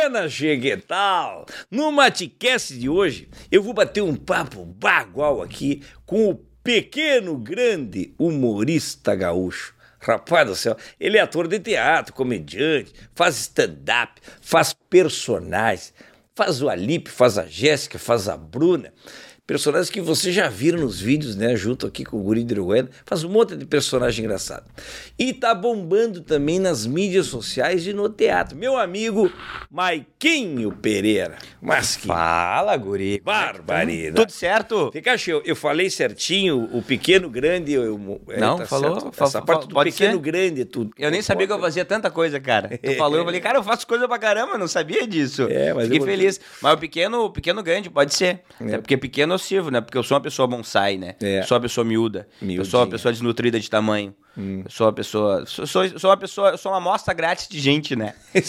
Buenas, chegue tal? No Maticast de hoje, eu vou bater um papo bagual aqui com o pequeno, grande humorista gaúcho. Rapaz do céu, ele é ator de teatro, comediante, faz stand-up, faz personagens, faz o Alipe, faz a Jéssica, faz a Bruna. Personagens que vocês já viram nos vídeos, né? Junto aqui com o Guri de Uruguaiana. Faz um monte de personagem engraçado. E tá bombando também nas mídias sociais e no teatro. Meu amigo Maiquinho Pereira. Mas que Fala, guri. barbaridade. Tudo certo? Fica cheio. Eu falei certinho, o pequeno, grande. Eu, é, Não, tá falou, certo. Essa parte do pequeno, ser. grande, é tudo. Eu nem sabia que eu fazia tanta coisa, cara. Tu falou, eu falei, cara, eu faço coisa pra caramba, não sabia disso. É, mas Fiquei feliz. Mas o pequeno, o pequeno grande, pode ser. É. porque pequeno sirvo, né? Porque eu sou uma pessoa bonsai, né? É. Eu sou uma pessoa miúda. Eu sou uma Miudinha. Pessoa desnutrida de tamanho. Eu sou uma pessoa. Sou, sou, sou uma pessoa. Sou uma amostra grátis de gente, né?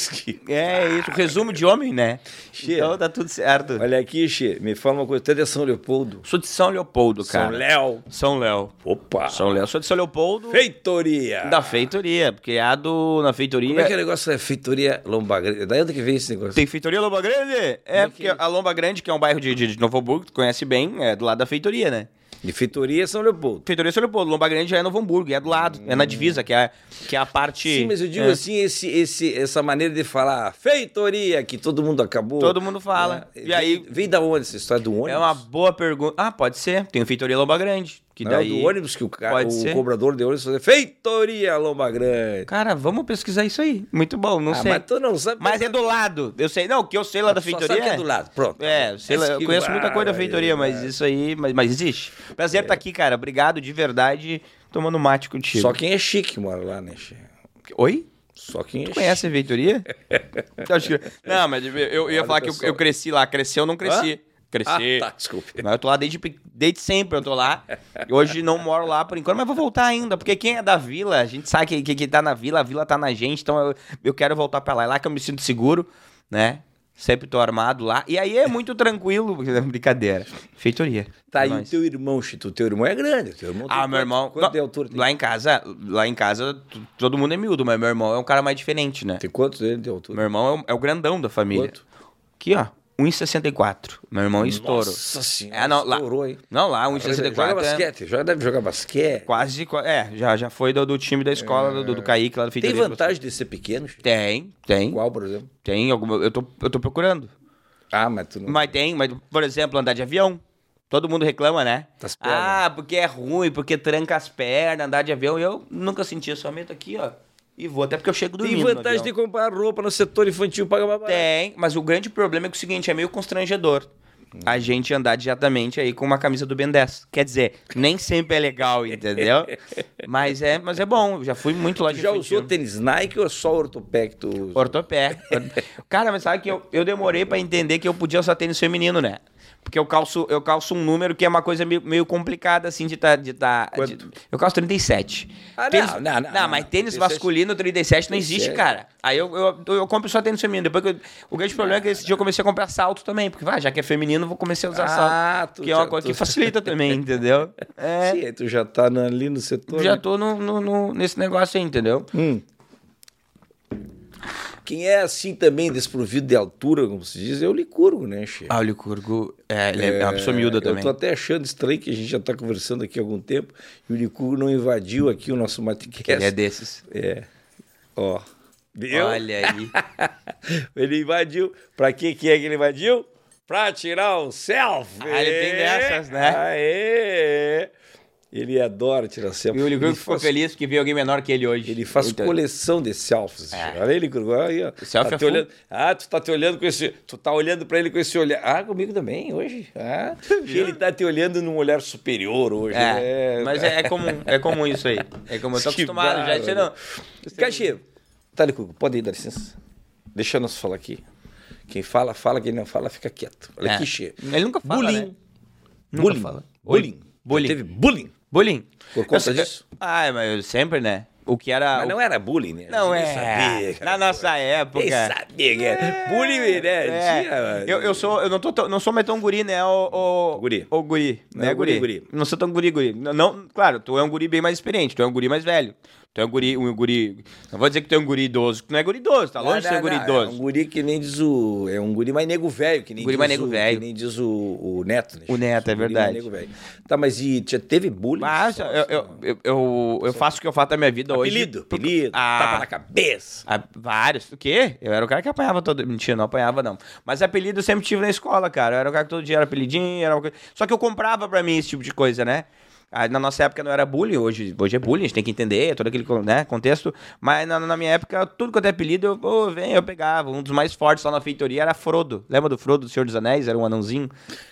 É isso, resumo de homem, né? Che. Então tá tudo certo. Olha aqui, Xê, me fala uma coisa. Tu é de São Leopoldo? Sou de São Leopoldo, São cara. Léo. São Léo. Opa. São Léo. Sou de São Leopoldo. Feitoria. Da feitoria, criado na feitoria. Como é que é o negócio? É feitoria Lomba Grande. Daí onde que vem esse negócio? Tem feitoria Lomba Grande? É, porque a Lomba Grande, que é um bairro de, de, de Novo Hamburgo, tu conhece bem, é do lado da feitoria, né? De feitoria São Leopoldo. Feitoria São Leopoldo, Lomba Grande já é Novo Hamburgo, é do lado, é na divisa, que é, que é a parte... Sim, mas eu digo é. assim, esse, esse, essa maneira de falar feitoria, que todo mundo acabou. Todo mundo fala. É, E aí- Vem, vem da onde essa história do ônibus? É uma boa pergunta. Ah, pode ser. Tem o Feitoria Lomba Grande. Que Não, daí... do ônibus que o, cara, Pode o ser. cobrador de ônibus fazia feitoria Lomba Grande. Cara, vamos pesquisar isso aí. Muito bom, não Ah, sei. mas tu não sabe. Mas é do lado. Eu sei, não, que eu sei lá da Só feitoria. sabe que é do lado, pronto. É, sei lá, eu conheço muita coisa da feitoria, mas isso aí. Mas, mas existe. Prazer estar aqui, cara. Obrigado de verdade. Tomando mate contigo. Só quem é chique mora lá, né? Oi? Só quem é Tu conhece a feitoria? Não, mas eu, eu ia falar que eu, eu cresci lá. Cresceu, não cresci. Cresci. Ah, tá, desculpe. Mas eu tô lá desde, desde sempre, eu tô lá. Hoje não moro lá por enquanto, mas vou voltar ainda, porque quem é da vila, a gente sabe que, que, que tá na vila, a vila tá na gente, então eu, eu quero voltar pra lá. É lá que eu me sinto seguro, né? Sempre tô armado lá. E aí é muito tranquilo, brincadeira. Feitoria. Tá, É e o teu irmão, Chito? Teu irmão é grande. Teu irmão Ah, meu irmão. Quanto não, de altura tem? Lá em casa, lá em casa, todo mundo é miúdo, mas meu irmão é um cara mais diferente, né? Tem quanto dele de altura? Meu irmão é o, é o grandão da família. Quanto? Aqui, ó. 1,64. Meu irmão é estouro. Nossa senhora, É, não, lá, estourou, hein? não, lá, Joga 1,64 é basquete, joga, deve jogar basquete. quase... qua- É, já, já foi do, do time da escola, do, do Kaique lá do Tem Feitoria. vantagem de ser pequeno? Tem, tem. Qual, por exemplo? Tem alguma... Eu tô, eu tô procurando. Ah, mas tu não... Mas tem, mas, por exemplo, andar de avião. Todo mundo reclama, né? Pernas. Ah, porque é ruim, porque tranca as pernas, andar de avião. Eu nunca senti, eu só meto aqui, ó. E vou, até porque eu chego Tem dormindo no vantagem de comprar roupa no setor infantil paga mais barato. Tem, mas o grande problema é que o seguinte, é meio constrangedor. A gente andar diretamente aí com uma camisa do Ben 10. Quer dizer, nem sempre é legal, entendeu? mas é, mas é bom. Eu já fui muito de já infantil. usou tênis Nike ou é só ortopé que tu? Ortopé. Cara, mas sabe que eu, eu demorei pra entender que eu podia usar tênis feminino, né? Porque eu calço, eu calço um número que é uma coisa meio, meio complicada, assim, de tá. De tá de- eu calço 37. Ah, Tênis- não, não, Não, não. mas tênis 37 masculino 37 não existe, 37. cara. Aí eu, eu, eu compro só tênis feminino. Depois eu- o grande problema é que esse dia eu comecei a comprar salto também. Porque, vai, já que é feminino, vou começar a usar Ah, salto. Que é uma coisa tu- que facilita também, entendeu? É. Sim, tu já tá ali no setor. Já né? tô no, no- no- nesse negócio aí, entendeu? Hum. Quem é assim também desprovido de altura, como se diz, é o Licurgo, né, Che? Ah, o Licurgo é, ele é, uma pessoa miúda Eu também. tô até achando estranho que a gente já tá conversando aqui há algum tempo e o Licurgo não invadiu aqui o nosso Matcast. Ele é desses. É. Ó. Viu? Olha aí. ele invadiu. Pra que que é que ele invadiu? Pra tirar um selfie. Ah, ele tem dessas, né? Aê! Ele adora tirar selfie. E o Licurgo Ele ficou faz- feliz que viu alguém menor que ele hoje. Ele faz Então, coleção de selfies. É. Olha Licurgo. Olha aí, ó. selfie Tá é te olhando. Ah, tu tá te olhando com esse. Tu tá olhando pra ele com esse olhar. Ah, comigo também, hoje. Ah. Ele tá te olhando num olhar superior hoje. É, né? mas é, é comum, é comum isso aí. É comum, eu tô Que acostumado já. bárbaro. Você não... Cachê, tá, Licurgo, pode ir, dá licença. Deixa nós falar aqui. Quem fala, fala. Quem não fala, fica quieto. Olha É. aqui, Che. Ele nunca fala, Bullying. né? Nunca bullying. fala. Bullying. Bullying. Já Teve bullying. Bullying. Por conta Eu disso? Ah, mas eu sempre, né? O que era... Mas o- não era bullying, né? Não é. Sabia, cara. Na nossa época... Quem sabia era? Bullying, né? É, Tinha- eu, eu sou, eu não, tô, tão- não sou mais tão guri, né, o, o Guri. O guri, Não né, é guri, guri, guri. Não sou tão guri, guri. Não, não- claro, tu é um guri bem mais experiente, tu é um guri mais velho. Tu é um guri, um guri. Não vou dizer que tu é um guri idoso, tu não é guri idoso, tá longe de ser guri É idoso. um guri que nem diz o. É um guri mais nego velho, que nem Guri diz mais nego o, velho. Que nem diz o, o Neto, né? O Neto, é guri verdade. nego velho. Tá, mas e teve bullying? Mas eu, eu, eu, eu, eu faço o que eu faço da minha vida hoje. Apelido, apelido, Ah. tapa na cabeça. Ah, vários. O quê? Eu era o cara que apanhava todo. Mentira, não apanhava, não. Mas apelido eu sempre tive na escola, cara. Eu era o cara que todo dia era apelidinho. Era uma coisa... Só que eu comprava pra mim esse tipo de coisa, né? Na nossa época não era bullying, hoje, hoje é bullying, a gente tem que entender todo aquele né, contexto. Mas na, na minha época, tudo quanto é apelido, eu, ô, vem, eu pegava. Um dos mais fortes lá na feitoria era Frodo. Lembra do Frodo do Senhor dos Anéis? Era um anãozinho.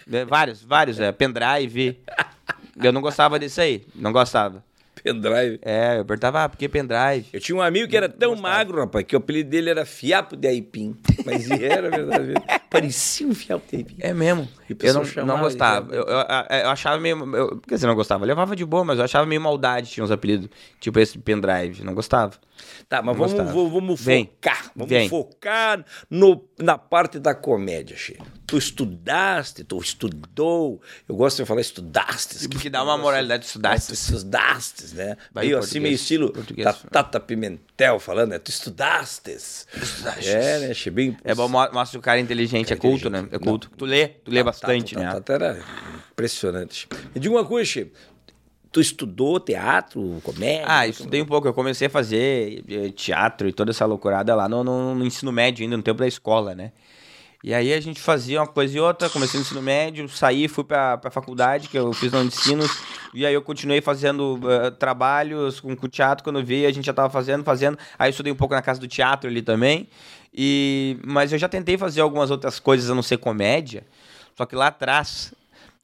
É, vários, vários. É, pendrive. Eu não gostava desse aí. Não gostava. Pendrive. É, eu apertava, ah, por que pendrive? Eu tinha um amigo que era tão magro, rapaz, que o apelido dele era Fiapo de Aipim. Mas e era verdade. Parecia um Fiapo de Aipim. É mesmo. Eu não, não gostava. Eu, eu- eu achava meio. Eu, quer dizer, não gostava. Eu levava de boa, mas eu achava meio maldade, tinha uns apelidos. Tipo esse pendrive. Não gostava. Tá, mas Não vamos, vamos, vamos Vem. focar. Vamos Vem. focar no, na parte da comédia, Che. Tu estudaste, tu estudou. Eu gosto de falar estudastes. Porque dá uma moralidade de estudastes. Tu estudastes, né? Vai, Meio assim, meio estilo Tata Pimentel falando, né? Tu estudastes. Estudastes. É, né? Che, bem... É bom, mo- mostra o cara inteligente, é culto, né? É culto. Tu lê, tu lê bastante, Tata, né? Tata era impressionante. Me diga uma coisa, Che. Tu estudou teatro, comédia? Ah, estudei um pouco. Eu comecei a fazer eh, teatro e toda essa loucurada lá no, no- no ensino médio, ainda no tempo da escola, né? E aí a gente fazia uma coisa e outra, comecei no ensino médio, saí, fui pra, pra faculdade, que eu fiz no ensino, e aí eu continuei fazendo eh, trabalhos com, com teatro, quando vi, a gente já tava fazendo, fazendo. Aí eu estudei um pouco na casa do teatro ali também. E, mas eu já tentei fazer algumas outras coisas a não ser comédia, só que lá atrás,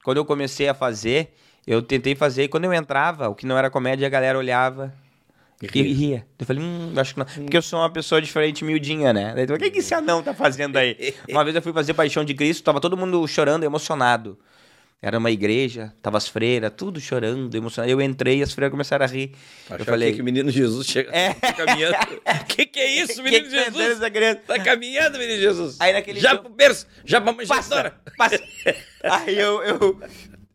quando eu comecei a fazer, eu tentei fazer, e quando eu entrava, o que não era comédia, a galera olhava E e ria. Eu falei, hum, acho que não. Porque eu sou uma pessoa diferente, miudinha, né? Daí o que, que esse anão tá fazendo aí? Uma vez eu fui fazer Paixão de Cristo, tava todo mundo chorando, emocionado. Era uma igreja, tava as freiras, tudo chorando, emocionado. Eu entrei e as freiras começaram a rir. Achava eu falei, que o menino Jesus chega É. caminhando. que que é isso, "Que menino que tá entrando Jesus? essa criança?" Tá caminhando, menino Jesus. Aí naquele já dia- pro berço, já pra Passa, manjedoura. passa. Aí eu, eu,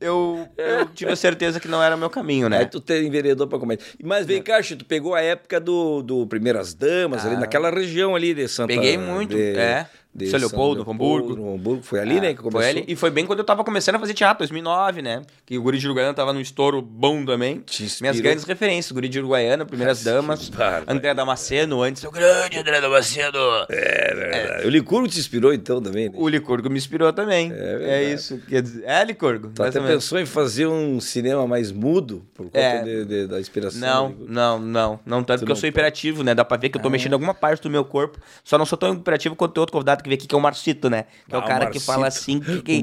eu, eu tive a certeza que não era o meu caminho, né? Aí tu tem enveredou pra comédia. Mas vem cá, Chico, tu pegou a época do, do Primeiras Damas, ali naquela região ali de Santa... Ah. Peguei muito, de, é. De São Leopoldo, São Hamburgo. no Hamburgo. Foi ali, né, que começou. Foi ali, e foi bem quando eu tava começando a fazer teatro, 2009, né? Que o Guri de Uruguaiana tava num estouro bom também. Minhas grandes referências, Guri de Uruguaiana, Primeiras Damas, bárbaro. André Damasceno, antes o grande André Damasceno. É verdade. O Licurgo te inspirou então também, né? O Licurgo me inspirou também. É, verdade. isso, quer dizer, é Licurgo. Tu até mesmo. pensou em fazer um cinema mais mudo por conta É. de- de- da inspiração? Não, não, não, não tanto porque eu não sou hiperativo, né? Dá pra ver que eu tô Ah. mexendo em alguma parte do meu corpo. Só não sou tão hiperativo quanto o outro convidado que veio aqui, que é o Marcito, né? Que é Ah, o o cara que fala assim. Que, que...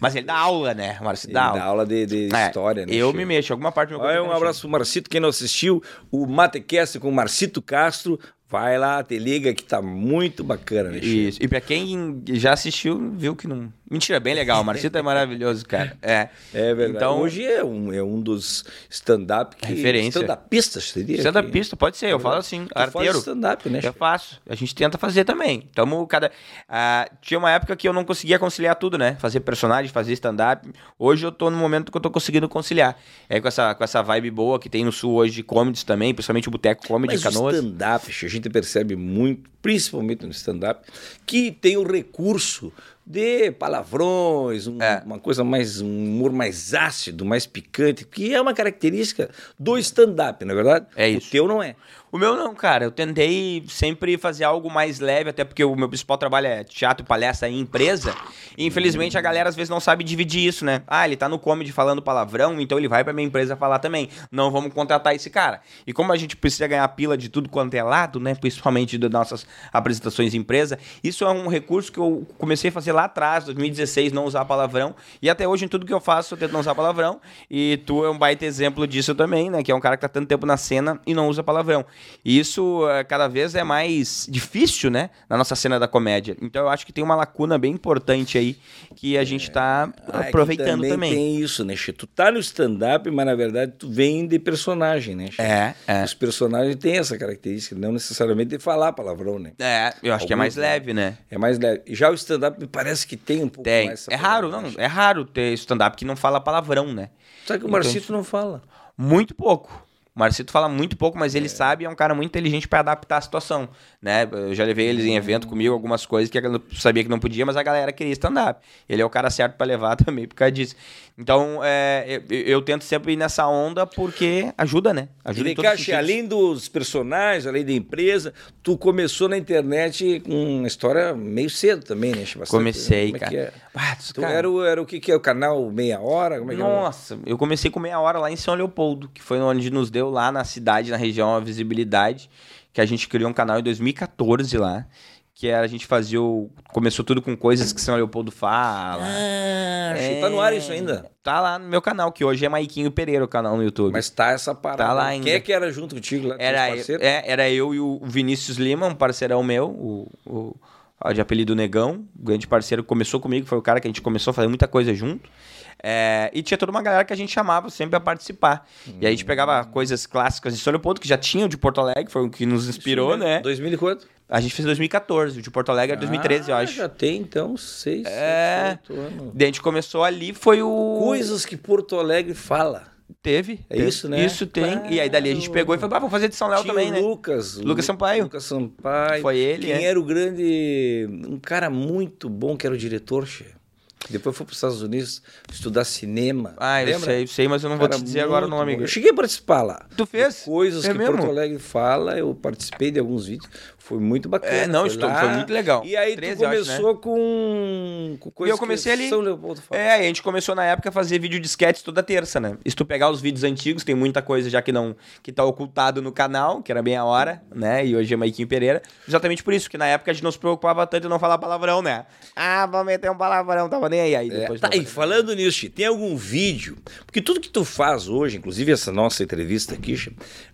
Mas ele dá aula, né? O Marcito Ele dá dá aula. aula de, de É, história, né? Eu Chico? me mexo, alguma parte do meu. Olha, um abraço pro Marcito, quem não assistiu, o Matecast com o Marcito Castro, vai lá, te liga que tá muito bacana, né? Isso. E pra quem já assistiu, viu que não. Mentira, bem legal. O Marcito é maravilhoso, cara. É. É verdade. Então, Hoje é um, é um dos stand-up que... Referência. Stand-upistas, seria? Você é da que- pista, pode ser. Eu falo assim, Tu arteiro. stand-up, né, Eu faço. A gente tenta fazer também. Tamo cada. Ah, tinha uma época que eu não conseguia conciliar tudo, né? Fazer personagem, fazer stand-up. Hoje eu tô no momento que eu tô conseguindo conciliar. É com essa, com essa vibe boa que tem no sul hoje de comedies também, principalmente o Boteco Comedy Mas Canoas. stand-up, gente percebe muito, principalmente no stand-up, que tem o recurso de palavrões, um- É. uma coisa mais, um humor mais ácido, mais picante, que é uma característica do stand-up, não é verdade? É isso. O teu não é. O meu não, cara. Eu tentei sempre fazer algo mais leve, até porque o meu principal trabalho é teatro, palestra e empresa. E infelizmente a galera às vezes não sabe dividir isso, né? Ah, ele tá no comedy falando palavrão, então ele vai pra minha empresa falar também. Não vamos contratar esse cara. E como a gente precisa ganhar pila de tudo quanto é lado, né? Principalmente das nossas apresentações em empresa, isso é um recurso que eu comecei a fazer lá atrás, 2016, não usar palavrão. E até hoje, em tudo que eu faço, eu tento não usar palavrão. E tu é um baita exemplo disso também, né? Que é um cara que tá tanto tempo na cena e não usa palavrão. E isso eh, cada vez é mais difícil, né? Na nossa cena da comédia. Então eu acho que tem uma lacuna bem importante aí que a gente tá Ah, é aproveitando também. tem isso, né? Tu tá no stand-up, mas na verdade tu vem de personagem, né? É, é. Os personagens têm essa característica, não necessariamente de falar palavrão, né? É, eu acho que é mais né? leve, né? É mais leve. Já o stand-up me parece que tem um pouco Tem. mais essa É raro, não. É raro ter stand-up que não fala palavrão, né? Só que o Marcito não fala. Muito pouco. O Marcito fala muito pouco, mas ele sabe e é um cara muito inteligente para adaptar a situação, né? Eu já levei eles em evento comigo, algumas coisas que eu sabia que não podia, mas a galera queria stand-up. Ele é o cara certo para levar também por causa disso. Então, é, eu, eu, tento sempre ir nessa onda porque ajuda, né? Ajuda e Caixa, além dos personagens, além da empresa, tu começou na internet com uma história meio cedo também, né? Bastante, Comecei, é cara. É? Ah, tu cara. Era, o, era o que, que é o canal Meia Hora? É Nossa, eu comecei com Meia Hora lá em São Leopoldo, que foi onde nos deu lá na cidade, na região, a visibilidade, que a gente criou um canal em 2014 lá que era, a gente fazia o... Começou tudo com coisas que São Leopoldo fala. Ah, é... tá no ar isso ainda? Tá lá no meu canal, que hoje é Maiquinho Pereira, o canal no YouTube. Mas tá essa parada. Tá lá ainda. Quem é que era junto contigo lá? Era, eu, é, era eu e o Vinícius Lima, um parceirão meu, o, o de apelido Negão, grande parceiro, começou comigo, foi o cara que a gente começou a fazer muita coisa junto. É, e tinha toda uma galera que a gente chamava sempre a participar. Hum. E aí a gente pegava coisas clássicas de São Leopoldo, que já tinham de Porto Alegre, foi o que nos inspirou, Isso, né? 2000 e quanto? A gente fez em 2014, o de Porto Alegre é 2013, ah, eu acho. já tem então seis, é... sete, anos. Daí a gente começou ali, foi o... Coisas que Porto Alegre fala. Teve. É teve. isso, né? Isso tem. Claro. E aí dali a gente pegou e falou, ah, vamos fazer de São Léo também, né? Lucas. Lucas Sampaio. Lucas Sampaio. Foi ele, Quem é. era o grande... Um cara muito bom que era o diretor, chefe. Depois foi para os Estados Unidos estudar cinema. Ah, eu sei, sei, mas eu não vou te dizer agora o nome. Eu cheguei a participar lá. Tu fez? De coisas é que mesmo? Porto Alegre fala, eu participei de alguns vídeos. Foi muito bacana. É, não, foi, foi muito legal. E aí 13, tu começou acho, né? com, com coisas e eu comecei que ali. São Leopoldo fala. É, a gente começou na época a fazer vídeo de sketch toda terça, né? E se tu pegar os vídeos antigos, tem muita coisa já que não que tá ocultado no canal, que era bem a hora, né? E hoje é Maiquinho Pereira. Exatamente por isso, que na época a gente não se preocupava tanto em não falar palavrão, né? Ah, vamos meter um palavrão, tava nem aí. aí é, tá, e falando nisso, tem algum vídeo? Porque tudo que tu faz hoje, inclusive essa nossa entrevista aqui,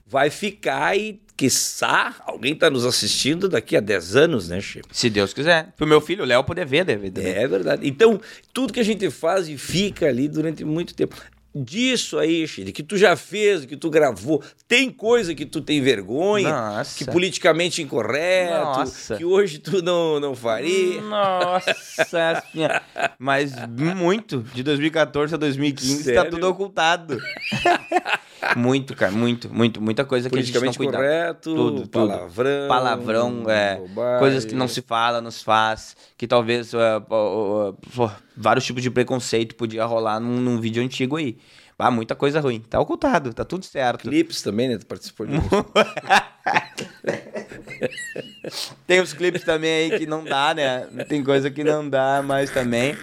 vai ficar e quiçá alguém tá nos assistindo daqui a 10 anos, né, Chico? Se Deus quiser. Pro meu filho, o Léo, poder ver DVD. Né? É verdade. Então, tudo que a gente faz e fica ali durante muito tempo. Disso aí, Chile, que tu já fez, que tu gravou, tem coisa que tu tem vergonha, Nossa. que politicamente incorreto, Nossa. que hoje tu não, não faria. Nossa senhora. Mas muito, de 2014 a 2015, tá Sério? tá tudo ocultado. Muito, cara, muito, muito, muita coisa que a gente não cuida. correto, tudo, tudo. palavrão, palavrão, é, bobagem. coisas que não se fala, não se faz, que talvez uh, uh, uh, vários tipos de preconceito podia rolar num, num vídeo antigo aí. Ah, muita coisa ruim. Tá ocultado, tá tudo certo. Clipes também, né? Tu participou de Tem os clipes também aí que não dá, né? Tem coisa que não dá mais também.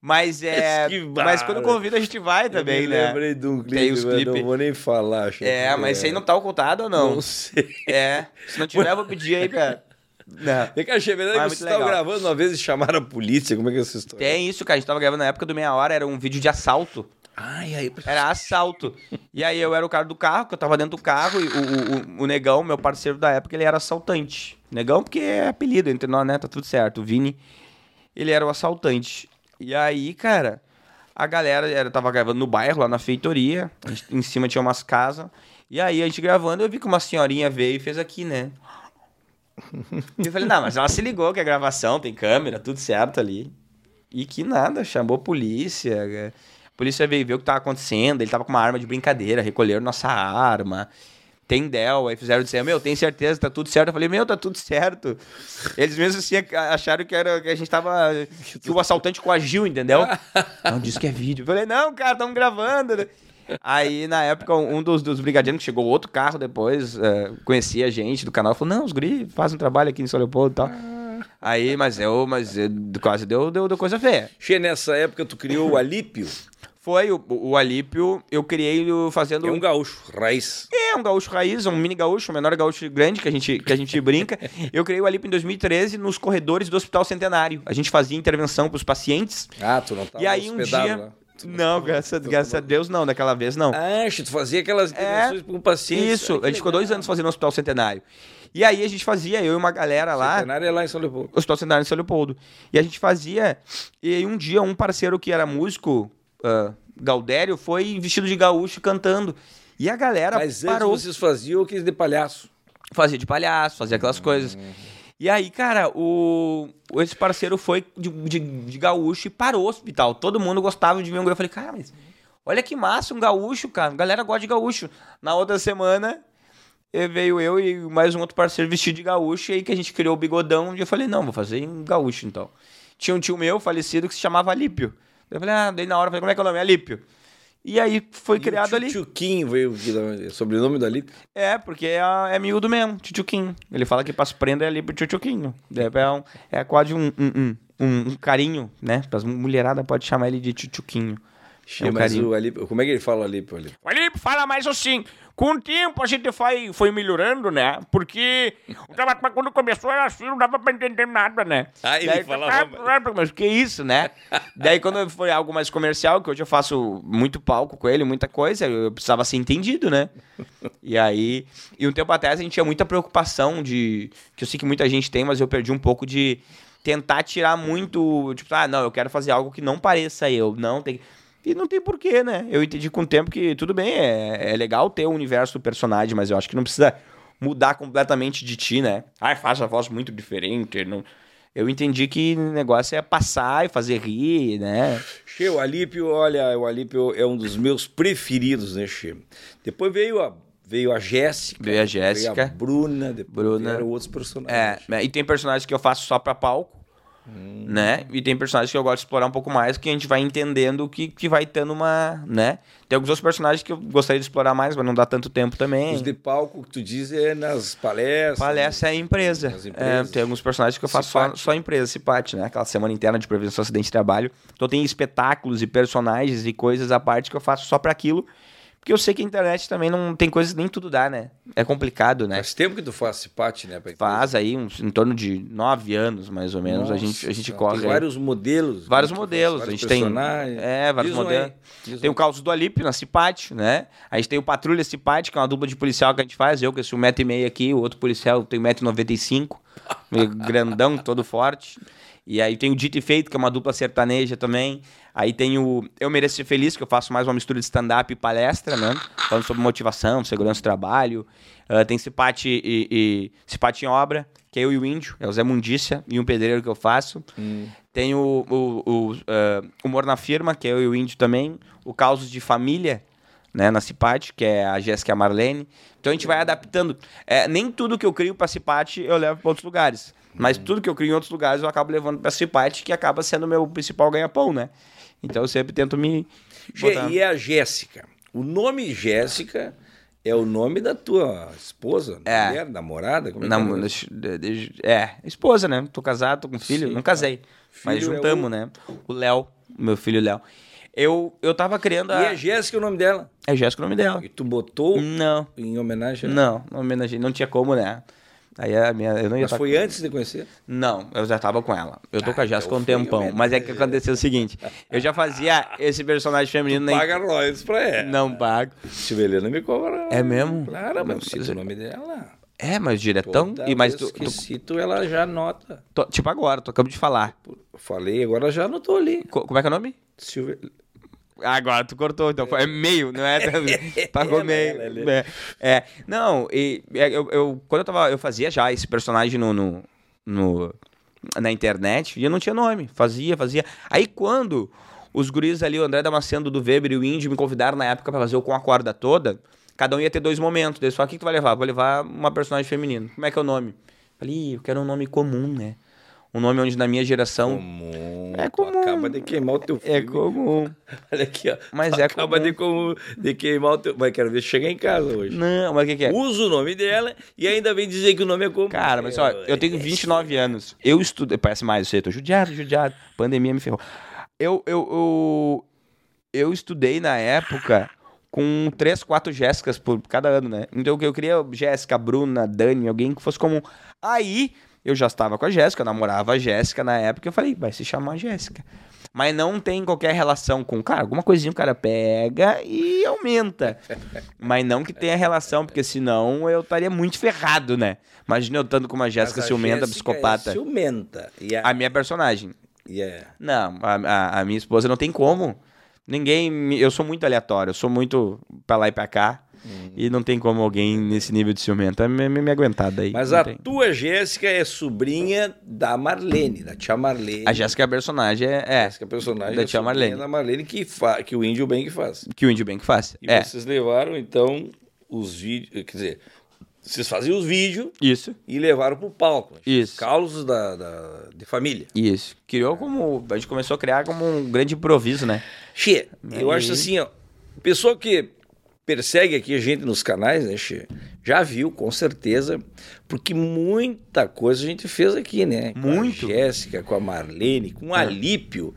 Mas é. mas quando convida a gente vai também, eu né? lembrei de um clipe, Tem os clipes. não vou nem falar. Acho É, mas isso aí não tá ocultado ou não? Não sei. É. Se não tiver, eu vou pedir aí, cara. Não. Vem cá, Che, verdade Mas que você muito estava legal. gravando uma vez e chamaram a polícia? Como é que é essa história? Tem isso, cara. A gente tava gravando na época do Meia Hora, era um vídeo de assalto. Ai, aí... Era assalto. E aí eu era o cara do carro, que eu tava dentro do carro, e o, o, o Negão, meu parceiro da época, ele era assaltante. Negão, porque é apelido entre nós, né? Tá tudo certo. O Vini, ele era o assaltante. E aí, cara, a galera era, tava gravando no bairro, lá na feitoria. gente- em cima tinha umas casas. E aí, a gente gravando, eu vi que uma senhorinha veio e fez aqui, né? E eu falei, não, mas ela se ligou que é gravação, tem câmera, tudo certo ali. E que nada, chamou a polícia. é. A polícia veio ver o que tava acontecendo. Ele tava com uma arma de brincadeira, recolheram nossa arma. Tem Del, aí fizeram dizer, meu, tem certeza, tá tudo certo. Eu falei, meu, tá tudo certo. Eles mesmos assim acharam que, era, que a gente tava. que o assaltante coagiu, entendeu? Não, disse que é vídeo. Eu falei, não, cara, estamos gravando. Aí, na época, um dos, dos brigadeiros, que chegou outro carro depois, é, conhecia a gente do canal, falou, não, os guri fazem um trabalho aqui em São Leopoldo e tal. Aí, mas eu, mas eu, quase deu, deu, deu coisa feia. Che, nessa época tu criou o Alípio, Foi o, o Alípio, eu criei fazendo... é um gaúcho, raiz. É um gaúcho raiz, um mini gaúcho, um menor gaúcho grande que a gente, que a gente brinca. Eu criei o Alípio em 2013 nos corredores do Hospital Centenário. A gente fazia intervenção para os pacientes. Ah, tu não tava e aí um dia... lá. Tu Não, graças, graças a Deus não, daquela vez não. Ah, tu fazia aquelas intervenções com pacientes. É. Isso, que a gente ficou dois anos fazendo no Hospital Centenário. E aí a gente fazia, eu e uma galera lá, Centenário é lá em São Leopoldo. Hospital Centenário em São Leopoldo. E a gente fazia, e aí um dia um parceiro que era músico, Galdério, foi vestido de gaúcho cantando. E a galera Mas antes parou. vocês faziam aqueles de palhaço. Fazia de palhaço, fazia aquelas coisas. E aí, cara, o, esse parceiro foi de, de, de gaúcho e parou o hospital. Todo mundo gostava de ver um. Eu falei, cara, mas Olha que massa, um gaúcho, cara. A galera gosta de gaúcho. Na outra semana, eh, veio eu e mais um outro parceiro vestido de gaúcho, e aí que a gente criou o bigodão, e eu falei, não, vou fazer em gaúcho, então. Tinha um tio meu, falecido, que se chamava Alípio. Eu falei, ah, daí na hora, falei, como é que é o nome? Alípio. E aí foi criado ali. Tchutchuquinho veio da- sobrenome do Alípio. É, porque é, é miúdo mesmo, tchutchuquinho. Ele fala que para as prendas é ali pro tchutchuquinho. É, é, um, é quase um, um, um, um- um carinho, né? As mulherada pode chamar ele de tchutchuquinho. É um mas carinho. o Alípio, como é que ele fala o Alípio? Alípio? O Alípio fala mais assim. Com o tempo a gente foi, foi melhorando, né? Porque o trabalho quando começou era assim, não dava pra entender nada, né? Ah, ele Daí, falava... ah, Mas que isso, né? Daí quando foi algo mais comercial, que hoje eu faço muito palco com ele, muita coisa, eu precisava ser entendido, né? E aí, e um tempo atrás a gente tinha muita preocupação de, que eu sei que muita gente tem, mas eu perdi um pouco de tentar tirar muito, tipo, ah, não, eu quero fazer algo que não pareça eu, não tem e não tem porquê, né? Eu entendi com o tempo que tudo bem, é, é legal ter o universo do personagem, mas eu acho que não precisa mudar completamente de ti, né? Ai, faz a voz muito diferente. Não... Eu entendi que o negócio é passar e fazer rir, né? Che, o Alípio, olha, o Alípio é um dos meus preferidos, né, Che? Depois veio a, veio a Jéssica. Veio a Jéssica. Veio a Bruna. Depois Bruna. vieram outros personagens. É, né? e tem personagens que eu faço só pra palco, né? E tem personagens que eu gosto de explorar um pouco mais, que a gente vai entendendo que, que vai tendo uma, né? Tem alguns outros personagens que eu gostaria de explorar mais, mas não dá tanto tempo também. Os de palco que tu diz é nas palestras. Palestra é empresa. É, tem alguns personagens que eu faço só, Cipate. só empresa, Cipate, né? Aquela semana interna de prevenção acidente de trabalho. Então tem espetáculos e personagens e coisas à parte que eu faço só pra aquilo. Porque eu sei que a internet também não tem coisas que nem tudo dá, né? É complicado, né? Faz tempo que tu faz cipate, né? Faz aí uns, em torno de nove anos, mais ou menos, a gente, a gente Nossa, corre. Tem vários modelos. Vários né, que modelos. faz, a gente vários tem. personagens. É, vários Diz um modelos. diz Tem um. o caos do Alípio na Cipate, né? A gente tem o Patrulha Cipate, que é uma dupla de policial que a gente faz. Eu, que sou um metro e meio aqui, o outro policial tem 1,95m, meio grandão, todo forte. E aí tem o Dito e Feito, que é uma dupla sertaneja também. Aí tem o Eu Mereço Ser Feliz, que eu faço mais uma mistura de stand-up e palestra, né? Falando sobre motivação, segurança do trabalho. Ah, tem Cipate e, e Cipate em Obra, que é eu e o Índio, é o Zé Mundícia e um pedreiro que eu faço. Tem o, o, o ah, Humor na Firma, que é eu e o Índio também. O Causos de Família, né, na Cipate, que é a Jéssica e a Marlene. Então a gente vai adaptando. É, nem tudo que eu crio pra Cipate eu levo pra outros lugares. Mas tudo que eu crio em outros lugares eu acabo levando pra Cipate, que acaba sendo o meu principal ganha-pão, né? Então eu sempre tento me. Botar- E a Jéssica? O nome Jéssica é o nome da tua esposa, É. mulher, namorada? Como é, que é? é, esposa, né? Tô casado, tô com filho. Sim, não casei. Mas é juntamos, o- né? O Léo, meu filho Léo. Eu, eu tava criando a. E a Jéssica é o nome dela? É Jéssica o nome dela. E tu botou Não, em homenagem a ela? não, não homenageei. Não tinha como, né? Aí a minha. Eu não ia Mas foi com- antes de conhecer? Não, eu já tava com ela. Eu tô Ah, com a Jéssica há um então foi tempão. Mas é que aconteceu o seguinte: eu já fazia esse personagem feminino nem. Paga royalties pra ela. Não pago. Silvelena me cobra. É mesmo? Claro, mas eu cito o nome dela. É, mas diretão. Toda E vez tu, que tu- cito, ela já anota. tu- tipo agora, tu acabou de falar. Falei, agora já anotou ali. Co- como é que é o nome? Silve... Agora tu cortou, então foi é meio, não é? Pagou Ela, meio. ela, ela. É, é. não, e, é, eu, eu- quando eu tava, eu fazia já esse personagem no, no, no- na internet e eu não tinha nome, fazia, fazia. Aí quando os guris ali, o André Damasceno do Weber e o Índio me convidaram na época pra fazer o Com a Corda Toda, cada um ia ter dois momentos. Daí só, o que que tu vai levar? Vou levar uma personagem feminina. Como é que é o nome? Falei, "Ih, eu quero um nome comum, né? Um nome onde na minha geração... Comum. É Tu comum. acaba de queimar o teu filme. É comum. Olha aqui, ó. Mas Tu é acaba comum. de, como- de queimar o teu... Mas quero ver se chegar em casa hoje. Não, mas o que que é? Usa o nome dela e ainda vem dizer que o nome é comum. Cara, mas ó, eu tenho 29 anos. Eu estudei. Parece mais, eu sei, tô judiado, judiado. Pandemia me ferrou. Eu, eu, eu, eu estudei na época com três, quatro Jéssicas por cada ano, né? Então eu queria Jéssica, Bruna, Dani, alguém que fosse comum. Aí eu já estava com a Jéssica, eu namorava a Jéssica na época, eu falei, vai se chamar Jéssica. Mas não tem qualquer relação com, cara, alguma coisinha o cara pega e aumenta. Mas não que tenha relação, porque senão eu estaria muito ferrado, né? Imagina eu estando com uma Jéssica ciumenta, psicopata. É ciumenta. E a... Minha personagem. e é- Não, a, a- a minha esposa não tem como. Ninguém. Eu sou muito aleatório, eu sou muito pra lá e pra cá. Uhum. E não tem como alguém nesse nível de ciumento me, me, me aguentar daí. Mas a tem. tua Jéssica é sobrinha da Marlene, da tia Marlene. A Jéssica é a personagem, é. é Jéssica é personagem Da é tia Marlene. da Marlene que, fa... que o índio que faz. que o índio que faz. E É. vocês levaram, então, os vídeos. Quer dizer, vocês faziam os vídeos Isso. e levaram pro palco. Isso. Causos da, da- de família. Isso. Criou como. A gente começou a criar como um grande improviso, né? Che, eu acho assim, ó. Pessoa que persegue aqui a gente nos canais, né, Che? Já viu, com certeza, porque muita coisa a gente fez aqui, né? Com Muito. a Jéssica, com a Marlene, com o É. Alípio.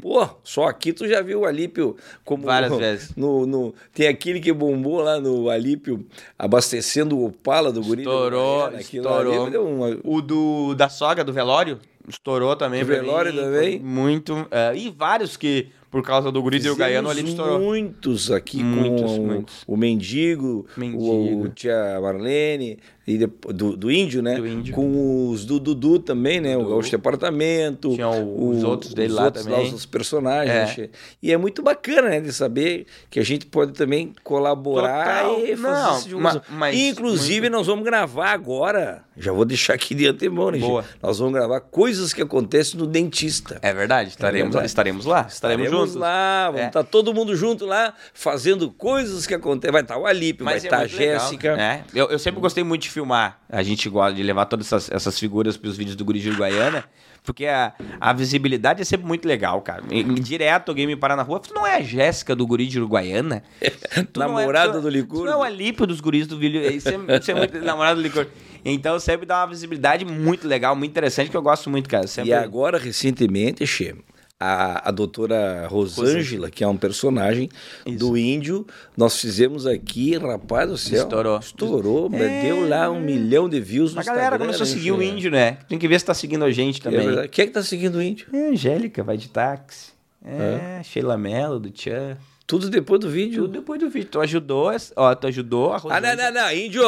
Pô, só aqui tu já viu o Alípio como. Uhum. Várias vezes. No, no- tem aquele que bombou lá no Alípio, abastecendo o Opala do guri. do Estourou, ali estourou. uma- O do da sogra do velório estourou também. Do pra velório mim, também? Muito. é, e vários que, por causa do guri e o Gaiano, ali estourou. Muitos aqui Muitos, com o, muitos. o Mendigo, Mendigo. o tia Marlene, e do, do Índio, né? Do Índio. Com os do Dudu também, né? O Dudu. Gaúcho de Apartamento. Tinha o- os outros dele os lá outros também. os personagens. É. E é muito bacana, né? De saber que a gente pode também colaborar Total. e fazer Não, essa divulgação. ma- mas Inclusive, nós vamos gravar agora. Já vou deixar aqui de antemão, né? Boa. Nós vamos gravar coisas que acontecem no dentista. É verdade, estaremos, verdade. estaremos lá. Estaremos, juntos. lá, vamos É. estar todo mundo junto lá, fazendo coisas que acontecem. Vai estar o Alípio, vai Mas é estar a muito Jéssica. né? Eu, eu sempre gostei muito de filmar. A gente gosta de levar todas essas, essas figuras para os vídeos do Guri de Uruguaiana. Porque a, a visibilidade é sempre muito legal, cara. E- direto alguém me parar na rua. Tu não é a Jéssica do Guri de Uruguaiana? Tu não é- Namorada tu- do Licurgo. Tu não é o Alípio dos guris do vídeo. Isso é, isso é muito namorado do licor. Então sempre dá uma visibilidade muito legal, muito interessante, que eu gosto muito, cara. Sempre... E agora, recentemente, Che, a, a doutora Rosângela, que é um personagem do índio, nós fizemos aqui, rapaz do céu. Estourou. Estourou, deu lá um milhão de views no A galera Instagram, começou a né, seguir o índio, né? Tem que ver se tá seguindo a gente É também. verdade. Quem é que tá seguindo o índio? É, Angélica, vai de táxi. É, Sheila Mello, do Tchan. Tudo depois do vídeo. Tudo depois do vídeo. Tu ajudou, ó, tu ajudou a Ah, Rosângela. não, não, não, índio,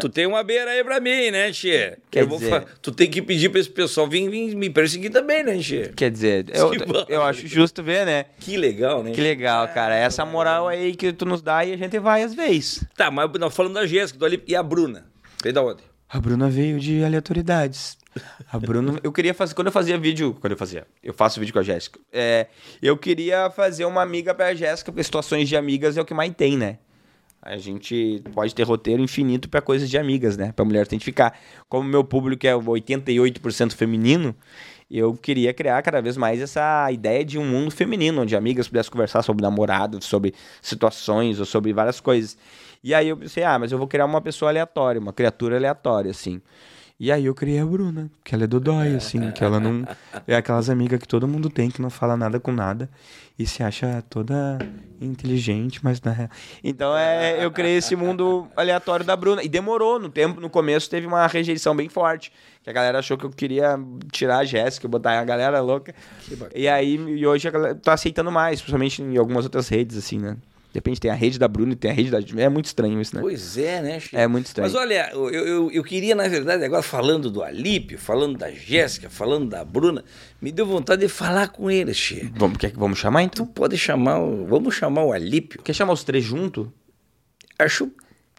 tu tem uma beira aí pra mim, né, Che? Quer dizer- fa- Tu tem que pedir pra esse pessoal vir, vir me perseguir também, né, Che? Quer dizer, eu, eu acho justo ver, né? Que legal, né? Que legal, cara. Essa moral aí que tu nos dá e a gente vai às vezes. Tá, mas nós falando da Jéssica, do Alípio. E a Bruna? Veio da onde? A Bruna veio de aleatoriedades. A Bruna. Eu queria fazer. Quando eu fazia vídeo. Quando eu fazia. Eu faço vídeo com a Jéssica. É, eu queria fazer uma amiga pra Jéssica, porque situações de amigas é o que mais tem, né? A gente pode ter roteiro infinito pra coisas de amigas, né? Pra mulher identificar. Como meu público é 88% feminino, eu queria criar cada vez mais essa ideia de um mundo feminino, onde amigas pudessem conversar sobre namorado, sobre situações ou sobre várias coisas. E aí eu pensei, ah, mas eu vou criar uma pessoa aleatória, uma criatura aleatória, assim. E aí eu criei a Bruna, que ela é dodói, assim, que ela não. É aquelas amigas que todo mundo tem, que não fala nada com nada e se acha toda inteligente, mas na real. Então é, eu criei esse mundo aleatório da Bruna. E demorou, no tempo, no começo teve uma rejeição bem forte. Que a galera achou que eu queria tirar a Jéssica, botar a galera louca. E aí, e hoje a galera tá aceitando mais, principalmente em algumas outras redes, assim, né? De repente tem a rede da Bruna e tem a rede da. É muito estranho isso, né? Pois é, né, Che? É muito estranho. Mas olha, eu, eu, eu queria, na verdade, agora falando do Alípio, falando da Jéssica, falando da Bruna, me deu vontade de falar com eles, Che. Vamos, quer que vamos chamar então? Tu pode chamar, o- vamos chamar o Alípio? Quer chamar os três junto? Acho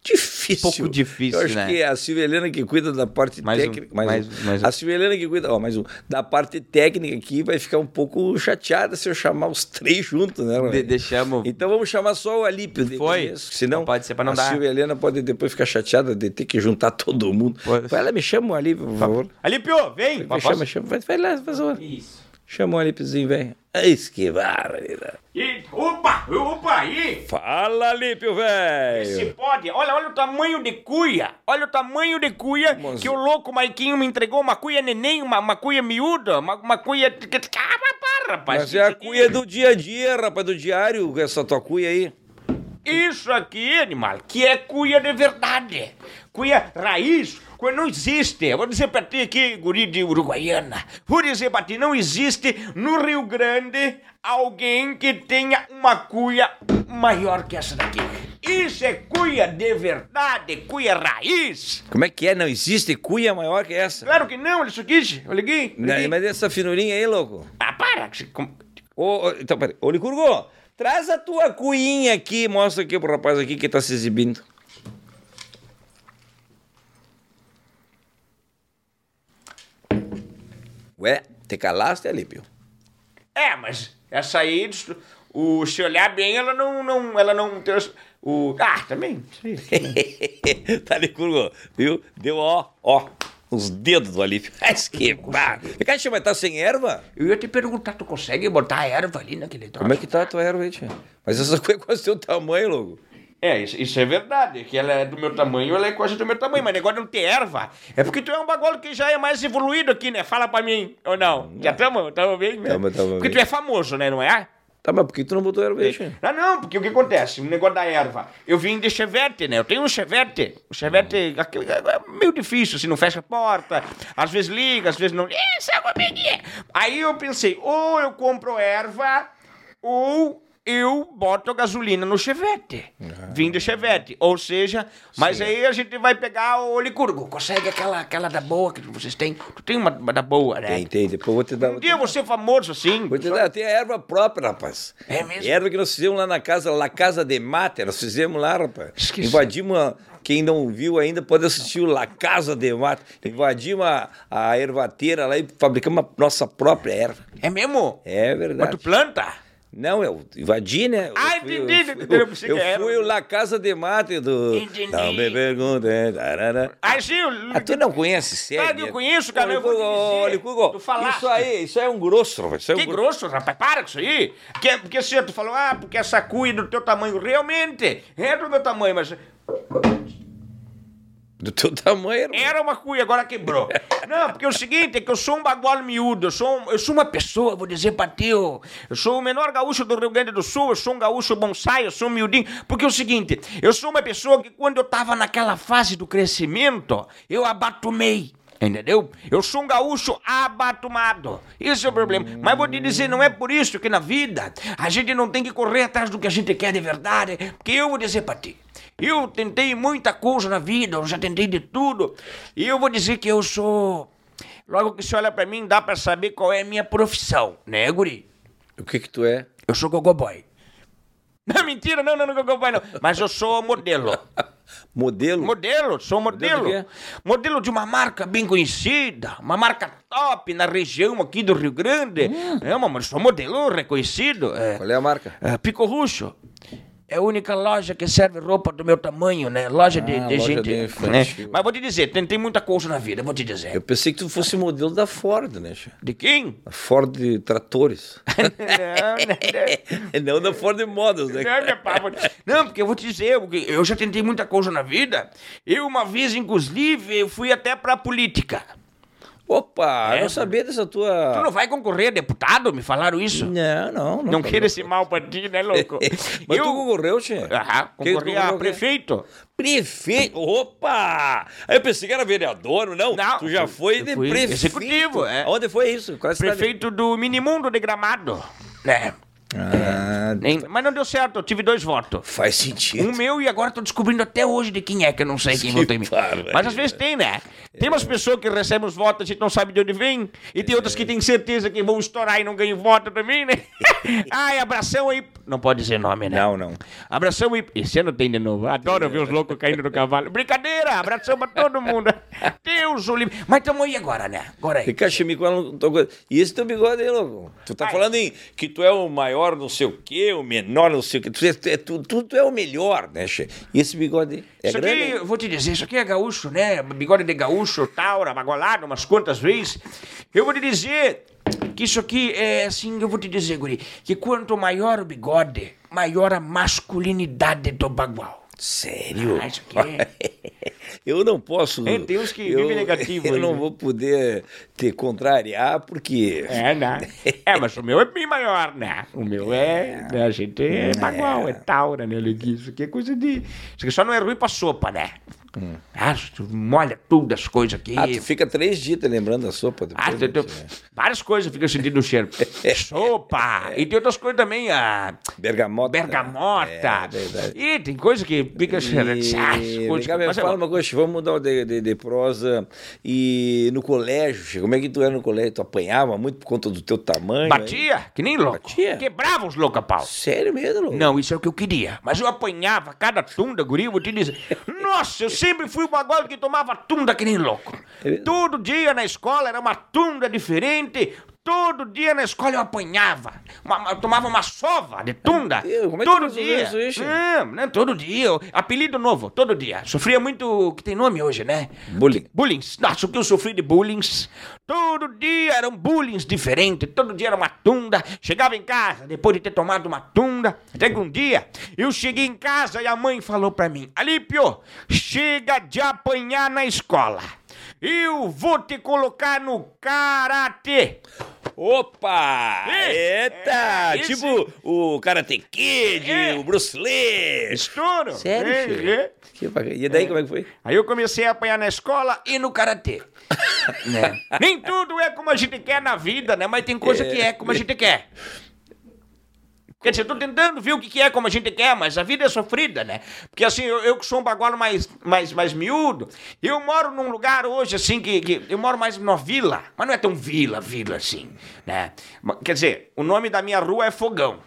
difícil. Pouco difícil, Eu acho né? que é a Silvia Helena que cuida da parte Mais um, técnica. mais mais- um. mais um. A Silvia Helena que cuida ó, mais um, da parte técnica aqui vai ficar um pouco chateada se eu chamar os três juntos, né? De, deixamos. Então vamos chamar só o Alípio. Foi? Senão Não pode ser pra não a dar. Silvia Helena pode depois ficar chateada de ter que juntar todo mundo. Pode. Vai lá, me chama o Alípio, por favor. Alípio, vem! Me chama, chama. Vai, vai lá, faz favor. Isso. Chama o Alípiozinho, velho. Que barbaridade. E, opa, opa, aí! Fala, Alípio, Se velho. pode, olha, olha o tamanho de cuia. Olha o tamanho de cuia Mas- que o louco Maiquinho me entregou. Uma cuia neném, uma, uma cuia miúda, uma, uma cuia. Ah, rapaz. Mas é a cuia do dia a dia, rapaz, do diário, essa tua cuia aí. Isso aqui, animal, que é cuia de verdade. Cuia raiz, cuia não existe. Eu Vou dizer pra ti aqui, guri de Uruguaiana. Vou dizer pra ti, não existe no Rio Grande alguém que tenha uma cuia maior que essa daqui. Isso é cuia de verdade, cuia raiz. Como é que é? Não existe cuia maior que essa? Claro que não, isso aqui, olha aqui. olha Não, mas essa finurinha aí, louco. Ah, para. ô, então, peraí. Ô, Licurgo, Traz a tua cuinha aqui, mostra aqui pro rapaz aqui que tá se exibindo. Ué, te calaste, Alípio? É, mas essa aí, o, se olhar bem, ela não, não, ela não tem os- o... Ah, também, sim. tá ali, curvo, viu? Deu ó, ó, os dedos do Alípio. Mas que barra. Fica, mas tá sem erva? Eu ia te perguntar, tu consegue botar a erva ali naquele troço? Como é que tá a tua erva aí, tia? Mas essa coisa é quase teu tamanho, louco. É, isso, isso é verdade, que ela é do meu tamanho, ela é quase do meu tamanho, mas negócio de não ter erva, é porque tu é um bagulho que já é mais evoluído aqui, né? Fala pra mim, ou não? Já tamo, tamo bem, né? Tamo, tamo Porque bem. tu é famoso, né, não é? Tá, mas por que tu não botou erva aí? Não, não, porque o que acontece? O negócio da erva. Eu vim de chevette, né? Eu tenho um chevette. O chevette aquele, é meio difícil, assim, não fecha a porta. Às vezes liga, às vezes não. Isso é uma. Aí eu pensei, ou eu compro erva, ou eu boto gasolina no chevette. Vim de chevette. Ou seja, mas aí a gente vai pegar o licurgo. Consegue aquela, aquela da boa que vocês têm? Tu tem uma, uma da boa, né? Tem, tem, depois vou te dar. Um dia você famoso assim. Vou te dar, tem a erva própria, rapaz. É mesmo? Erva que nós fizemos lá na casa, La Casa de Mate, nós fizemos lá, rapaz. Esqueci. Invadimos, a- quem não viu ainda pode assistir o La Casa de Mate. Invadimos a, a ervateira lá e fabricamos a nossa própria erva. É mesmo? É Mas verdade. tu planta? Não, eu invadi, né? Eu Ah, fui- entendi, Eu, entendi, eu pensei eu era. fui La Casa de Mate do... Entendi. Não me pergunte, tarara. Ah, eu... Ah, tu não conhece série? Ah, eu conheço, cara, eu vou Tu falaste. Isso aí, isso aí é um grosso, rapaz. Isso é um Que grosso. rapaz, para com isso aí. Que, porque assim, tu falou, ah, porque essa cuia é do teu tamanho. Realmente, é do meu tamanho, mas Do teu tamanho, irmão. era uma cuia, agora quebrou. Não, porque é o seguinte, é que eu sou um bagual miúdo, eu sou, um- eu sou uma pessoa, vou dizer pra ti, eu, eu sou o menor gaúcho do Rio Grande do Sul, eu sou um gaúcho bonsai, eu sou um miudinho, porque é o seguinte, eu sou uma pessoa que quando eu tava naquela fase do crescimento, eu abatumei. Entendeu? Eu sou um gaúcho abatumado. Isso é o problema. Mas vou te dizer, não é por isso que na vida a gente não tem que correr atrás do que a gente quer de verdade. Porque eu vou dizer pra ti. Eu tentei muita coisa na vida, eu já tentei de tudo. E eu vou dizer que eu sou. Logo que você olha pra mim, dá pra saber qual é a minha profissão, né, guri? O que que tu é? Eu sou gogoboy. Não, mentira, não, não, não, gogoboy não. Mas eu sou modelo. Modelo? Modelo, sou modelo. Modelo? Modelo de uma marca bem conhecida, uma marca top na região aqui do Rio Grande. É, mas sou modelo reconhecido. É, Qual é a marca? é, Pico Russo. É a única loja que serve roupa do meu tamanho, né? Loja de, Ah, de loja gente. de infantil. né? Mas vou te dizer, tentei muita coisa na vida, vou te dizer. Eu pensei que tu fosse modelo da Ford, né? che? De quem? A Ford Tratores. não, não, Não da Ford Models, né? Não, meu vou- Não, porque eu vou te dizer, eu já tentei muita coisa na vida. Eu, uma vez, inclusive, fui até pra política. Opa, É, eu não sabia dessa tua... Tu não vai concorrer a deputado? Me falaram isso? Não, não. Não queira esse mal pra ti, né, louco? Mas eu... tu concorreu, Tchê? Ah, tu concorri a prefeito. Prefeito? Opa! Aí eu pensei que era vereador, não? Não, tu já foi de prefeito. executivo, é. Onde foi isso? Qual é? Prefeito do Minimundo de Gramado. Né? Ah, Nem- Mas não deu certo, eu tive dois votos. faz sentido. Um meu e agora tô descobrindo até hoje de quem é, que eu não sei quem Que votou em mim. barbaridade. Mas às vezes tem, né? Tem umas pessoas que recebem os votos, a gente não sabe de onde vem. E tem outras que tem certeza que vão estourar e não ganham voto também, né? Ai, abração aí. Não pode dizer nome, né? Não, não. Abração aí. Esse ano tem de novo. Adoro ver os loucos caindo no cavalo. Brincadeira! Abração pra todo mundo. Deus o livre. Mas tamo aí agora, né? Agora aí. Fica chimico não tô coisa. E esse teu bigode aí, louco? Tu tá falando em que tu é o maior não sei o quê, o menor não sei o quê. É- tu, é- tu, tu- tu é o melhor, né, che? E esse bigode? É isso grande? aqui, eu vou te dizer, isso aqui é gaúcho, né? Bigode de gaúcho, taura, magolado, umas quantas vezes. Eu vou te dizer que isso aqui é assim, eu vou te dizer, guri, que quanto maior o bigode, maior a masculinidade do bagual. Sério? Ah, isso aqui Eu não posso. É, tem uns que eu, vivem negativo Eu aí, não né? vou poder te contrariar, porque. É, né? É, mas o meu é bem maior, né? O meu é. né, A gente é bagual, é taura, né? Isso aqui é coisa de. Isso aqui só não é ruim pra sopa, né? Ah, tu molha tudo as coisas aqui. Ah, tu fica três dias lembrando da sopa depois. Ah, né, tem- tem- tchê? várias coisas ficam sentindo o cheiro. Sopa! E tem outras coisas também, a Bergamota. bergamota. É, verdade. e tem coisa que fica cheirando. Ah, coisa- mas é fala uma coisa. Che, vamos mudar de, de, de prosa. E no colégio, como é que tu era no colégio? Tu apanhava muito por conta do teu tamanho? Batia, que nem louco. Batia? Quebrava os louca-pau. Sério mesmo, louco? Não, isso é o que eu queria. Mas eu apanhava cada tunda, guri, vou te dizer. Nossa, eu sempre fui o bagulho que tomava tunda que nem louco. É Todo dia na escola era uma tunda diferente. Todo dia na escola eu apanhava. Uma- eu tomava uma sova de tunda. Deus, como é que todo dia. isso? Não, não, todo dia. Eu- Apelido novo, todo dia. Sofria muito, que tem nome hoje, né? Bullying. Bullying. Nossa, o que eu sofri de bullying. Todo dia eram bullying diferentes. Todo dia era uma tunda. Chegava em casa depois de ter tomado uma tunda. Até que um dia eu cheguei em casa e a mãe falou pra mim: Alípio, chega de apanhar na escola. Eu vou te colocar no karatê. Opa! Esse, Eita! é, tipo o Karate Kid, É. o Bruce Lee. Estouro. Sério, É, é. Que bacana. E daí, como é que foi? Aí eu comecei a apanhar na escola e no karatê. né? Nem tudo é como a gente quer na vida, né? Mas tem coisa que é como a gente quer. Quer dizer, eu tô tentando ver o que que é como a gente quer, mas a vida é sofrida, né? Porque assim, eu, eu que sou um bagulho mais, mais, mais miúdo, eu moro num lugar hoje, assim, que, que eu moro mais numa vila, mas não é tão vila, vila assim, né? Quer dizer, o nome da minha rua é Fogão,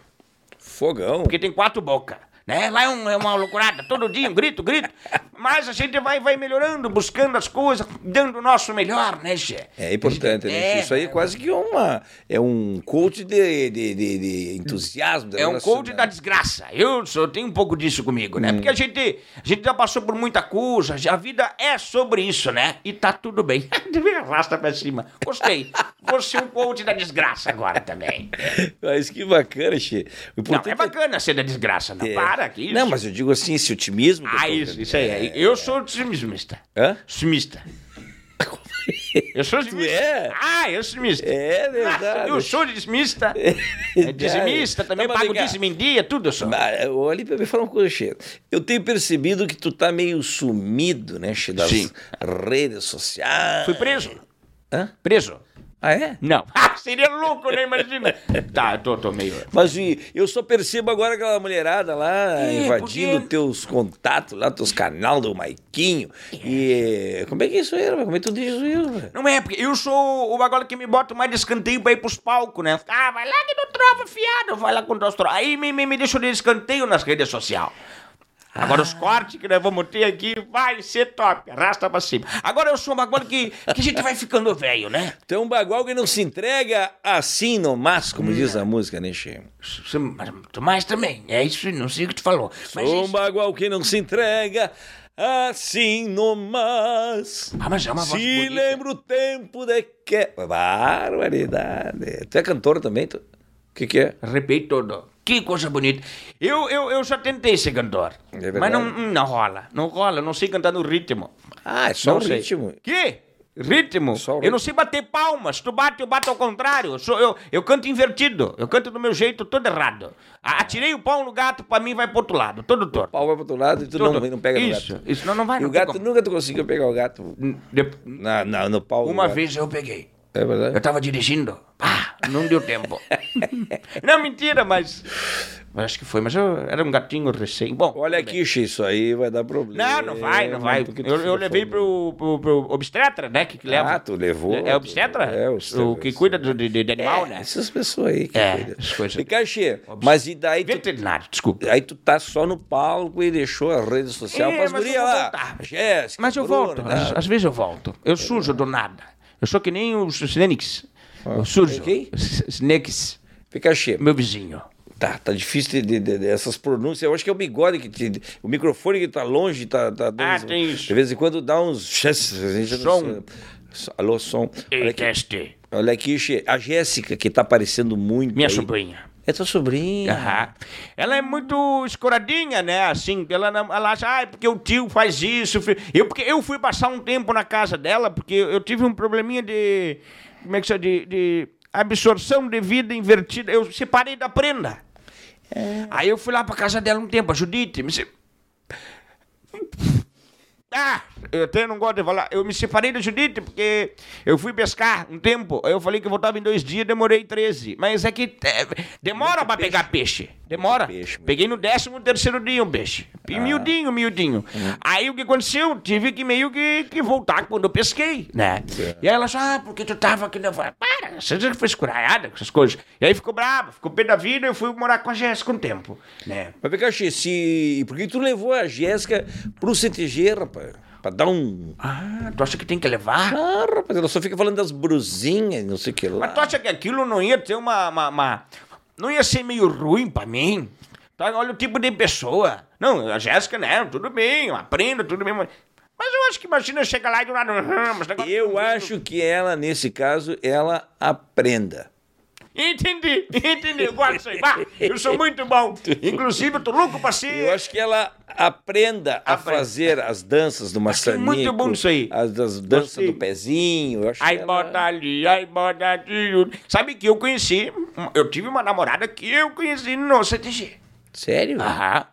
Fogão. porque tem quatro bocas. Né? Lá é, um- é uma loucurada, todo dia um grito, grito. Mas a gente vai, vai melhorando, buscando as coisas, dando o nosso melhor, né, Gê? É importante, né? É, Isso aí é quase que uma, é um coach de, de, de, de entusiasmo. É um coach da desgraça. Eu só tenho um pouco disso comigo, né? Porque a gente, a gente já passou por muita coisa, a vida é sobre isso, né? E tá tudo bem. Arrasta pra cima. Gostei. Vou ser um coach da desgraça agora também. Mas que bacana, Che. Não, importante é bacana ser da desgraça, não. é- Para isso. Não, mas eu digo assim, esse otimismo. Ah, isso, isso aí. É. Eu sou otimista. Hã? Otimista. Eu sou otimista. é? Ah, eu sou otimista. É verdade. Nossa, eu sou dizimista. É dizimista também, Não, pago dízimo em dia, tudo eu sou. Mas, Olha pra me falar uma coisa, Che. Eu tenho percebido que tu tá meio sumido, né, Che, das Sim. redes sociais. Fui preso. Hã? Preso. Ah, é? Não. Ah, seria louco, né? Imagina. tá, eu tô, tô meio. Mas e, eu só percebo agora aquela mulherada lá É, invadindo porque- teus contatos lá, teus canal do Maiquinho. E como é que é isso velho? Como é que tu diz isso velho? Não é, porque eu sou o bagulho que me bota mais de escanteio pra ir pros palcos, né? Ah, vai lá que não trova fiado, vai lá com os trova. Aí me, me, me deixa de escanteio nas redes sociais. Agora os cortes que nós vamos ter aqui vai ser top, arrasta pra cima. Agora eu sou um bagulho que, que a gente vai ficando velho, né? É um bagual que não se entrega assim nomás, como diz a música, né, Che? Mas mais também, é isso, não sei o que tu falou. Mas Sou um isso- bagual que não se entrega assim nomás. Ah, mas é uma voz Se bonita. lembra o tempo de que... Barbaridade. Tu é cantor também? Tu... O que que é? Arrepiei todo. Que coisa bonita. Eu, eu, eu já tentei ser cantor. É mas não, não rola. Não rola. Não sei cantar no ritmo. Ah, é só não o sei. ritmo. Que? Ritmo? Só o Eu não sei bater palmas. Tu bate, eu bato ao contrário. Eu, sou, eu, eu canto invertido. Eu canto do meu jeito todo errado. Atirei o pau no gato, pra mim vai pro outro lado. Todo torto. pau vai pro outro lado e tu não, não pega isso, no gato. Isso, não, não vai. E não o gato, como. nunca tu conseguiu pegar o gato De- na, na- no pau Uma vez eu peguei. É verdade? Eu tava dirigindo. Pá, não deu tempo. não, mentira, mas. mas Acho que foi, mas eu era um gatinho recém. Bom. Olha aqui, Xi, isso aí vai dar problema. Não, não vai, não vai. porque tu Eu, eu fica levei pro, pro, pro obstetra, né? Que, que leva. Ah, tu levou? É obstetra? É, o que cuida do, de, de animal, É, né? Essas pessoas aí que É, cuidam. essas coisas. E Caxê, mas e daí tu, Veterinário, desculpa. aí tu tá só no palco e deixou a rede social É, pras mas eu gurias lá. Jéssica, Mas eu Bruno, volto, né? às, às vezes eu volto. Eu sujo do nada. Eu sou que nem o Snakes. Eu sujo. quem? S- Snakes, Caxê, meu vizinho. tá, tá difícil de, de- de- essas pronúncias. Eu acho que é o bigode que te, o microfone que tá longe, tá, tá dando Ah, tem isso. De vez em quando dá uns... não Som. Alô, som. Olha aqui, teste. olha aqui, a Jéssica, que tá aparecendo muito Minha aí. sobrinha. É tua sobrinha. Aham. Ela é muito escoradinha, né? Assim, ela, não- ela acha, ah, é porque o tio faz isso. fi-". Eu, porque eu fui passar um tempo na casa dela, porque eu tive um probleminha de. Como é que chama? De, de absorção de vida invertida. Eu separei da prenda. Aí eu fui lá pra casa dela um tempo, a Judite. Me... Ah, eu até não gosto de falar. Eu me separei da Judite porque eu fui pescar um tempo. Aí eu falei que eu voltava em dois dias, demorei 13. Mas é que é, demora pra pegar peixe. Demora. peixe. Peguei no décimo terceiro dia um peixe. E Miudinho, miudinho. Aí o que aconteceu? Tive que meio que, que voltar quando eu pesquei, né? E aí ela falou, ah, porque tu tava aqui na... Para, você já foi escuraiada com essas coisas. E aí ficou brava, ficou pé da vida e eu fui morar com a Jéssica um tempo, né? Mas vem cá, se... por que tu levou a Jéssica pro CTG, rapaz? Pra dar um. Ah, tu acha que tem que levar? Ah, rapaz, ela só fica falando das brusinhas, não sei o que lá. Mas tu acha que aquilo não ia ter uma. uma- uma- Não ia ser meio ruim pra mim? Tá, olha o tipo de pessoa. Não, a Jéssica, né? Tudo bem, eu aprendo, tudo bem. Mas mas eu acho que imagina eu chegar lá e do lado. "Ah, mas negócio- Eu acho que ela, nesse caso, ela aprenda. Entendi, entendi. Eu gosto disso aí. Eu sou muito bom. Inclusive, eu tô louco pra ser. Eu acho que ela aprenda a Aprenda. fazer as danças do maçanico. muito bom isso aí. As das danças Gostei. do pezinho. Eu acho Ai, que ela... bota ali, ai, bota ali. Sabe que eu conheci, eu tive uma namorada que eu conheci no CTG. Sério? Aham.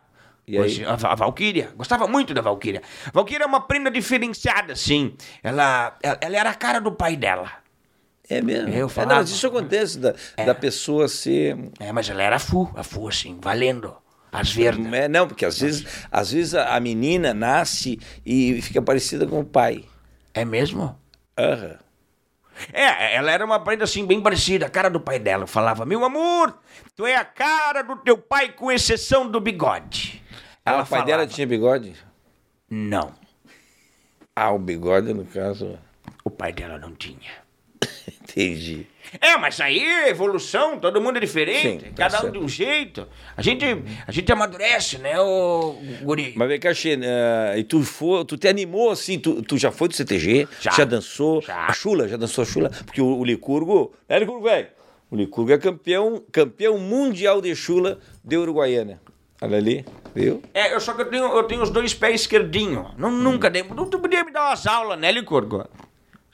E aí? Hoje, A, a Valkyria. Gostava muito da Valkyria. Valkyria é uma prenda diferenciada, sim. Ela, ela, ela era a cara do pai dela. É mesmo. Eu É, falava. mas isso acontece da, da pessoa ser. É, mas ela era a Fu, a Fu, assim, valendo. As verdes. É, não, porque às vezes, às vezes a, menina nasce e fica parecida com o pai. É mesmo? Aham. É, ela era uma prenda assim, bem parecida, a cara do pai dela. Eu falava, meu amor, tu é a cara do teu pai, com exceção do bigode. Ah, Ela o pai falava, dela tinha bigode? Não, Ah, o bigode, no caso. o pai dela não tinha. Entendi. É, mas aí é evolução, todo mundo é diferente, Sim, tá cada um certo. de um jeito. A gente, a gente amadurece, né, ô guri? Mas vem cá, Xê, eh, e tu, for, tu te animou assim, tu, tu já foi do CTG? Já. dançou? Já. A Chula, já dançou a Chula? Porque o, o Licurgo, né, Licurgo, velho? O Licurgo é campeão, campeão mundial de Chula de Uruguaiana. Olha ali, viu? É, eu só que eu tenho, eu tenho os dois pés esquerdinhos. Não, Nunca dei. Não, tu podia me dar umas aulas, né, Licurgo?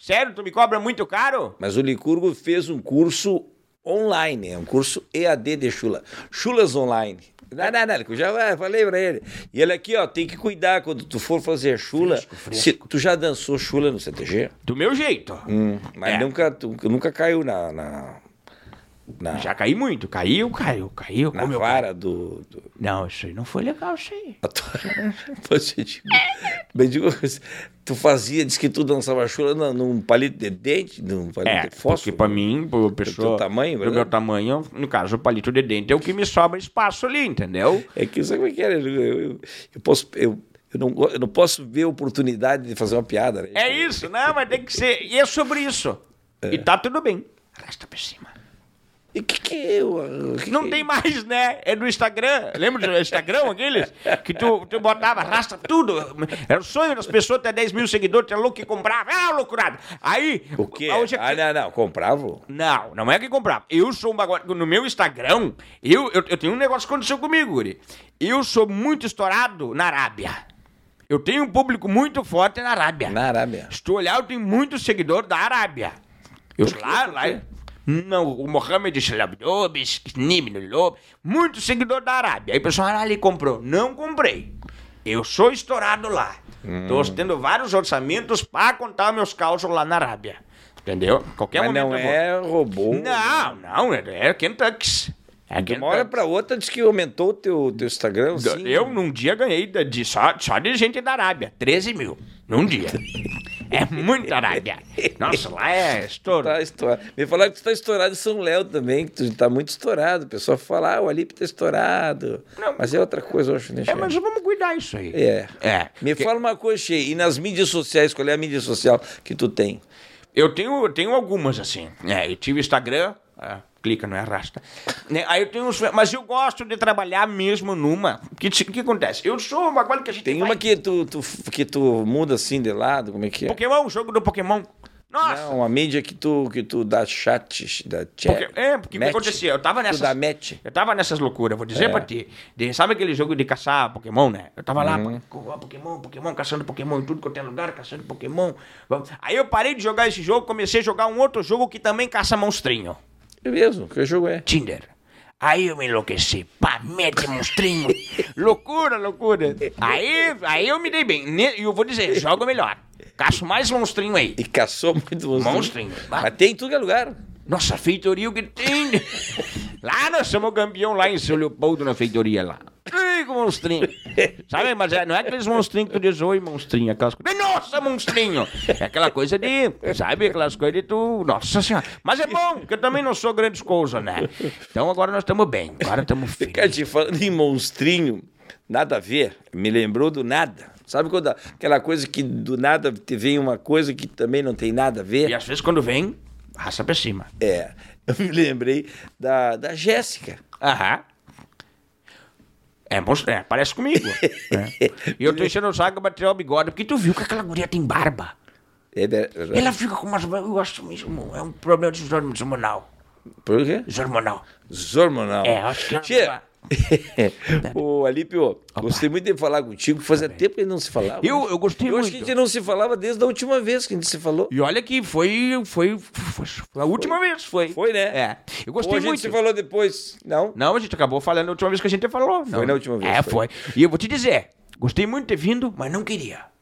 Sério, tu me cobra muito caro? Mas o Licurgo fez um curso online, é um curso EAD de Chula. Chulas online. Não, não, não, Licurgo, já falei pra ele. E ele aqui, ó, tem que cuidar quando tu for fazer chula. Se, tu já dançou chula no CTG? Do meu jeito. Hum, mas É. nunca, tu, nunca caiu na, na, na, Já caí muito. Caiu, caiu, caiu. na Como vara do. do Não, isso aí não foi legal, isso aí. a tua- Você, digo, tu fazia, diz que tu dançava chula num, palito de dente, num palito É, de porque fósforo. pra mim, pro pessoa, teu tamanho, pro verdade? meu tamanho, no caso, o palito de dente é o que me sobra espaço ali, entendeu? É que sabe como é que era? Eu, eu, eu posso. Eu, eu, não, eu não posso ver a oportunidade de fazer uma piada. Né? É isso, não, mas tem que ser. E é sobre isso. E tá tudo bem. Arrasta pra cima. E o que, que eu. o que Não que- tem mais, né? É do Instagram. Lembra do Instagram, aqueles? Que tu, tu botava, arrasta tudo. Era o sonho das pessoas ter 10 mil seguidores, tinha louco que comprava. Ah, loucurada. Aí. O quê? hoje é Ah, não, não, comprava. Não, não é que comprava. Eu sou um bagulho. No meu Instagram, eu, eu, eu tenho um negócio que aconteceu comigo, Guri. Eu sou muito estourado na Arábia. Eu tenho um público muito forte na Arábia. Na Arábia. Se tu olhar, eu tenho muitos seguidores da Arábia. Eu lá, lá. Não, o Mohamed Shalabdobis, Ibn Lob, muito seguidor da Arábia. Aí o pessoal, ah, ali comprou. Não comprei. Eu sou estourado lá. Hum. Tô tendo vários orçamentos para contar meus cálculos lá na Arábia. Entendeu? Qualquer Mas momento não eu vou. é robô. Não, não, é, é Kentucky. É De uma hora pra outra diz que aumentou o teu, teu Instagram. Assim, Eu, num dia, ganhei de, de- só, só de gente da Arábia. 13 mil. Num dia. É muita Arábia. Nossa, lá é estouro. Tá estourado. Me falaram que tu tá estourado em São Léo também, que tu tá muito estourado. O pessoal fala, ah, o Alipe tá estourado. Não. Mas é outra coisa, eu acho, né, É, mas vamos cuidar isso aí. É. É. Me Porque fala uma coisa, Che, e nas mídias sociais, qual é a mídia social que tu tem? Eu tenho, eu tenho algumas, assim. É, eu tive Instagram. ah, clica, não é arrasta. Né, Aí eu tenho uns. Mas eu gosto de trabalhar mesmo numa. O que, que acontece? Eu sou uma coisa que a gente. Tem vai- uma que tu, tu, que tu muda assim de lado, como é que é? Pokémon, jogo do Pokémon. Nossa! Não, uma mídia que tu, que tu dá chat, dá chat. Porque- é, porque o que acontecia? Eu tava nessas. Tu dá match. Eu tava nessas loucuras, vou dizer É. pra ti. De- sabe aquele jogo de caçar Pokémon, né? Eu tava lá, Uhum. pô, Pokémon, Pokémon, caçando Pokémon em tudo quanto é lugar, caçando Pokémon. Aí eu parei de jogar esse jogo, comecei a jogar um outro jogo que também caça monstrinho. É mesmo? Que jogo é? Tinder. Aí eu me enlouqueci. Pá, mete monstrinho. loucura, loucura. Aí, aí eu me dei bem. E eu vou dizer, jogo melhor. Caço mais monstrinho aí. E caçou muito monstrinho. Monstrinho. Mas tem em tudo que é lugar. Nossa, feitoria o que tem. lá nós somos campeão lá em São Leopoldo, na feitoria lá. Que monstrinho. Sabe, mas é- não é aqueles monstrinhos que tu diz, oi, monstrinho, aquelas coisas. Nossa, monstrinho. É aquela coisa de, sabe, aquelas coisas de tu, nossa senhora. Mas é bom, porque eu também não sou grandes coisas, né? Então agora nós estamos bem, agora estamos Cara, felizes. te falando em monstrinho, nada a ver. Me lembrou do nada. Sabe quando aquela coisa que do nada te vem uma coisa que também não tem nada a ver? E às vezes quando vem, raça pra cima. É. Eu me lembrei da, da Jéssica. Aham. É, é, parece comigo. É. E eu tô enchendo o saco pra tirar o bigode, porque tu viu que aquela guria tem barba. É ver- Ela fica com umas. Eu acho mesmo. É um problema de hormonal. Por quê? Hormonal. Zormonal. É, acho que. Tchê, Ô, Alípio, gostei muito de falar contigo. Fazia tempo que a não se falava. Eu, eu gostei Eu muito. acho que a gente não se falava desde a última vez que a gente se falou. E olha que foi, foi, foi, foi a última vez, foi. Foi, né? É. Eu gostei Ou a gente muito. se falou depois. Não? Não, a gente acabou falando na última vez que a gente falou. Não. na última vez, É, foi. foi. E eu vou te dizer, gostei muito de ter vindo, mas não queria.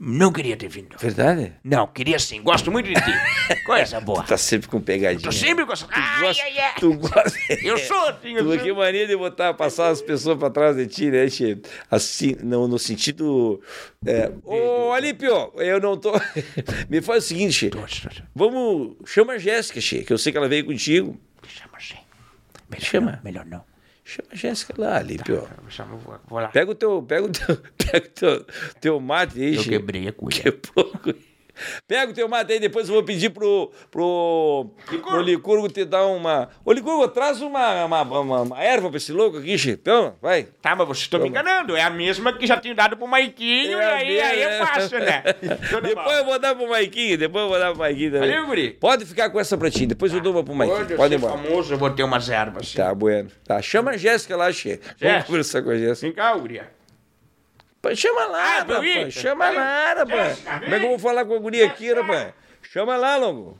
Não queria ter vindo. Verdade? Não, queria sim. Gosto muito de ti. Coisa boa. Tá sempre com pegadinha. Tô sempre gostando. Tu Ai, gosta, ai, ai. tu gosta. Eu sou assim, eu Tu sou. que mania de botar, passar as pessoas pra trás de ti, né, Che? Assim, não, no sentido. É... Ô, Alípio, eu não tô. Me faz o seguinte, Che. Vamos. Chama a Jéssica, Che, que eu sei que ela veio contigo. Chama sim. Melhor Chama. Não, melhor não. Chama a Jéssica lá, Alípio. Eu chamo, vou, vou lá. Pega o teu. Pega o teu. Pega o teu, teu mate aí, Eu quebrei a cuia. Que pouco. Pega o teu mate aí, depois eu vou pedir pro, pro, pro Licurgo te dar uma. Ô, Licurgo, traz uma, uma, uma, uma erva pra esse louco aqui, Che. Toma, vai. Tá, mas vocês estão me enganando. É a mesma que já tinha dado pro Maiquinho, É e aí, aí é mesma, fácil, né? Depois bom. eu vou dar pro Maiquinho, depois eu vou dar pro Maiquinho também. Valeu, guri. Pode ficar com essa pra ti, depois eu dou uma pro Maiquinho. Pode ser embora. famoso, eu vou ter umas ervas. Tá, bueno. Tá, chama a Jéssica lá, Che. Vamos conversar com a Jéssica. Vem cá, guria. Pô, Chama lá, Ah, rapaz. bonita. Chama Valeu. lá, rapaz. Como é que eu vou falar com a guria aqui, rapaz? Chama lá, Longo.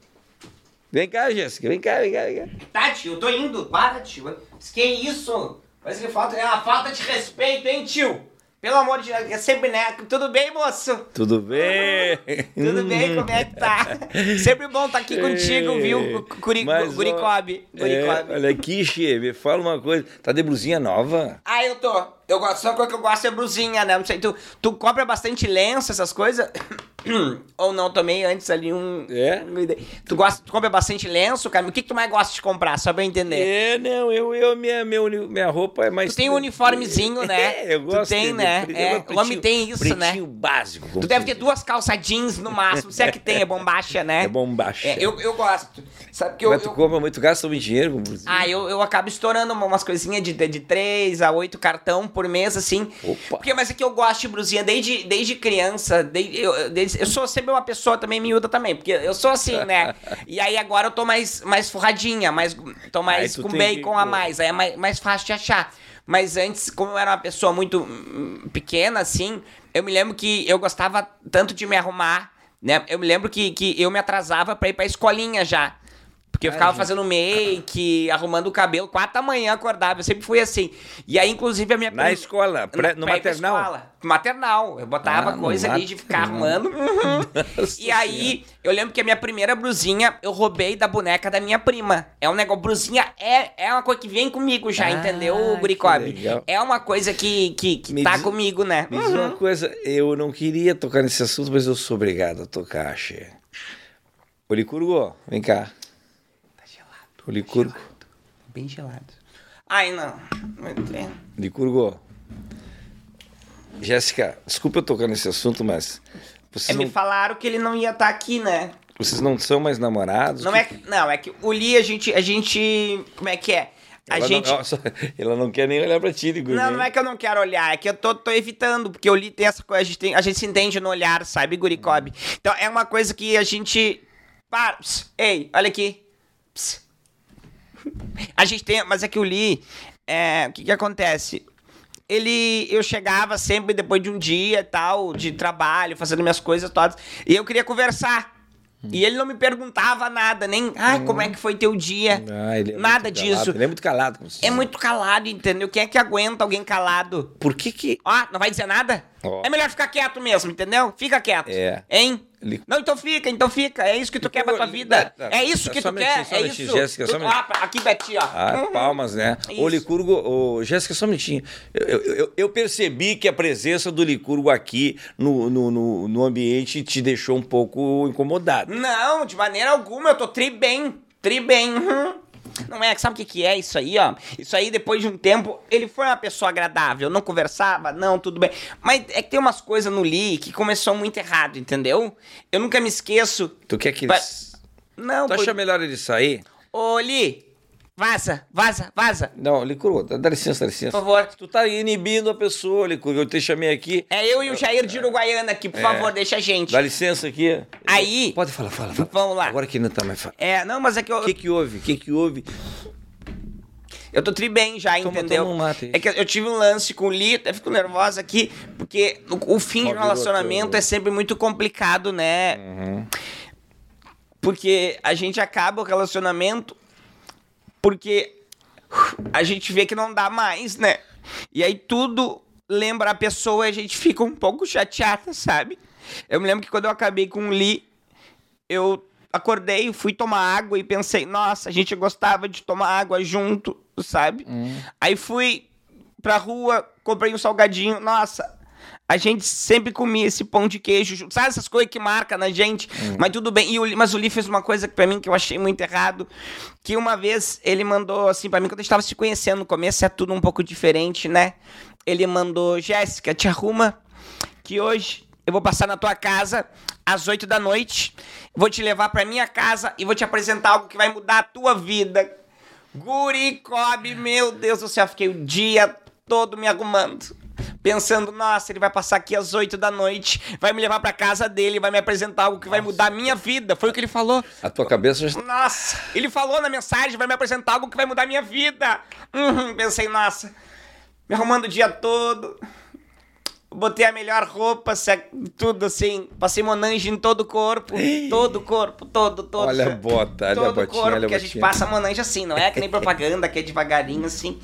Vem cá, Jéssica. Vem cá, vem cá, vem cá. Tá, tio, eu tô indo. Para, tio. Que isso? Parece que falta, é uma falta de respeito, hein, tio? Pelo amor de Deus, é sempre, né? Tudo bem, moço? Tudo bem? Tudo bem, como é que tá? Sempre bom estar aqui contigo, viu, Curi, Mas, ó, Guricobe? É, olha aqui, Che, me fala uma coisa. Tá de blusinha nova? Ah, eu tô. Eu gosto, só coisa que eu gosto é blusinha, né? Não sei, tu, tu compra bastante lenço, essas coisas? Ou não, tomei antes ali um... É? Tu, gosta, tu compra bastante lenço, cara? O que, que tu mais gosta de comprar, só pra eu entender? É, não, eu, eu minha, minha, minha roupa é mais. Tu tem um uniformezinho, né? É, eu gosto Tu tem, né? É, o homem tem isso, né? pretinho básico. Tu deve ter duas calças jeans no máximo, se é que tem, é bombacha, né? É bombacha. É, eu, eu gosto. Sabe que eu... Mas tu eu- compra muito, gasta muito dinheiro com blusinha. Ah, eu, eu acabo estourando uma- umas coisinhas de, de, de 3 a 8 cartão por mês, assim. Opa. Porque, mas é que eu gosto de blusinha desde, desde criança. Desde, eu, desde- eu sou sempre uma pessoa também miúda também, porque eu sou assim, né? e aí agora eu tô mais, mais forradinha, mais, tô mais com bacon que- a mais, aí é mais, mais fácil de achar. Mas antes, como eu era uma pessoa muito hum, pequena, assim, eu me lembro que eu gostava tanto de me arrumar, né? Eu me lembro que, que eu me atrasava pra ir pra escolinha já. Porque eu ficava fazendo make, arrumando o cabelo, quatro da manhã acordava, eu sempre fui assim. E aí, inclusive, a minha... Na prim- escola, pré- no maternal? escola. Maternal. Eu botava Ah, no coisa ali de ficar arrumando. Uhum. e aí, eu lembro que a minha primeira brusinha eu roubei da boneca da minha prima. É um negócio, brusinha é, é uma coisa que vem comigo já, Ah, entendeu, que Guricob? legal. É uma coisa que, que, que Me tá diz- comigo, né? Me diz uma coisa, eu não queria tocar nesse assunto, mas eu sou obrigado a tocar, Che. Ô, Licurgo, vem cá. Tá gelado. Ô, Licurgo. Bem gelado. Ai, não. Licurgo. Jéssica, desculpa eu tocar nesse assunto, mas É, vocês, me não, falaram que ele não ia estar aqui, né? vocês não são mais namorados? Não é, que- não, é que o Li, a gente, a gente, como é que é? A ela gente... Não, ela não quer nem olhar pra ti, Licurgo. Não, não é que eu não quero olhar, é que eu tô, tô evitando, porque o Li tem essa coisa, a gente, tem, a gente se entende no olhar, sabe, Guricob? Então é uma coisa que a gente. Para, ps, ei, olha aqui. Ps. A gente tem, mas é que o Li, é, o que que acontece? Ele, eu chegava sempre depois de um dia e tal, de trabalho, fazendo minhas coisas todas, e eu queria conversar. E ele não me perguntava nada, nem, ai, como é que foi teu dia? Ah, ele é nada muito disso. calado, Ele é muito calado. É muito calado, entendeu? Quem é que aguenta alguém calado? Por que que... Ó, não vai dizer nada? Ó. É melhor ficar quieto mesmo, entendeu? Fica quieto. É. Hein? Ele- Não, então fica, então fica. É isso que tu quer pra tua vida. É isso que tu quer. só É isso. Jéssica, só Tu-. Ah, aqui, Betinho, ó. Ah, Uhum. palmas, né? Isso. Ô, Licurgo, ô, Jéssica, só um minutinho. Eu, eu- eu- eu percebi que a presença do Licurgo aqui no, no, no, no ambiente te deixou um pouco incomodado. Não, de maneira alguma, eu tô tri bem. Tri bem. uhum. Não é, sabe o que, que é isso aí, ó? Isso aí, depois de um tempo, ele foi uma pessoa agradável, não conversava, não, tudo bem. Mas é que tem umas coisas no Lee que começou muito errado, entendeu? Eu nunca me esqueço. Tu quer que Vai- eles... Não, Tu acha melhor ele sair? Ô, Lee, vaza, vaza, vaza. Não, Licurgo, dá dá licença, dá Por licença. favor. Tu tá inibindo a pessoa, Licurgo. Eu te chamei aqui. É eu e o Jair de Uruguaiana aqui, por favor, deixa a gente. Dá licença aqui. Aí- Pode falar, fala, fala. Vamos lá. Agora que não tá mais falando. É, não, mas é que eu, O que que houve? O que que houve? eu tô tri bem já, Toma- entendeu? toma um mate é que eu tive um lance com o Lee, até fico nervosa aqui, porque o, o fim Ó, de um relacionamento teu- é sempre muito complicado, né? Uhum. Porque a gente acaba o relacionamento porque a gente vê que não dá mais, né? E aí tudo lembra a pessoa e a gente fica um pouco chateada, sabe? Eu me lembro que quando eu acabei com o Lee, eu acordei, fui tomar água e pensei, nossa, a gente gostava de tomar água junto, sabe? Aí fui pra rua, comprei um salgadinho, nossa. A gente sempre comia esse pão de queijo, sabe essas coisas que marcam na gente? Mas tudo bem. E o, Li- mas o Lee fez uma coisa pra mim que eu achei muito errado. Que uma vez ele mandou assim pra mim, quando a gente tava se conhecendo no começo, é tudo um pouco diferente, né? Ele mandou, Jéssica, te arruma que hoje eu vou passar na tua casa às 8 da noite, vou te levar pra minha casa e vou te apresentar algo que vai mudar a tua vida. Guri Cobb, meu Deus do céu, fiquei o dia todo me arrumando. Pensando, nossa, ele vai passar aqui às 8 da noite, vai me levar pra casa dele, vai me apresentar algo que vai mudar a minha vida. Foi o que ele falou. A tua cabeça já... Nossa, ele falou na mensagem, vai me apresentar algo que vai mudar minha vida. Uhum, pensei, nossa, me arrumando o dia todo. Botei a melhor roupa, tudo assim. Passei Monange em todo o corpo. Todo o corpo, todo, todo. Olha a bota, olha a todo o botinha, corpo, olha a que a gente botinha. passa Monange assim, não é que nem propaganda, que é devagarinho assim.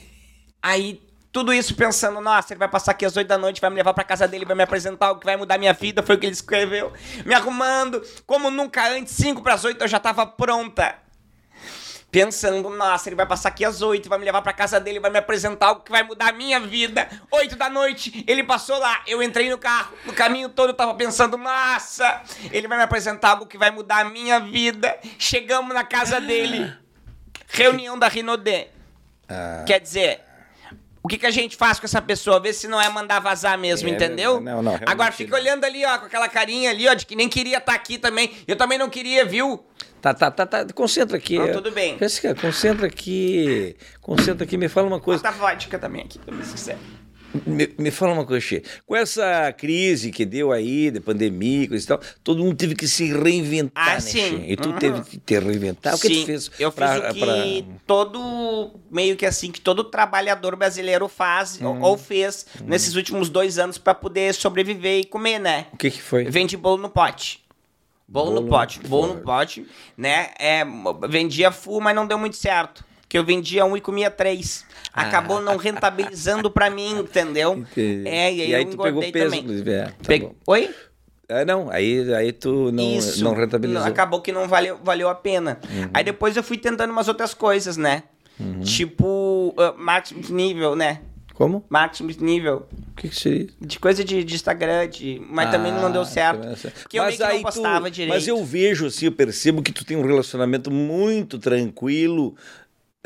Aí, tudo isso pensando, nossa, ele vai passar aqui às 8 da noite, vai me levar pra casa dele, vai me apresentar algo que vai mudar minha vida, foi o que ele escreveu. Me arrumando, como nunca antes, 5 pras 8 eu já tava pronta. Pensando, nossa, ele vai passar aqui às 8, vai me levar pra casa dele, vai me apresentar algo que vai mudar a minha vida. 8 da noite, ele passou lá, eu entrei no carro, no caminho todo eu tava pensando, nossa, ele vai me apresentar algo que vai mudar a minha vida. Chegamos na casa dele, reunião da Rinodê. Ah, Quer dizer, o que, que a gente faz com essa pessoa? Vê se não é mandar vazar mesmo, É, entendeu? não, não, Agora fica não. olhando ali, ó, com aquela carinha ali, ó, de que nem queria estar aqui também. Eu também não queria, viu? Tá, tá, tá, tá. Concentra aqui. Não, tudo bem. Concentra aqui. Concentra aqui. Me fala uma coisa. Bota vodka também aqui, também, se quiser. Me, me fala uma coisa, Che. Com essa crise que deu aí, de pandemia coisa e tal, todo mundo teve que se reinventar, Ah, né, sim. Che? E tu Uhum. teve que te reinventar. O que Sim, tu fez? Eu pra- fiz o que pra- todo, meio que assim, que todo trabalhador brasileiro faz, ou- Uhum. ou fez, nesses últimos dois anos pra poder sobreviver e comer, né? O que que foi? Vende bolo no pote. Bolo, Bolo no pote. Bolo no pote, né? É, vendia full, mas não deu muito certo. Porque eu vendia um e comia três. Acabou não rentabilizando pra mim, entendeu? Entendi. É, e aí, E aí eu tu pegou peso, também. inclusive. É, tá. Oi? É, não, aí, aí tu não, Isso. não rentabilizou. Acabou que não valeu, valeu a pena. Uhum. Aí depois eu fui tentando umas outras coisas, né? Tipo, uh, máximo nível, né? Como? Máximo nível. O que que seria? De coisa de, de Instagram, de... mas também não deu Ah, certo. Porque eu meio que não aí tu- postava direito. Mas eu vejo assim, eu percebo que tu tem um relacionamento muito tranquilo.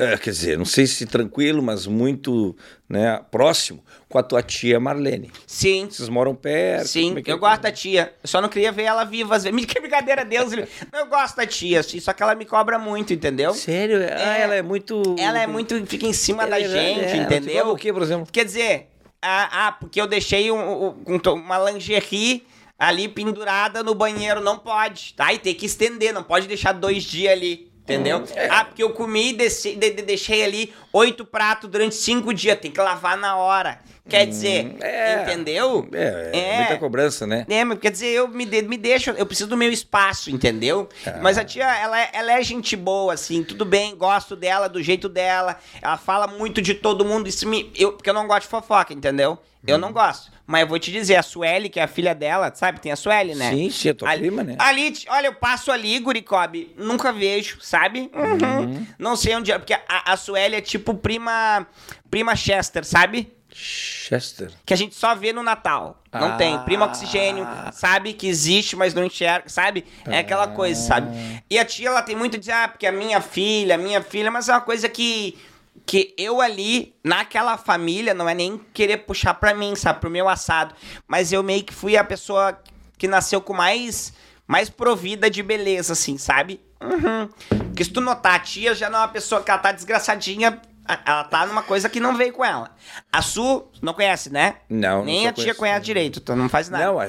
É, quer dizer, não sei se tranquilo, mas muito né, próximo com a tua tia Marlene. Sim, Vocês moram perto? Sim, é eu é? gosto da tia. Eu só não queria ver ela viva. às vezes. Que brincadeira, Deus. eu gosto da tia, só que ela me cobra muito, entendeu? Sério? Ah, ela é muito. Ela é muito. fica em cima da é- gente, é, ela te entendeu? O que, por exemplo? Quer dizer, ah, ah, porque eu deixei um- um- um uma lingerie ali pendurada no banheiro, não pode, tá? E tem que estender, não pode deixar dois dias ali. Entendeu? Ah, porque eu comi e desci- de- de- deixei ali oito pratos durante cinco dias. Tem que lavar na hora. Quer dizer, é. entendeu? É, é, muita cobrança, né? É, mas quer dizer, eu me, de, me deixo, eu preciso do meu espaço, entendeu? Ah. Mas a tia, ela, é- ela é gente boa, assim, tudo bem, gosto dela, do jeito dela. Ela fala muito de todo mundo, isso me. Eu, porque eu não gosto de fofoca, entendeu? Eu Uhum. não gosto. Mas eu vou te dizer, a Sueli, que é a filha dela, sabe? Tem a Sueli, né? Sim, sim, é tua ali, prima, né? Ali, olha, eu passo ali, Guricob, nunca vejo, sabe? Uhum. Não sei onde é, porque a, a Sueli é tipo prima. Prima Chester, sabe? Chester. que a gente só vê no Natal. Não Ah. tem. Prima Oxigênio, sabe que existe, mas não enxerga, sabe? É aquela coisa, sabe? E a tia, ela tem muito de dizer, ah, porque a minha filha, a minha filha, mas é uma coisa que. Que eu ali, naquela família, não é nem querer puxar pra mim, sabe? Pro meu assado. Mas eu meio que fui a pessoa que nasceu com mais. Mais provida de beleza, assim, sabe? Uhum. Porque se tu notar, a tia já não é uma pessoa que ela tá desgraçadinha. Ela tá numa coisa que não veio com ela. A Su, não conhece, né? Não, não Nem só a tia conhece direito, então não faz nada. Não, a, a-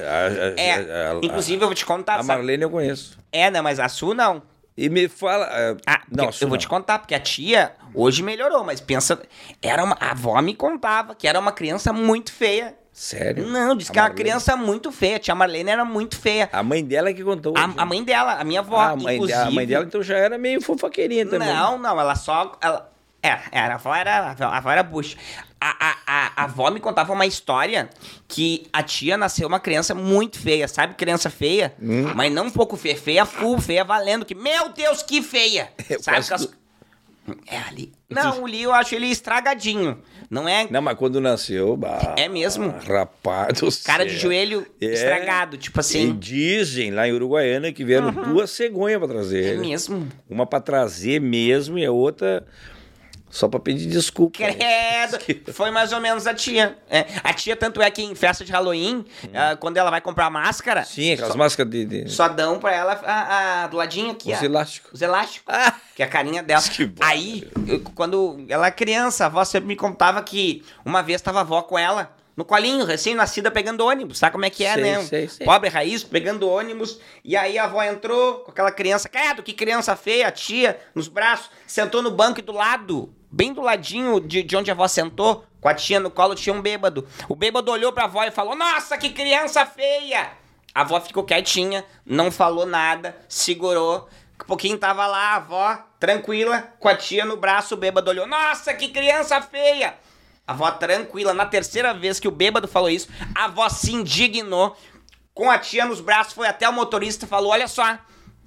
é, a- inclusive eu vou te contar. A sabe? Marlene eu conheço. É, não, mas a Su não. E me fala. ah, Ah, não, eu vou não. te contar, porque a tia hoje melhorou, mas pensa. Era uma, a avó me contava que era uma criança muito feia. Sério? Não, disse A que era uma criança muito feia. A tia Marlene era muito feia. A mãe dela que contou. A, a mãe dela, a minha avó, Ah, a mãe, inclusive. a mãe dela então já era meio fofoqueirinha também. Não, não, ela só. Ela, era, era, a avó era, a avó era bucha. A, a, a, a avó me contava uma história que a tia nasceu uma criança muito feia, sabe? Criança feia, Hum. mas não um pouco feia, feia full, feia valendo, que, meu Deus, que feia! Eu sabe? É ali. Não, o Li eu acho ele estragadinho. Não é Não, mas quando nasceu. Bah, É mesmo? Rapaz do cara de céu. joelho É. estragado, tipo E assim. dizem lá em Uruguaiana que vieram duas cegonhas pra trazer É mesmo. Uma pra trazer mesmo e a outra só pra pedir desculpa. Credo! Foi mais ou menos a tia. É, a tia, tanto é que em festa de Halloween, ah, quando ela vai comprar máscara, Hum. Sim, aquelas só, máscaras de, de... só dão pra ela a, a- do ladinho aqui. os elásticos. Os elásticos. Ah! Que é a carinha dela. Que bom. Aí, eu- quando ela é criança, a avó sempre me contava que uma vez tava a avó com ela. No colinho, recém-nascida, pegando ônibus. Sabe como é que é, Sei, né? sei, sei. Pobre raiz, pegando ônibus. E aí a avó entrou com aquela criança. Credo, que criança feia, a tia, nos braços. Sentou no banco e do lado, bem do ladinho de, de onde a avó sentou, com a tia no colo, tinha um bêbado. O bêbado olhou pra avó e falou: Nossa, que criança feia! A avó ficou quietinha, não falou nada, segurou. Um pouquinho tava lá a avó, tranquila, com a tia no braço, o bêbado olhou. Nossa, que criança feia! A avó tranquila. Na terceira vez que o bêbado falou isso, a avó se indignou. Com a tia nos braços, foi até o motorista e falou: Olha só,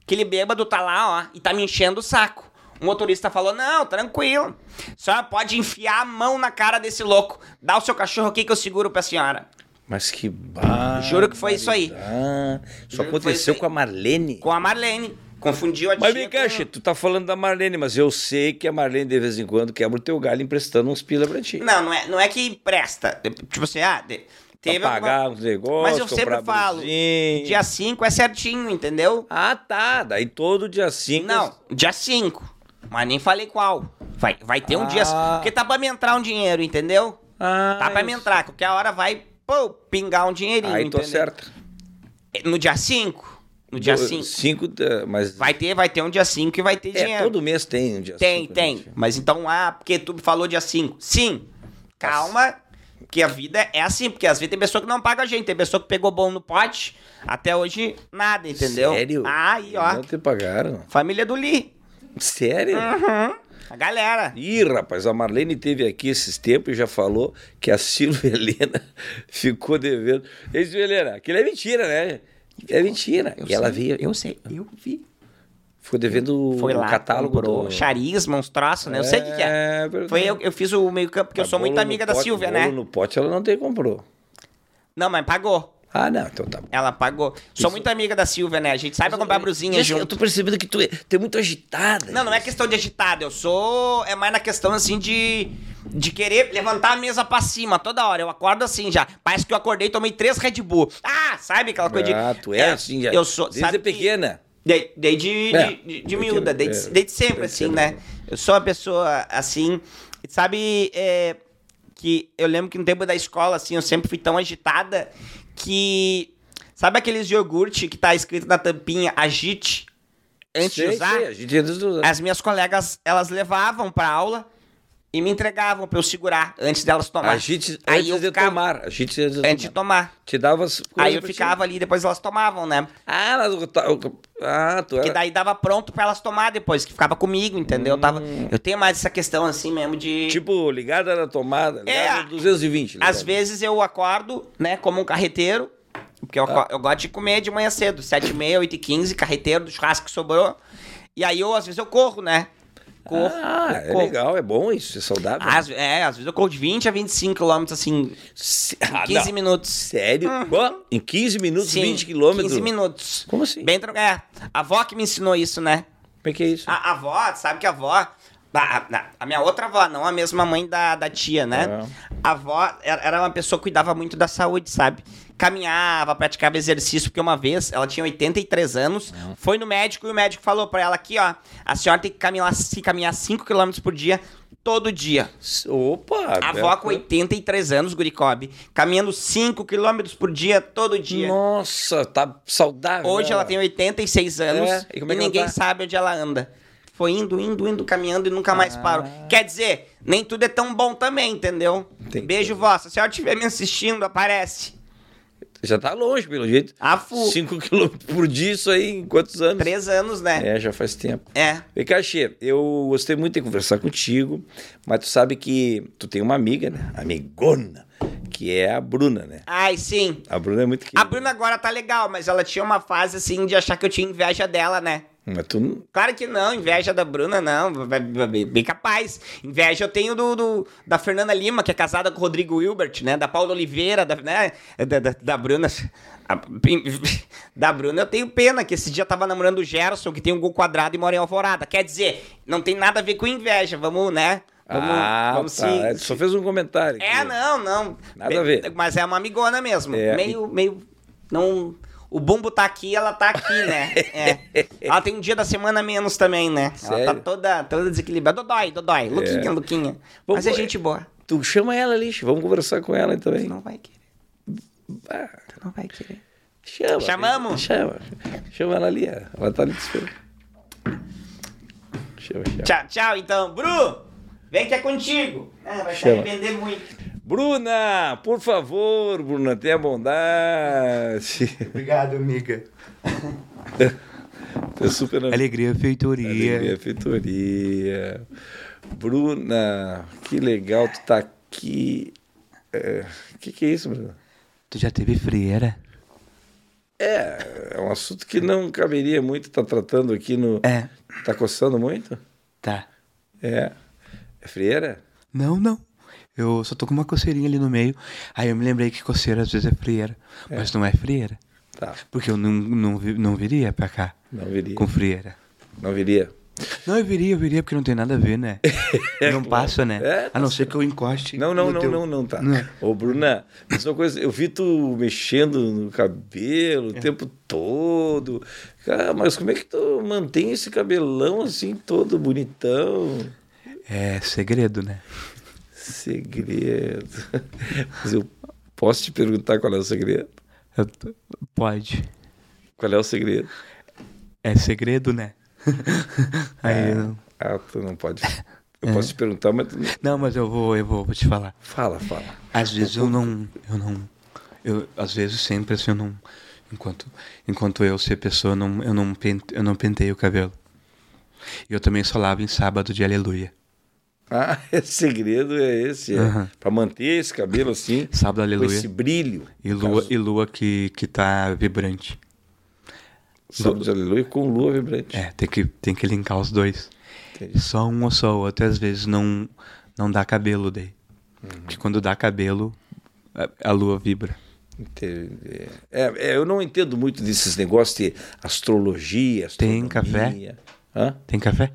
aquele bêbado tá lá, ó, e tá me enchendo o saco. O motorista falou: Não, tranquilo. Senhora pode enfiar a mão na cara desse louco. Dá o seu cachorro aqui que eu seguro pra senhora. Mas que barra. Juro que foi isso aí. Ah, isso Juro isso aconteceu com a Marlene. Com a Marlene. Confundiu a tia. Mas vem cá, com- tu tá falando da Marlene, mas eu sei que a Marlene de vez em quando quebra o teu galho emprestando uns pila pra ti. Não, não é, não é que presta. Tipo assim, ah, de- teve pra pagar alguma- uns negócios, Mas eu sempre falo, blusinha. dia 5 é certinho, entendeu? Ah, tá. Daí todo dia 5. Não, dia 5. Mas nem falei qual. Vai, vai ter um Ah. dia. Porque tá pra me entrar um dinheiro, entendeu? Ah, Tá pra me entrar. Qualquer hora vai, pô, pingar um dinheirinho. Aí tô entendeu? certo. No dia 5. No dia 5. 5, mas. Vai ter, vai ter um dia 5 e vai ter É, dinheiro. todo mês tem um dia Tem, cinco, tem. né? Mas então, ah, porque tu falou dia 5. Sim. Calma, que a vida é assim, porque às vezes tem pessoa que não paga a gente, tem pessoa que pegou bom no pote, até hoje nada, entendeu? Sério? Ah, aí, ó. Não te pagaram. Família do Li. Sério? Uhum. A galera. Ih, rapaz, a Marlene teve aqui esses tempos e já falou que a Silvia Helena ficou devendo. Ei, Silvia Helena, aquilo é mentira, né? É mentira. Eu e ela sei, veio, Eu sei, eu vi. ficou devendo Foi o lá, catálogo do... charisma, uns troços, né? Eu sei o que, que é. verdade. Foi eu, eu fiz o meio campo, porque eu Mas sou muito amiga da pote- Silvia, né? no pote ela não te comprou. Não, mas pagou. Ah, não, então tá bom. Ela pagou. Sou muito amiga da Silvia, né? A gente sabe comprar brusinha Gente, Eu junto. tô percebendo que tu é, tu é muito agitada. Não, não é questão de agitado. Eu sou. É mais na questão assim de. De querer levantar a mesa pra cima toda hora. Eu acordo assim já. Parece que eu acordei e tomei três Red Bull. Ah, sabe aquela coisa de. Ah, tu é, assim já. Eu sou. Desde sabe que- pequena. De- Desde É, de, de, de pequeno, miúda, desde, é, desde sempre, assim, né? Eu sou uma pessoa assim. Sabe é, que eu lembro que no tempo da escola, assim, eu sempre fui tão agitada que. Sabe aqueles iogurte que tá escrito na tampinha, agite? antes de usar, sei, usar. as minhas colegas, elas levavam pra aula e me entregavam pra eu segurar antes delas tomar. A gente, Aí antes eu de ficava- tomar, a gente antes de Antes de tomar. tomar. Te dava as Aí eu pra ti. ficava ali, depois elas tomavam, né? Ah, elas... ah, tu Que era... daí dava pronto pra elas tomar depois, que ficava comigo, entendeu? Eu, tava, Hum. eu tenho mais essa questão assim mesmo de. Tipo, ligada na tomada, ligada É, no 220. ligado? Às vezes eu acordo, né, como um carreteiro, porque eu, Ah. eu gosto de comer de manhã cedo, 7 e meia, 8 e 15, carreteiro do churrasco que sobrou. E aí eu, às vezes, eu corro, né? Corro. Ah, é corro. legal, é bom isso, é saudável. Às, é, às vezes eu corro de 20 a 25 quilômetros, assim, Se- em ah, 15 não. minutos. Sério? Ó, Em 15 minutos, Sim, 20 quilômetros? 15 minutos. Como assim? Bem. É, a avó que me ensinou isso, né? Como é que é isso? A, a avó, sabe que a avó. A, a- a minha outra avó, não a mesma mãe da, da tia, né? A avó era era uma pessoa que cuidava muito da saúde, sabe? Caminhava, praticava exercício, porque uma vez ela tinha 83 anos, foi no médico e o médico falou pra ela aqui, ó, a senhora tem que caminhar, se caminhar 5 km por dia, todo dia. Opa! A avó com 83 anos, Guricob, caminhando 5 km por dia, todo dia. Nossa, tá saudável. Hoje né? ela tem 86 anos É, e e, é ela ninguém tá? sabe onde ela anda. Foi indo, indo, indo, caminhando e nunca mais Ah. parou. Quer dizer, nem tudo é tão bom também, entendeu? Entendi. Beijo, vó. Se a senhora estiver me assistindo, aparece. Já tá longe, pelo jeito. Afu. 5 quilômetros por dia, isso aí em quantos anos? Três anos, né? É, já faz tempo. É. Vem cá, Xê, eu gostei muito de conversar contigo, mas tu sabe que tu tem uma amiga, né? Amigona, que é a Bruna, né? Ai, sim. A Bruna é muito querida. A Bruna agora tá legal, mas ela tinha uma fase assim de achar que eu tinha inveja dela, né? Mas tu. Claro que não, inveja da Bruna não, bem capaz. Inveja eu tenho do, do- da Fernanda Lima, que é casada com o Rodrigo Wilbert, né? Da Paula Oliveira, da, né? da, da, da Bruna. a- da Bruna eu tenho pena, que esse dia tava namorando o Gerson, que tem um gol quadrado e mora em Alvorada. Quer dizer, não tem nada a ver com inveja, vamos, né? Vamos, ah, vamos tá. se- Ele Só fez um comentário. É, aqui. não, não. Nada a ver. Mas é uma amigona mesmo. É, meio, meio. Não. O bumbo tá aqui, ela tá aqui, né? É. Ela tem um dia da semana menos também, né? Ela tá Sério? toda, toda desequilibrada. Dodói, Dodói. Luquinha, Luquinha. Vamos Mas é gente boa. Tu chama ela ali, vamos conversar com ela também. Tu não vai querer. Ah, Tu não vai querer. chama. Chamamos? Chama. Chama ela ali, ela tá ali te esperando. Chama, chama. Tchau, tchau, então. Bru, vem que é contigo. Ah, vai se Chama. arrepender muito. Bruna, por favor, Bruna, tenha bondade. Obrigado, amiga. Tô super Alegria, feitoria. Alegria, feitoria. Bruna, que legal tu tá aqui. O que, que é isso, Bruna? Tu já teve frieira? É, é um assunto que não caberia muito estar tratando aqui no. É. Tá coçando muito? Tá. É. É frieira? Não, não. Eu só tô com uma coceirinha ali no meio. Aí eu me lembrei que coceira às vezes é frieira. Mas não é frieira. Tá. Porque eu não, não, não viria pra cá Não viria. com frieira. Não viria. Não, eu viria, eu viria porque não tem nada a ver, né? não passa, né? É, a não ser que eu encoste. Não, não, não, teu- não, não tá. Não. Ô, Bruna, mas uma coisa, eu vi tu mexendo no cabelo o É. tempo todo. Cara, mas como é que tu mantém esse cabelão assim, todo bonitão? É segredo, né? Segredo. Mas eu posso te perguntar qual é o segredo? Pode. Qual é o segredo? É segredo, né? Aí eu... Ah, tu não pode. É. Eu posso te perguntar, mas tu não... Mas eu vou, eu vou, vou te falar. Fala, fala. Às vezes eu não. Eu não. Eu, às vezes sempre assim, eu não. Enquanto, enquanto eu ser pessoa, eu não, eu, não pente, eu não pentei o cabelo. Eu também só lavo em sábado de aleluia. Ah, esse segredo é esse. É. Aham. Pra manter esse cabelo assim, Sábado com aleluia. esse brilho. E lua, Caso- e lua que, que tá vibrante. Sábado de aleluia com lua vibrante. É, tem que, tem que linkar os dois. Entendi. Só um ou só o outro, às vezes não, não dá cabelo daí. Uhum. Porque quando dá cabelo, a, a lua vibra. Entendi. É, é, eu não entendo muito desses negócios de astrologia, Tem astronomia. café? Hã? Tem café?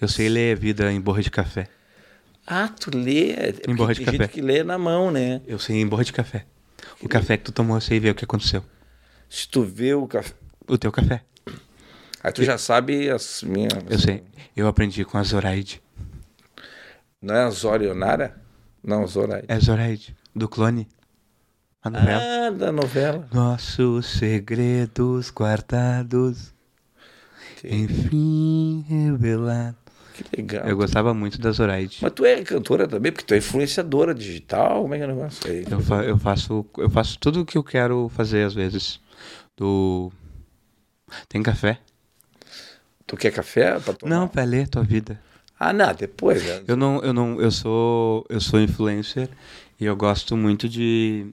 Eu sei ler vida em borra de café. Ah, tu lê. É porque borra de tem café. gente que lê na mão, né? Eu sei em borra de café. O café que tu tomou, eu sei ver o que aconteceu. Se tu vê o café. O teu café. Aí tu já sabe as minhas. Eu sei. Eu aprendi com a Zoraide. Não é a Zorionara? Não, Zoraide. É Zoraide, do clone. A novela. Ah, da novela. Nossos segredos guardados. Enfim, revelado. Que legal. Eu gostava muito da Zoraide. Mas tu é cantora também, porque tu é influenciadora digital, como é que é o negócio aí? Eu, fa- eu faço eu faço tudo o que eu quero fazer às vezes. Do Tem café? Tu quer café pra tomar? Não, pra ler tua vida. Ah, não, depois, né? Eu não, eu não, eu sou, eu sou influencer e eu gosto muito de,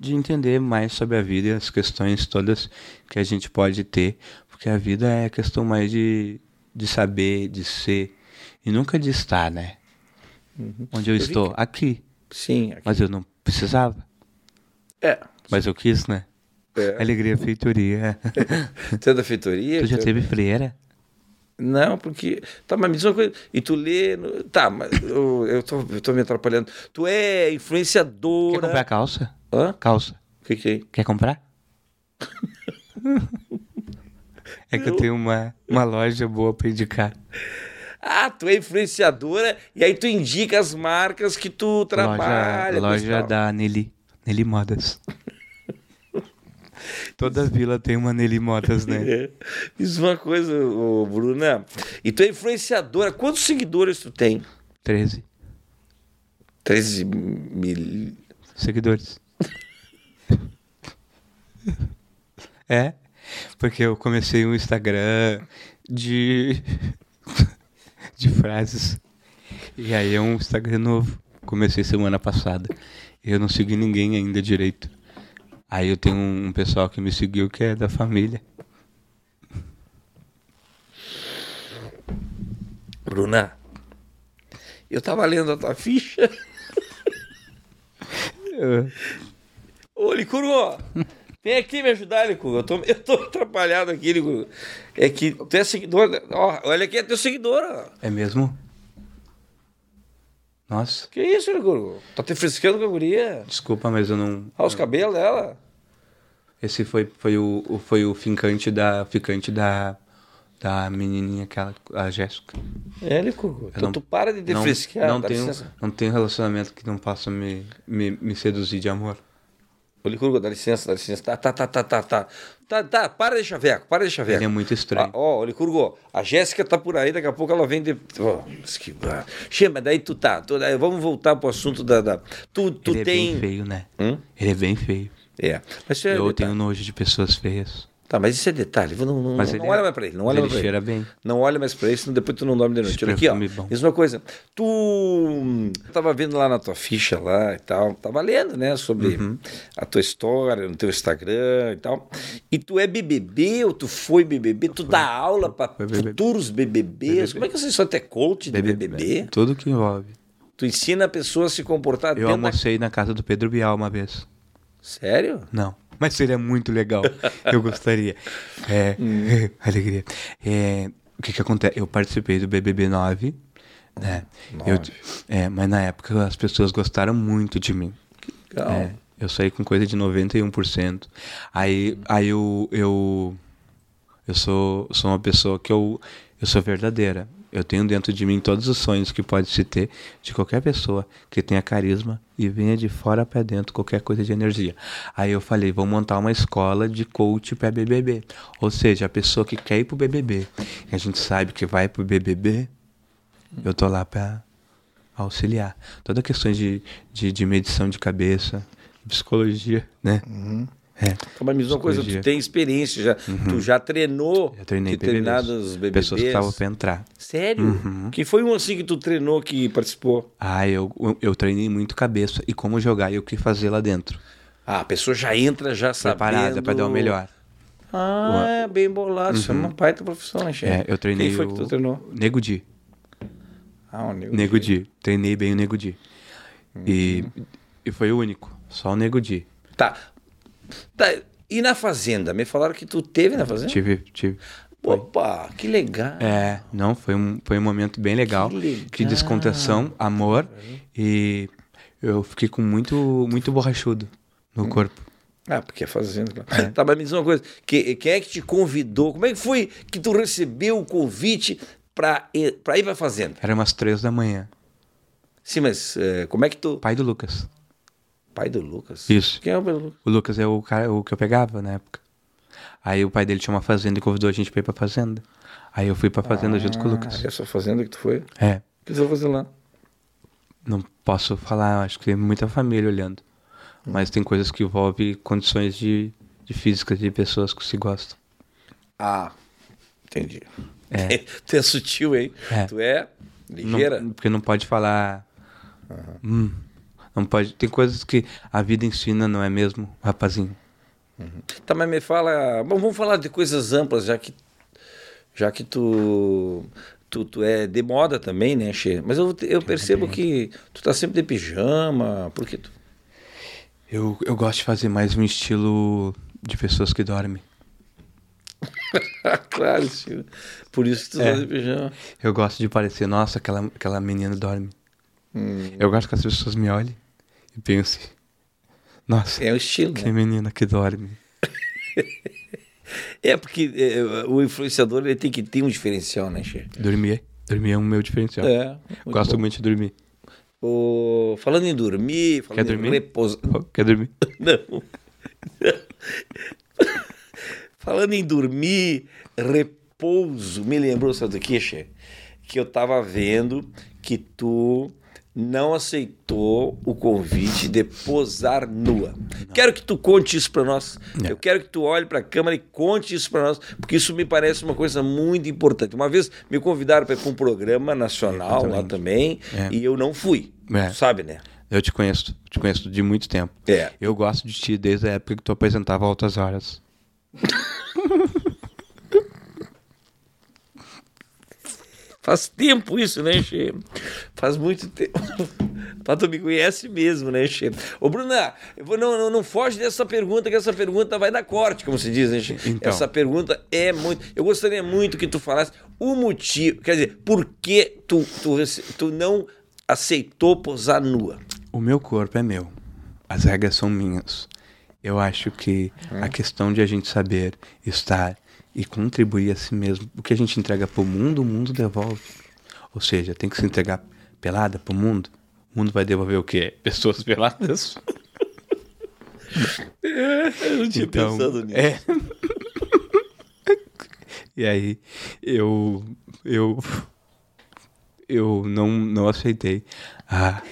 de entender mais sobre a vida e as questões todas que a gente pode ter, porque a vida é questão mais de, de saber, de ser e nunca de estar, né? Onde eu, vi estou? Aqui. Sim. aqui. Mas eu não precisava. É. Mas eu quis, né? é. Alegria feitoria. Tu é da feitoria? tu já teve freira? Não, porque. Tá, mas me diz uma coisa. E tu lê. Tá, mas eu, eu, tô, eu tô me atrapalhando. Tu é influenciadora. Quer comprar calça? Hã? Calça. O que, que é? Quer comprar? é que eu tenho uma, uma loja boa pra indicar. Ah, tu é influenciadora e aí tu indica as marcas que tu trabalha. loja loja da Nelly. Nelly Modas. Toda vila tem uma Nelly Modas, né? É. Diz uma coisa, ô, Bruna. E tu é influenciadora. Quantos seguidores tu tem? 13 13 mil. seguidores. é, porque eu comecei um Instagram de de frases. E aí é um Instagram novo. Comecei semana passada. Eu não segui ninguém ainda direito. Aí eu tenho um pessoal que me seguiu que é da família. Bruna, eu tava lendo a tua ficha. Ô, Licurgo, vem aqui me ajudar, Licurgo. Eu tô, eu tô atrapalhado aqui, Licurgo. É que tu é seguidor. Ó, olha aqui, é teu seguidor. Ó. É mesmo? Nossa, Que isso, Licurgo? Tá te frescando com a guria? desculpa, mas eu não. Olha os cabelos dela. Esse foi, foi, o, foi o ficante da ficante da, da menininha aquela, a Jéssica. É, Licurgo. Então não- tu para de te não, fresquear. não dá tenho, não tenho relacionamento que não possa me, me, me seduzir de amor. Ô, Licurgo, dá licença, dá licença. Tá, tá, tá, tá, tá, tá. Tá, tá, para de chaveco, para de chaveco. Ele é muito estranho. Ah, Ó, ô, Licurgo, a Jéssica tá por aí, daqui a pouco ela vem de. Mas que. mas daí tu tá. tu- daí vamos voltar pro assunto da. da- Tu, tu Ele é tem. bem feio, né? Hum? Ele é bem feio. É. Mas é Eu detalhe. tenho nojo de pessoas feias. Tá, mas isso é detalhe. Não, não, não olha mais pra ele. Não olha mais cheira ele. bem. Não olha mais pra ele, senão depois tu não dorme de noite. Olha aqui, ó. bom. Uma coisa. Tu. Eu tava vendo lá na tua ficha lá e tal. Tava lendo, né? Sobre Uhum. a tua história no teu Instagram e tal. E tu é BBB ou tu foi BBB? Tu dá aula pra Foi BBB. futuros BBBs? Como é que você só é coach de BBB? Tudo que envolve. Tu ensina a pessoa a se comportar Eu dentro da... almocei na casa do Pedro Bial uma vez. Sério? Não. Mas seria muito legal. Eu gostaria. É, alegria. É, o que que acontece? Eu participei do BBB 9, né? Eu, é, mas na época as pessoas gostaram muito de mim. Legal. É, eu saí com coisa de 91%. Aí, aí eu, eu, eu sou, sou uma pessoa que eu, eu sou verdadeira. Eu tenho dentro de mim todos os sonhos que pode se ter de qualquer pessoa que tenha carisma e venha de fora para dentro qualquer coisa de energia. Aí eu falei, vou montar uma escola de coach para BBB. Ou seja, a pessoa que quer ir pro BBB, a gente sabe que vai pro BBB, eu tô lá para auxiliar. Toda questão de, de, de medição de cabeça, psicologia, né? É. Então, Mas me diz uma coisa, tu tem experiência, já, tu já treinou treinei determinados BBBs? Pessoas que estavam pra entrar. Sério? Uhum. Quem foi um assim que tu treinou que participou? Ah, eu, eu treinei muito cabeça e como jogar e o que fazer lá dentro. Ah, a pessoa já entra já sabendo... Preparada para dar o melhor. Ah, é bem bolado. Isso é uma baita profissão, gente. É, eu treinei Quem foi o que tu treinou? Nego Di. Ah, o Nego. Nego Di. Treinei bem o Nego Di. E, e foi o único. Só o Nego Di. Tá. Tá. E na Fazenda? Me falaram que tu teve na Fazenda? Tive, tive. Opa, que legal. É, não, foi um, foi um momento bem legal. Que legal. De descontração, amor. E eu fiquei com muito, muito borrachudo no corpo. Ah, porque é Fazenda. claro. Tá, mas me diz uma coisa. Que, quem é que te convidou? Como é que foi que tu recebeu o convite pra ir pra Fazenda? Era umas três da manhã. Sim, mas eh, como é que tu... Pai do Lucas. Pai do Lucas? Isso. Quem é o pai do Lucas? O Lucas é o cara o que eu pegava na época. Aí o pai dele tinha uma fazenda e convidou a gente pra ir pra fazenda. Aí eu fui pra fazenda junto com o Lucas. Ah, essa fazenda que tu foi? O É, que você vai fazer lá? não posso falar, acho que tem muita família olhando. Mas tem coisas que envolvem condições de, de física de pessoas que se gostam. Ah, entendi. É. tu é sutil, hein? É. Tu é ligeira? Não, porque não pode falar. Hum, não pode. Tem coisas que a vida ensina, não é mesmo, rapazinho? Tá, mas me fala. Bom, vamos falar de coisas amplas, já que. Já que tu. Tu, tu é de moda também, né, Che? Mas eu, eu percebo que tu tá sempre de pijama. Por que tu. Eu, eu gosto de fazer mais um estilo de pessoas que dormem. claro, tio. Por isso que tu É. tá de pijama. Eu gosto de parecer, nossa, aquela, aquela menina dorme. Hum, Eu gosto que as pessoas me olhem e pensem, nossa, é o estilo, que né? menina que dorme. É porque é, o influenciador ele tem que ter um diferencial, né, Che? Dormir, dormir é o meu diferencial. É. muito gosto bom. muito de dormir. O- Falando em dormir, falando Quer em dormir? Oh, quer dormir? Não. Falando em dormir, repouso, me lembrou, sabe do que, Che? Que eu tava vendo que tu não aceitou o convite de posar nua. Quero que tu conte isso pra nós. Não. Eu quero que tu olhe pra câmera e conte isso pra nós, porque isso me parece uma coisa muito importante. Uma vez me convidaram para um programa nacional lá também, É. e eu não fui. É. Tu sabe, né? Eu te conheço, te conheço de muito tempo. É. Eu gosto de ti desde a época que tu apresentava Altas Horas. Faz tempo isso, né, Che? Faz muito tempo. Tu me conhece mesmo, né, Che? Ô, Bruna, eu vou- não, não, não foge dessa pergunta, que essa pergunta vai dar corte, como se diz, né, Che? Então. Essa pergunta é muito... Eu gostaria muito que tu falasse o motivo, quer dizer, por que tu, tu, tu não aceitou posar nua? O meu corpo é meu. As regras são minhas. Eu acho que a questão de a gente saber estar e contribuir a si mesmo, o que a gente entrega pro mundo, o mundo devolve. Ou seja, tem que se entregar pelada pro mundo. O mundo vai devolver o quê? Pessoas peladas? Eu não tinha pensado nisso. É. e aí, eu. Eu. Eu não, não aceitei. Ah.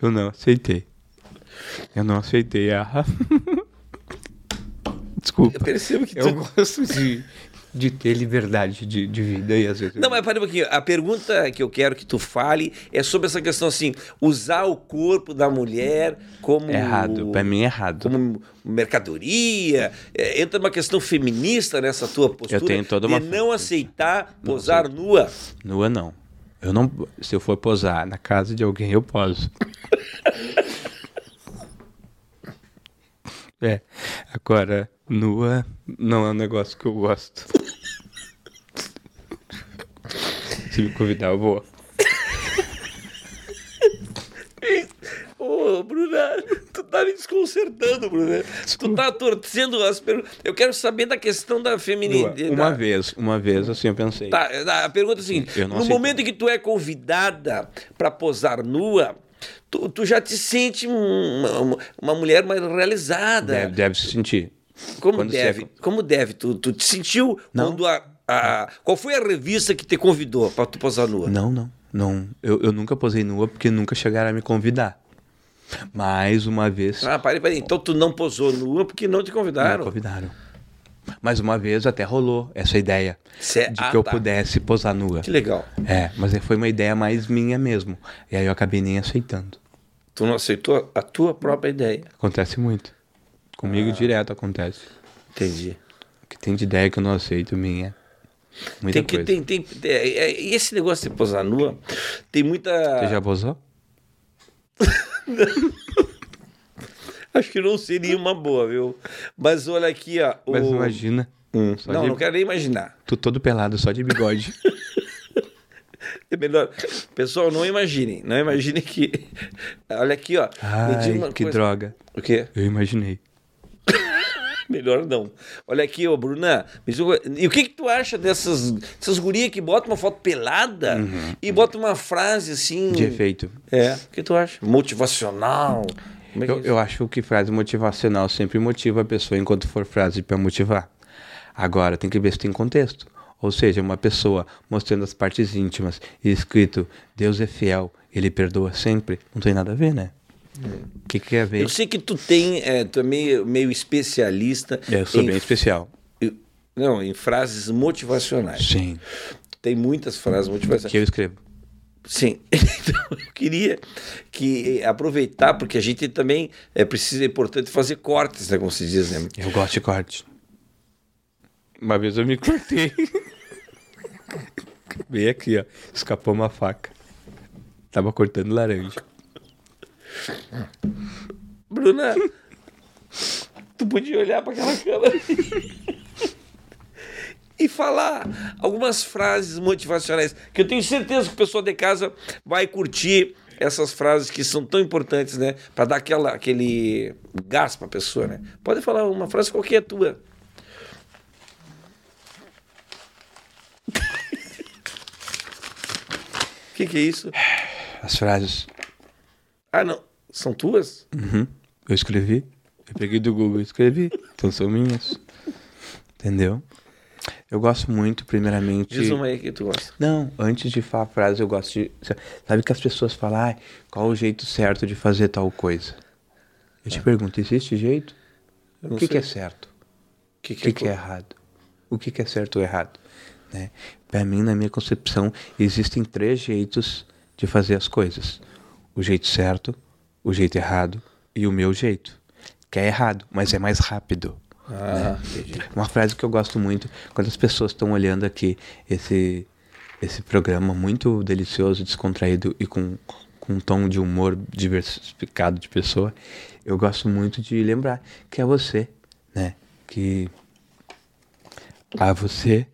Eu não aceitei. Eu não aceitei a. Desculpa. Eu percebo que tu... Eu gosto de, de ter liberdade de, de vida e às vezes. Não, mas para um pouquinho. A pergunta que eu quero que tu fale é sobre essa questão assim, usar o corpo da mulher como errado. Pra mim é errado. como mercadoria. É, entra uma questão feminista nessa tua postura Eu tenho toda uma- de não aceitar posar nua. Nua não. Eu não. Se eu for posar na casa de alguém, eu poso. é. Agora, nua não é um negócio que eu gosto. Se me convidar, eu vou. Ô, Bruna, tu tá me desconcertando, Bruna. Tu tá torcendo as perguntas. Eu quero saber da questão da feminilidade. Uma vez, uma vez, assim eu pensei. Tá, a pergunta é a seguinte: no aceito. momento em que tu é convidada para posar nua, tu, tu já te sente um- uma, uma mulher mais realizada. Deve, deve se sentir. Como Quando deve? você Como deve? Tu, tu te sentiu Não. quando a, a- Qual foi a revista que te convidou para tu posar nua? Não, não, não. Eu, eu nunca posei nua porque nunca chegaram a me convidar. Mas uma vez. Ah, parei, parei. Então tu não posou nua porque não te convidaram. convidaram. Mas uma vez até rolou essa ideia Cê- de ah, que eu tá. pudesse posar nua. Que legal. É, mas foi uma ideia mais minha mesmo. E aí eu acabei nem aceitando. Tu não aceitou a tua própria ideia. Acontece muito. Comigo Ah. direto acontece. Entendi. O que tem de ideia que eu não aceito minha. Muita Tem que, coisa. tem, tem, é, é, e esse negócio de posar nua, tem muita. Você já posou? Acho que não seria uma boa, viu? Mas olha aqui, ó. o- Mas imagina. Hum, Não, de- não quero nem imaginar. Tu todo pelado, só de bigode. É melhor. Pessoal, não imaginem. Não imaginem que. Olha aqui, ó. Ai, que coisa. droga. O quê? Eu imaginei. Melhor não. Olha aqui, ô Bruna. E o que que tu acha dessas, dessas gurias que botam uma foto pelada e botam uma frase assim. Uhum. De efeito. É. O que tu acha? Motivacional. É é Eu, isso? eu acho que frase motivacional sempre motiva a pessoa enquanto for frase para motivar. Agora, tem que ver se tem contexto. Ou seja, uma pessoa mostrando as partes íntimas e escrito Deus é fiel, ele perdoa sempre, não tem nada a ver, né? O que, que quer ver? Eu sei que tu tem, é, tu é meio, meio especialista Eu sou em, bem especial. não, em frases motivacionais. Sim. Tem muitas frases motivacionais. Que eu escrevo. Sim, então eu queria que eh, aproveitar, porque a gente também é preciso, é importante fazer cortes, né, como se diz, né? Eu gosto de corte. Uma vez eu me cortei. Veio aqui, ó. Escapou uma faca. Tava cortando laranja. Bruna, tu podia olhar para aquela câmera e falar algumas frases motivacionais, que eu tenho certeza que o pessoal de casa vai curtir essas frases que são tão importantes, né, para dar aquela aquele gás para a pessoa, né? Pode falar uma frase qualquer tua. O que, que é isso? As frases. Ah, não. São tuas? Uhum. Eu escrevi. Eu peguei do Google e escrevi. Então são minhas. Entendeu? Eu gosto muito, primeiramente. Diz uma aí que tu gosta. Não, antes de falar a frase, eu gosto de. Sabe que as pessoas falam, "Ai, qual o jeito certo de fazer tal coisa? Eu te pergunto, existe jeito? O que, que é certo? O que, que, que é errado? O que, que é certo ou errado? Né? Para mim, na minha concepção, existem três jeitos de fazer as coisas: o jeito certo, o jeito errado e o meu jeito. Que é errado, mas é mais rápido. Ah, entendi. Uma frase que eu gosto muito, quando as pessoas estão olhando aqui esse, esse programa muito delicioso, descontraído e com, com um tom de humor diversificado de pessoa, eu gosto muito de lembrar que é você, né? Que a você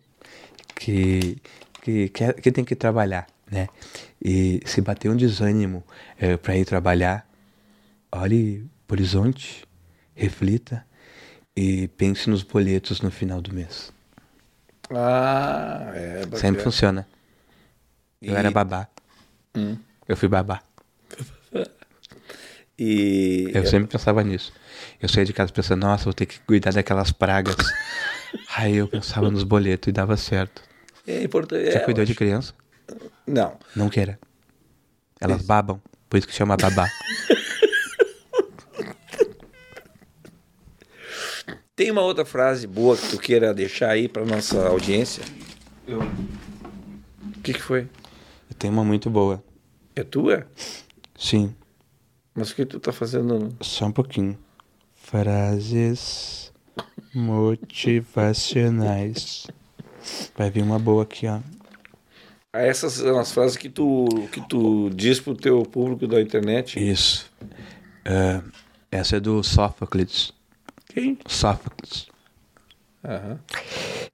que, que, que, é- que tem que trabalhar, né? E se bater um desânimo para ir trabalhar, olhe pro horizonte, reflita e pense nos boletos no final do mês. Ah, é. bacana. Sempre funciona. Eu E- era babá. Eu fui babá. E Eu sempre pensava nisso. Eu saía de casa pensando, nossa, vou ter que cuidar daquelas pragas. Aí eu pensava nos boletos e dava certo. é importante. Você é, cuidou de criança? Não. Não queira. Elas babam, por isso que chama babá. Tem uma outra frase boa que tu queira deixar aí para nossa audiência? O que, que foi? Eu tenho uma muito boa. É tua? Sim, Mas o que tu tá fazendo? só um pouquinho. Frases motivacionais. Vai vir uma boa aqui, ó. Essas são as frases que tu, que tu diz pro teu público da internet. Isso. É, essa é do Sófocles. Quem? Sófocles. Aham.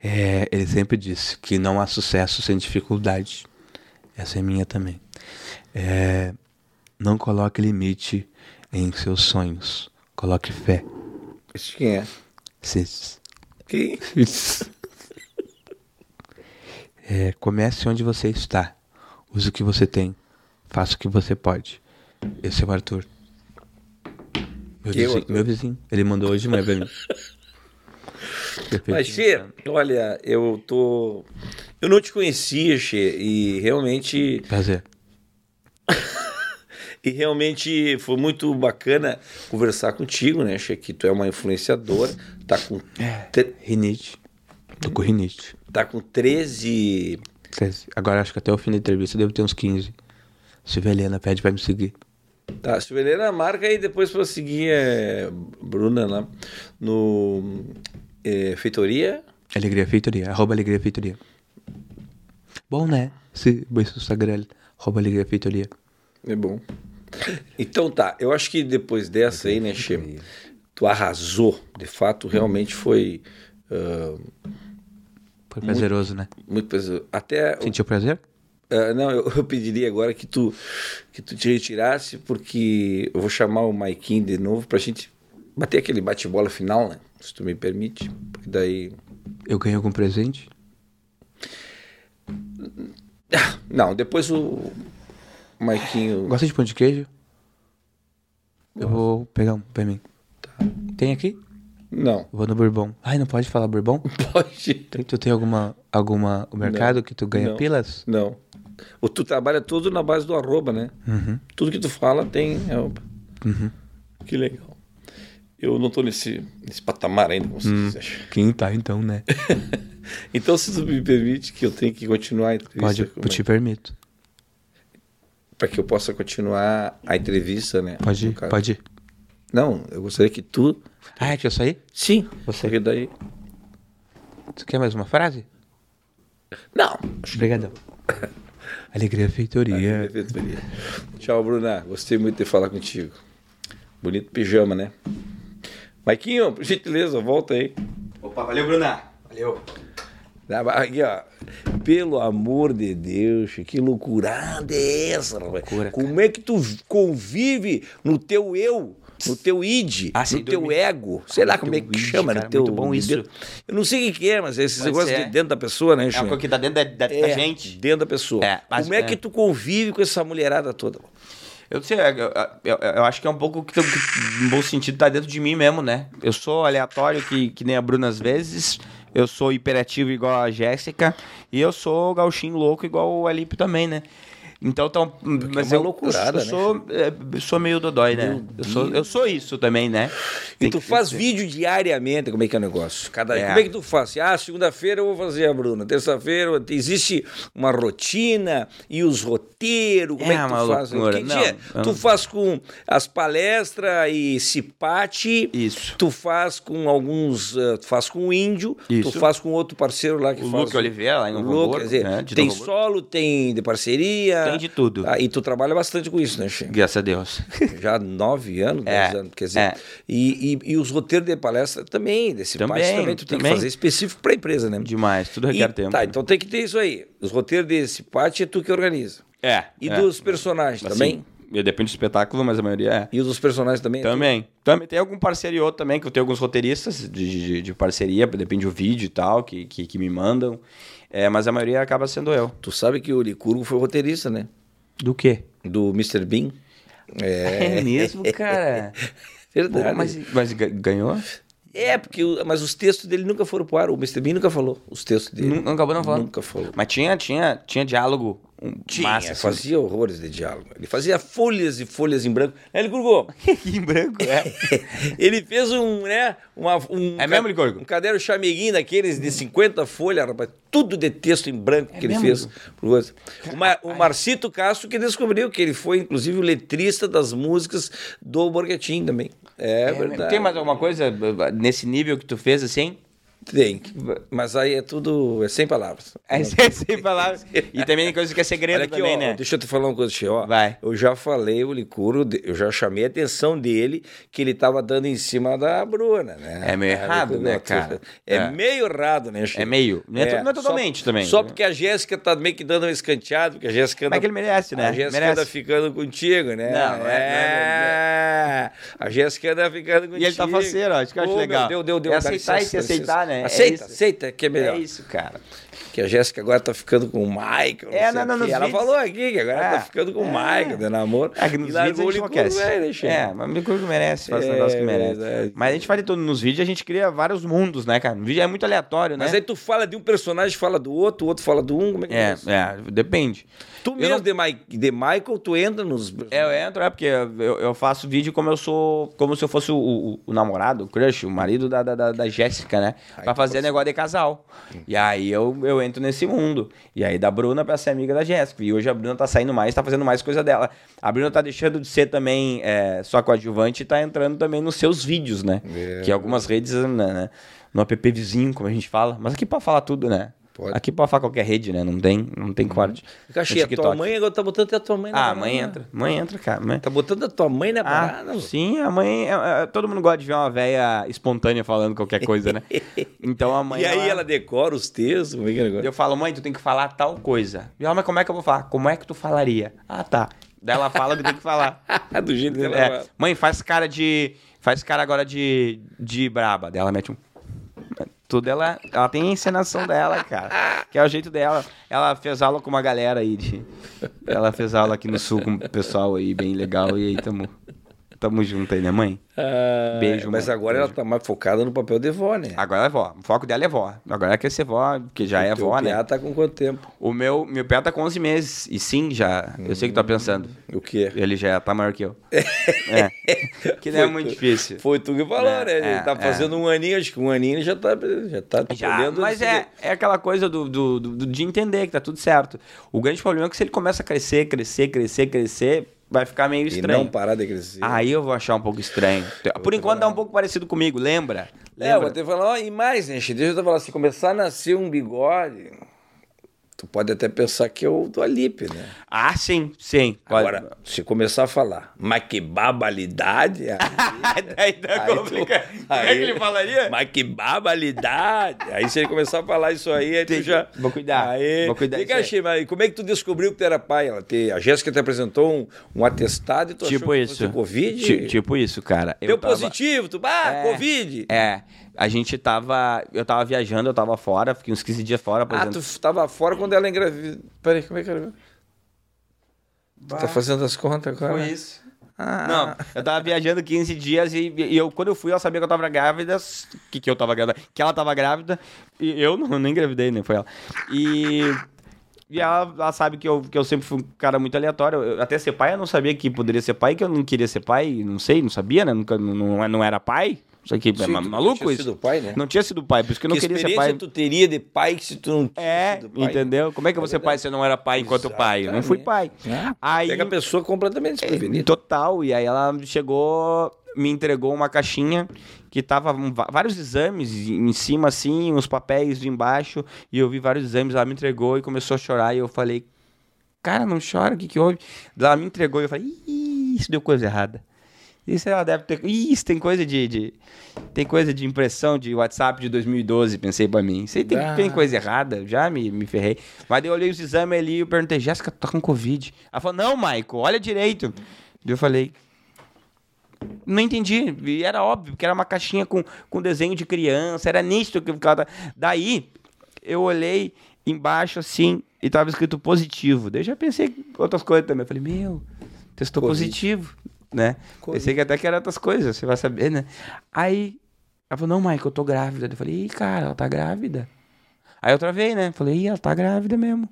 É, ele sempre disse que não há sucesso sem dificuldade. Essa é minha também. É, não coloque limite em seus sonhos. Coloque fé. Esse quem é? Cis. Quem? É, comece onde você está. Use o que você tem. Faça o que você pode. Esse é o Arthur. Meu, é vizinho, Arthur? meu vizinho. Ele mandou hoje de manhã pra mim. Mas, Che, olha, eu tô. Eu não te conhecia, Che, e realmente. Prazer. E realmente foi muito bacana conversar contigo, né, Che? Que tu é uma influenciadora, tá com, te- Rinite. Tô com rinite. Tá com 13. 13. Agora acho que até o fim da entrevista eu devo ter uns 15. Silvia Helena pede pra me seguir. Tá, Silvelena, marca aí depois pra seguir é, Bruna lá no é, Feitoria. Alegria Feitoria. Arroba Alegria Feitoria. Bom, né? Esse, esse Instagram. Arroba Alegria Feitoria. É bom. Então tá, eu acho que depois dessa aí, né, Che, tu arrasou. De fato, realmente foi ah, Foi prazeroso, né? muito pesado. Até. Sentiu prazer? ah, não, eu, eu pediria agora que tu, que tu te retirasse, porque eu vou chamar o Maikin de novo pra gente bater aquele bate-bola final, né? Se tu me permite. Porque daí. Eu ganhei algum presente? Não, depois o Maiquinho. Gosta de pão de queijo? Eu vou pegar um pra mim. Tem aqui? Não. Vou no Bourbon. Ai, não pode falar Bourbon? Pode. Tem- Tu tem alguma, alguma o mercado que tu ganha Não. pilas? Não. Ou tu trabalha tudo na base do arroba, né? Uhum. Tudo que tu fala tem arroba. Que legal. Eu não tô nesse, nesse patamar ainda, como Hum. vocês acham. Quem tá então, né? Então, se tu me permite que eu tenho que continuar a entrevista, Pode, eu é? te permito. para que eu possa continuar a entrevista, né? Pode ir, pode ir. Não, eu gostaria que tu. Ah, é que eu saí? Sim, Você. porque daí. Tu quer mais uma frase? Não. Obrigadão. Alegria feitoria. Tchau, Bruna. Gostei muito de falar contigo. Bonito pijama, né? Maiquinho, por gentileza, volta aí. Opa, valeu, Bruna. Valeu. Aqui, ó. Pelo amor de Deus, que loucurada é essa? Loucura, Como é que tu convive no teu eu, no teu id, Ah, no teu dormir. ego? Sei Ah, lá como é que id, chama, cara, no teu... bom isso. dentro. Eu não sei o que que é, mas esses Pode negócios ser. de dentro da pessoa, né, É uma Chico? coisa que tá dentro da, da- da É, gente. Dentro da pessoa. É, mas- Como é que é. tu convive com essa mulherada toda? Eu sei, eu, eu, eu acho que é um pouco que, que, no bom sentido, tá dentro de mim mesmo, né? Eu sou aleatório, que, que nem a Bruna às vezes. Eu sou hiperativo igual a Jéssica. E eu sou gauchinho louco igual o Alípio também, né? Então, então mas uma eu, loucurada, eu, né, sou, é, eu sou meio dodói, né? Eu sou, eu sou isso também, né? E Tem tu que- faz vídeo diariamente, como é que é o negócio? Cada... É. Como é que tu faz? Ah, segunda-feira eu vou fazer a Bruna, terça-feira existe uma rotina e os roteiros, como é, É que tu uma faz? loucura. Que Não, dia? eu Tu não- faz com as palestras e cipate, Isso. tu faz com alguns, eh, tu faz com o índio, Isso. tu faz com outro parceiro lá que O faz... Luke Oliveira, lá em Luke, quer dizer, né, tem solo, tem de parceria... Tem de tudo. Ah, e tu trabalha bastante com isso, né, Chico? Graças a Deus. Já nove anos, É, dez anos, quer dizer. é. E, e, e os roteiros de palestra também, desse Também, parte também tu tem também. que fazer específico para a empresa, né? Demais, tudo E, requer tempo. Tá, então tem que ter isso aí. Os roteiros desse parte é tu que organiza. É. E é. dos personagens Assim, também? Depende do espetáculo, mas a maioria é. E os dos personagens também? é? Também. Também tem algum parceiro e outro também, que eu tenho alguns roteiristas de, de, de parceria, depende do vídeo e tal, que, que, que me mandam. É, mas a maioria acaba sendo eu. Tu sabe que o Licurgo foi roteirista, né? Do quê? Do Mr. Bean. É, mesmo, cara? verdade. Pô, mas, mas ga- ganhou? É, porque o- mas os textos dele nunca foram pro ar. O Mr. Bean nunca falou os textos dele. Não, acabou não falando. Nunca falou. Mas tinha, tinha, tinha diálogo um, Tinha, massa. assim. fazia horrores de diálogo. Ele fazia folhas e folhas em branco. Né, Licurgo? em branco, é. Ele fez um, né? Uma, um, É mesmo, Licurgo? Um caderno chameguinho daqueles de 50 folhas, rapaz. Tudo de texto em branco que ele mesmo, fez. O, Mar- o Marcito Castro que descobriu que ele foi, inclusive, o letrista das músicas do Borghetti também. É, verdade. Tem mais alguma coisa nesse nível que tu fez assim? Tem. Mas aí é tudo. É sem palavras. É sem, sem palavras. E também tem coisa que é segredo Olha aqui, também, ó, né? deixa eu te falar uma coisa, Tio. Ó, Vai. Eu já falei o Licuro, eu já chamei a atenção dele que ele tava dando em cima da Bruna, né? É meio errado, né, cara? É, É. meio errado, né, Chico? É meio. Não é não é totalmente só, também. Só porque a Jéssica tá meio que dando um escanteado, porque a Jéssica anda... Mas que ele merece, né? A Jéssica Merece. anda ficando contigo, né? Não, não é- é, A Jéssica anda ficando contigo. E ele tá faceiro, ó, isso que eu acho legal. Deu, deu, deu. É aceitar e se aceitar, né? É Aceita, isso. aceita, que é melhor. É isso, cara. Que a Jéssica agora tá ficando com o Michael. É, não, não, o quê. nos Ela vídeos- falou aqui que agora É, tá ficando com o é. Michael, de namoro. É que nos E vídeos a gente enlouquece. é, né? É, mas o Licurgo merece, faz É, um negócio que merece. verdade. Mas a gente faz de tudo nos vídeos, a gente cria vários mundos, né, cara? No vídeo é muito aleatório, né? Mas aí tu fala de um personagem, fala do outro, o outro fala do um, como é que É, isso? é, depende. Tu Eu mesmo não- de, Mi- de Michael, tu entra nos... É, eu entro, é porque eu, eu faço vídeo como eu sou. Como se eu fosse o, o- o namorado, o crush, o marido da, da, da, Jéssica, né? Pra fazer negócio de casal. E aí eu, eu entro nesse mundo. E aí da Bruna pra ser amiga da Jéssica. E hoje a Bruna tá saindo mais, tá fazendo mais coisa dela. A Bruna tá deixando de ser também é, só coadjuvante e tá entrando também nos seus vídeos, né? É. Que algumas redes, né, né? No app vizinho, como a gente fala. Mas aqui pode falar tudo, né? Pode. Uhum. Aqui pode falar qualquer rede, né? Não tem, não tem corte. Cachê, No a tua mãe agora tá botando até a tua mãe na Ah, a mãe entra. Mãe entra, cara. Mãe... Tá botando a tua mãe na Ah, parada? sim, a mãe. é- é- todo mundo gosta de ver uma velha espontânea falando qualquer coisa, né? Então a mãe. E aí ela decora os textos, como é que é? Eu falo, mãe, tu tem que falar tal coisa. E ela, mas como é que eu vou falar? Como é que tu falaria? Ah, tá. Daí ela fala o que tem que falar. Do jeito que ela É, fala. mãe, faz cara de. Faz cara agora de. de braba. Daí ela mete um. Tudo ela. Ela tem a encenação dela, cara. Que é o jeito dela. Ela fez aula com uma galera aí. De, ela fez aula aqui no sul com o pessoal aí, bem legal. E aí tamo. Tamo junto aí, né, mãe? Ah, Beijo, Mas mãe. agora ela tá mais focada no papel de vó, né? Agora é vó. O foco dela é vó. Agora ela quer ser vó, porque já é O teu vó, né? piá tá com quanto tempo? O meu, meu pé tá com 11 meses. E sim, já. Eu sei o que tu tá pensando. O quê? Ele já tá maior que eu. é. Que não é muito tu- difícil. Foi tu que falou, É, né? Ele é, tá é. fazendo um aninho, acho que um aninho ele já tá, já tá Já, podendo mas é, é aquela coisa do, do, do- de entender que tá tudo certo. O grande problema é que se ele começa a crescer, crescer, crescer, crescer, vai ficar meio E estranho. não parar de crescer. Aí eu vou achar um pouco estranho. Por enquanto tá um pouco parecido comigo, lembra? É, eu vou Lembra? até falar, ó, e mais, Chico? Deixa eu te falar, se começar a nascer um bigode, tu pode até pensar que eu do Alipe, né? Ah, sim, sim. Pode- Agora, se começar a falar, mas que babalidade, aí, tá Aí complicado. tu- Como é que aí- ele falaria? mas que babalidade. Aí se ele começar a falar isso aí, aí tu já... Vou cuidar, Aí, vou cuidar aí. Mas como é que tu descobriu que tu era pai? Ela te, a Jéssica te apresentou um, um atestado e tu Tipo achou que isso. fosse Covid? Ti- Tipo isso, cara. Eu Deu tava- positivo, tu, ah, É. Covid. É, a gente tava. Eu tava viajando, eu tava fora, fiquei uns 15 dias fora. Ah, apresentando- tu tava fora quando ela engravidou. Peraí, como é que era? Tu tá fazendo as contas agora? Foi isso. Ah, Não, eu tava viajando 15 dias e, e eu, quando eu fui, ela sabia que eu tava grávida. Que, que eu tava grávida. Que ela tava grávida. E eu não, não engravidei, nem foi ela. E. E ela, ela sabe que eu, que eu sempre fui um cara muito aleatório. Eu- até ser pai, eu não sabia que poderia ser pai, que eu não queria ser pai, não sei, não sabia, né? Nunca, não, não era pai. Isso aqui é Sim, ma- tu não maluco tinha isso. sido pai, né? Não tinha sido pai, por isso que eu não que queria ser experiência pai. tu teria de pai que se tu não tinha É, sido pai? entendeu? Como é que eu vou ser pai se eu não era pai enquanto pai? Eu não fui pai. É. Aí, Pega a pessoa completamente desprevenida. Total, e aí ela chegou, me entregou uma caixinha que tava va- vários exames em cima, assim, uns papéis embaixo, e eu vi vários exames, ela me entregou e começou a chorar, e eu falei, cara, não chora, o que que houve? Ela me entregou e eu falei, Ih, isso deu coisa errada. Isso ela deve ter. Ih, Isso tem coisa de, de- Tem coisa de impressão de WhatsApp de 2012, pensei pra mim. Isso aí tem, Ah. tem coisa errada, já me, me ferrei. Mas eu olhei os exames ali e eu perguntei, Jéssica, tá com Covid? Ela falou, não, Maico, olha direito. Daí eu falei. Não entendi. E era óbvio, porque era uma caixinha com, com desenho de criança, era nítido que cada. Daí eu olhei embaixo assim e tava escrito positivo. Daí eu já pensei em outras coisas também. Eu falei, meu, testou positivo, né? Covid. Pensei que até que era outras coisas, você vai saber, né? Aí ela falou, não, Mike, eu tô grávida. Eu falei, ih, cara, ela tá grávida. Aí eu travei, né? Falei, ih, ela tá grávida mesmo.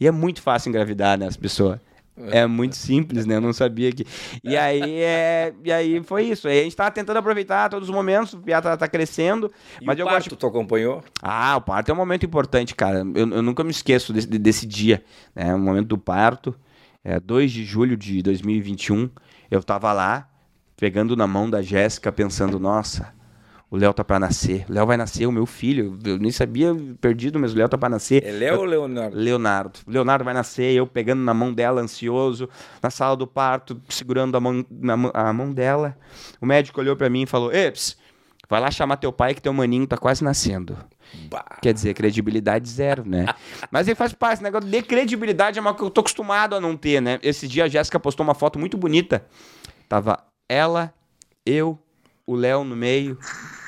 E é muito fácil engravidar, né, as pessoas. É muito simples, né? Eu não sabia que. E aí, é... e aí foi isso. Aí a gente tava tentando aproveitar todos os momentos, o Piá tá, tá crescendo. E mas o eu parto, gosto. tu acompanhou? Ah, o parto é um momento importante, cara. Eu, eu nunca me esqueço desse, desse dia, né? O momento do parto, é 2 de julho de 2021. Eu tava lá, pegando na mão da Jéssica, pensando, nossa, o Léo tá pra nascer. O Léo vai nascer, o meu filho. Eu nem sabia, perdido, mas o Léo tá pra nascer. É Léo ou Leonardo? Leonardo. Leonardo vai nascer, eu pegando na mão dela, ansioso, na sala do parto, segurando a mão, na a mão dela. O médico olhou pra mim e falou: Eps, vai lá chamar teu pai que teu maninho tá quase nascendo. Bah. Quer dizer, credibilidade zero, né? Mas ele faz parte, esse negócio de credibilidade é uma que eu tô acostumado a não ter, né? Esse dia a Jéssica postou uma foto muito bonita. Tava ela, eu, o Léo no meio.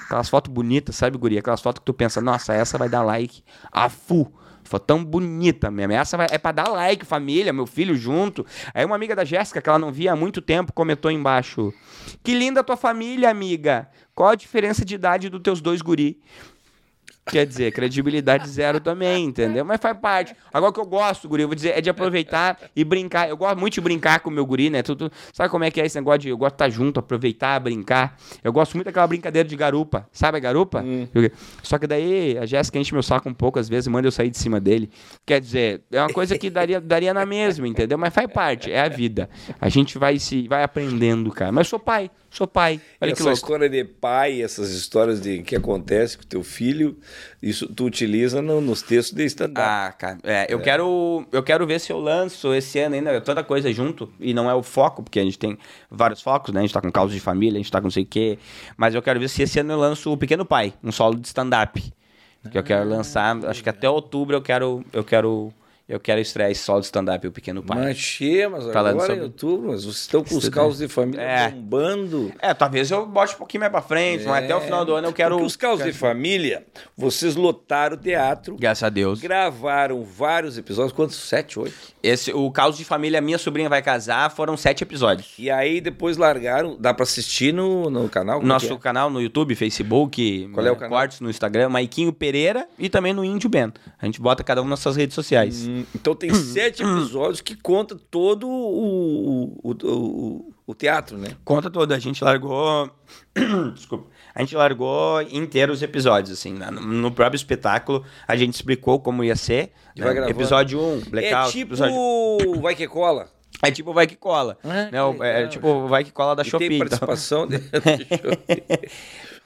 Aquelas fotos bonitas, sabe, guria? Aquelas fotos que tu pensa, nossa, essa vai dar like. A fu. Foi tão bonita mesmo. Essa vai- é pra dar like, família, meu filho junto. Aí uma amiga da Jéssica, que ela não via há muito tempo, comentou embaixo. Que linda tua família, amiga. Qual a diferença de idade dos teus dois guri? Quer dizer, credibilidade zero também, entendeu? Mas faz parte. Agora o que eu gosto, guri, eu vou dizer, é de aproveitar e brincar. Eu gosto muito de brincar com o meu guri, né? Tudo, sabe como é que é esse negócio de eu gosto de estar junto, aproveitar, brincar. Eu gosto muito daquela brincadeira de garupa. Sabe a garupa? Eu- Só que daí a Jéssica enche meu saco um pouco, às vezes, manda eu sair de cima dele. Quer dizer, é uma coisa que daria, daria na mesma, entendeu? Mas faz parte, é a vida. A gente vai se vai aprendendo, cara. Mas eu sou pai, sou pai. Olha que Essa louco. história de pai, essas histórias de que acontece com teu filho, isso tu utiliza no- nos textos de stand-up. Ah, cara, é, eu quero eu quero ver se eu lanço esse ano ainda toda coisa junto e não é o foco, porque a gente tem vários focos, né? A gente tá com causa de família, a gente tá com não sei o quê, mas eu quero ver se esse ano eu lanço o Pequeno Pai, um solo de stand up, que eu quero lançar, acho que até outubro eu quero eu quero eu quero estrear esse solo de stand-up, o Pequeno Pai. Mas, che, mas Falando agora sobre- em outubro, mas vocês estão com os causos de família É. bombando. É, talvez eu bote um pouquinho mais pra frente, mas até o final do ano eu quero... Porque os causos de família, vocês lotaram o teatro, Graças a Deus. gravaram vários episódios, quantos? Sete, oito? Esse, o Caos de Família Minha Sobrinha Vai Casar foram sete episódios. E aí depois largaram, dá pra assistir no, no canal? Como é Nosso é? canal no YouTube, Facebook, Qual é o canal? Cortes no Instagram, Maiquinho Pereira e também no Índio Ben. A gente bota cada um nas suas redes sociais. Hum, Então tem sete episódios que conta todo o, o, o, o, teatro, né? Conta toda, a gente largou. Desculpa. A gente largou inteiro os episódios, assim. na- No próprio espetáculo, a gente explicou como ia ser. Vai né? Episódio 1, Blackout. é tipo episódio- Vai Que Cola. É tipo Vai Que Cola. Ah, né? É, legal. tipo Vai Que Cola da E Shopee. tem então. participação, de...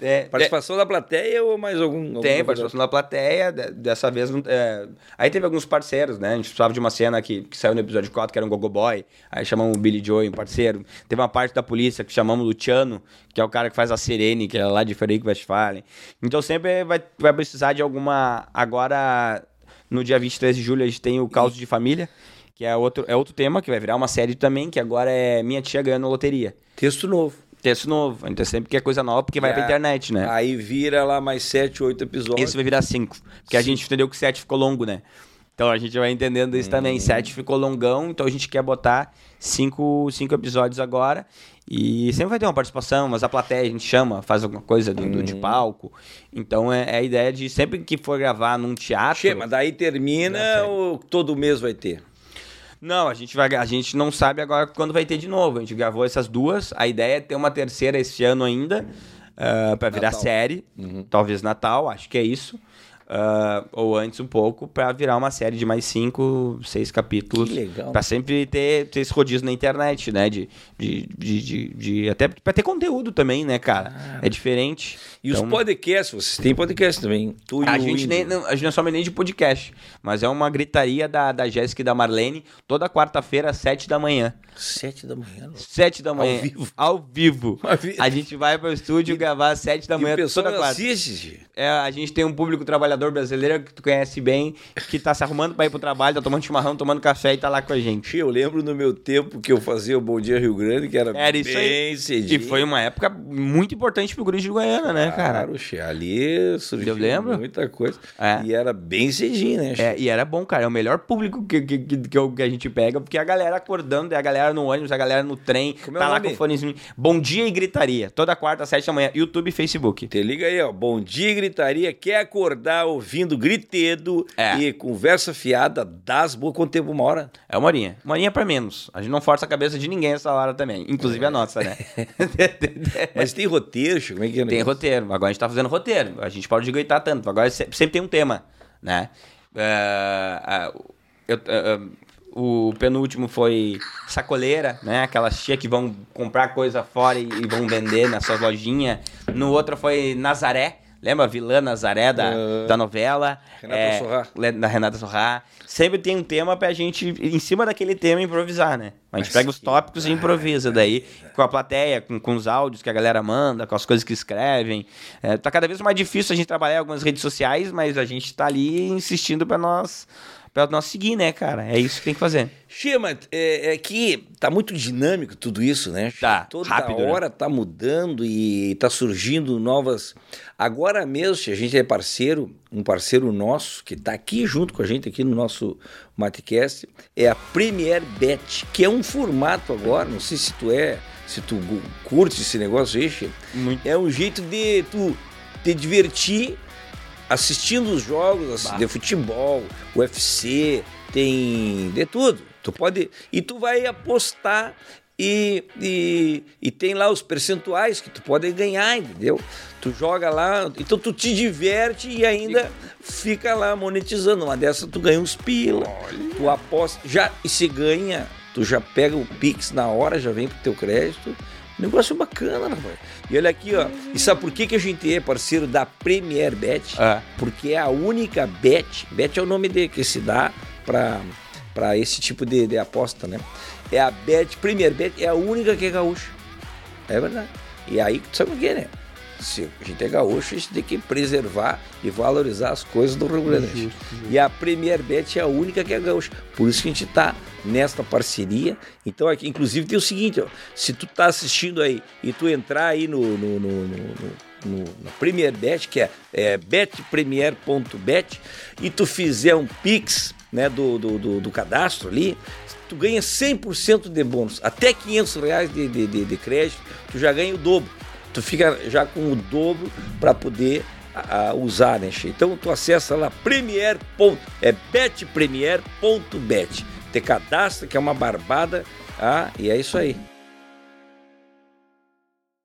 É, participação da plateia ou mais algum? algum Tem, participação da plateia, de- dessa vez... não- é, Aí teve alguns parceiros, né? A gente precisava de uma cena que, que saiu no episódio 4, que era um Gogo Boy. Aí chamamos o Billy Joe, um parceiro. Teve uma parte da polícia que chamamos o Luciano, que é o cara que faz a Sirene, que é lá de Frederico Westphalen. Então sempre vai, vai precisar de alguma... Agora, no dia 23 de julho, a gente tem o Caos de Família, que é outro, é outro tema, que vai virar uma série também, que agora é Minha Tia Ganhando Loteria. Texto novo. Texto novo. A gente sempre quer coisa nova, porque vai E pra internet, né? Aí vira lá mais sete, oito episódios. Esse vai virar 5. Porque a gente entendeu que 7 ficou longo, né? Então a gente vai entendendo isso também. 7 ficou longão, então a gente quer botar 5 cinco episódios agora. E sempre vai ter uma participação, mas a plateia a gente chama, faz alguma coisa do, do- de palco. Então é, é a ideia de sempre que for gravar num teatro. Che, mas daí termina ou todo mês vai ter? Não, a gente, vai, a gente não sabe agora quando vai ter de novo. A gente gravou essas duas. A ideia é ter uma terceira esse ano ainda, ah, pra virar Natal. série. Talvez Natal, acho que é isso. Ah, ou antes um pouco, pra virar uma série de mais cinco, seis capítulos. Que legal. Pra sempre ter, ter esse rodízio na internet, né? De, de, de, de, de- até pra ter conteúdo também, né, cara? É diferente. E os Então- podcasts, vocês têm podcast também. Tu e a gente, nem, não, a gente não some nem de podcast, mas é uma gritaria da, da Jéssica e da Marlene toda quarta-feira às sete da manhã. Sete da manhã. não. Sete da manhã. Ao vivo. Ao vivo. A gente vai pro estúdio gravar às sete da E manhã toda quarta. assiste. É, a gente tem um público trabalhador brasileiro que tu conhece bem, que tá se arrumando pra ir pro trabalho, tá tomando chimarrão, tomando café e tá lá com a gente. Eu lembro no meu tempo que eu fazia o Bom Dia Rio Grande, que era, Era isso bem aí. cedinho. E foi uma época muito importante pro Guri de Goiânia, né, cara? Claro, che, ali surgiu muita coisa. É. E era bem cedinho, né? É, e era bom, cara. É o melhor público que, que, que, que a gente pega, porque a galera acordando, é a galera no ônibus, a galera no trem, Como é tá lá nome? com o fonezinho. Bom dia e gritaria. Toda quarta, sete da manhã. YouTube e Facebook. Te liga aí, ó. Bom dia, gritaria. Quer acordar ouvindo gritedo É. e conversa fiada das boas. Quanto tempo? Uma hora? É uma horinha. Uma horinha pra menos. A gente não força a cabeça de ninguém essa hora também. Inclusive a nossa, né? Mas tem roteiro, che, como é que é? tem roteiro. Agora a gente tá fazendo roteiro. A gente pode gritar tanto. Agora se- sempre tem um tema, né? É, ah, eu- ah, o penúltimo foi sacoleira, né? Aquelas tia que vão comprar coisa fora e, e vão vender nas suas lojinhas. No outro foi Nazaré. Lembra a vilã Nazaré da, Ah. da novela? Renata Sorrá. le- Da Renata Sorrá. Sempre tem um tema pra gente, em cima daquele tema, improvisar, né? A gente Mas pega os tópicos e improvisa daí, com a plateia, com, com os áudios que a galera manda, com as coisas que escrevem. É, tá cada vez mais difícil a gente trabalhar em algumas redes sociais, mas a gente tá ali insistindo pra nós, pra nós seguir, né, cara? É isso que tem que fazer. Che, mas é, é que tá muito dinâmico tudo isso, né? Tá, Toda rápido, né? hora tá mudando e tá surgindo novas. Agora mesmo, che, a gente é parceiro, um parceiro nosso que tá aqui junto com a gente aqui no nosso Matcast, é a Premier Bet, que é um formato agora, não sei se tu é, se tu curte esse negócio aí, Muito. é um jeito de tu te divertir assistindo os jogos assim, de futebol, UFC, tem de tudo. Tu pode e tu vai apostar e, e, e tem lá os percentuais que tu pode ganhar, entendeu? Tu joga lá, então tu te diverte e ainda fica lá monetizando. Uma dessa tu ganha uns pila, tu aposta, já e se ganha, tu já pega o Pix na hora, já vem pro teu crédito. Negócio bacana, rapaz. E olha aqui, ó. E sabe por que, que a gente é parceiro da Premier Bet? É. Porque é a única bet, bet é o nome de, que se dá para esse tipo de, de aposta, né? É a bet, Premier Bet é a única que é gaúcha. É verdade. E aí, sabe o que, né? se a gente é gaúcho, a gente tem que preservar e valorizar as coisas do Rio Grande do Sul. E a Premier Bet é a única que é gaúcha. Por isso que a gente está nesta parceria. Então, aqui, inclusive, tem o seguinte: ó, se tu tá assistindo aí e tu entrar aí no, no, no, no, no, no Premier Bet, que é, é betpremier.bet, e tu fizer um Pix né, do, do, do, do cadastro ali, tu ganha 100% de bônus. Até 500 reais de, de, de, de crédito, tu já ganha o dobro. Tu fica já com o dobro para poder a, a usar, né? Então tu acessa lá premier. é betpremier.bet. Te cadastra, que é uma barbada, ah, e é isso aí.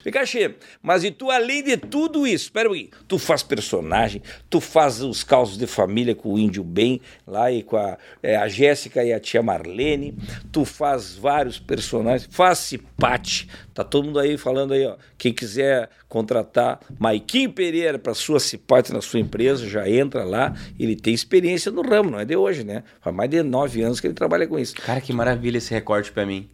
Pikachu, mas e tu, além de tudo isso, espera aí, tu faz personagem, tu faz os causos de família com o Índio Bem, lá e com a, é, a Jéssica e a tia Marlene, tu faz vários personagens, faz Cipate, tá todo mundo aí falando aí, ó, quem quiser contratar Maiquinho Pereira para sua Cipate na sua empresa, já entra lá, ele tem experiência no ramo, não é de hoje, né? Faz mais de nove anos que ele trabalha com isso. Cara, que maravilha esse recorte para mim.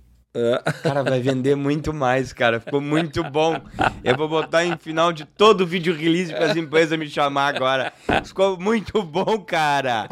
Cara, vai vender muito mais, cara. Ficou muito bom. Eu vou botar em final de todo o vídeo release para as empresas me chamar agora. Ficou muito bom, cara.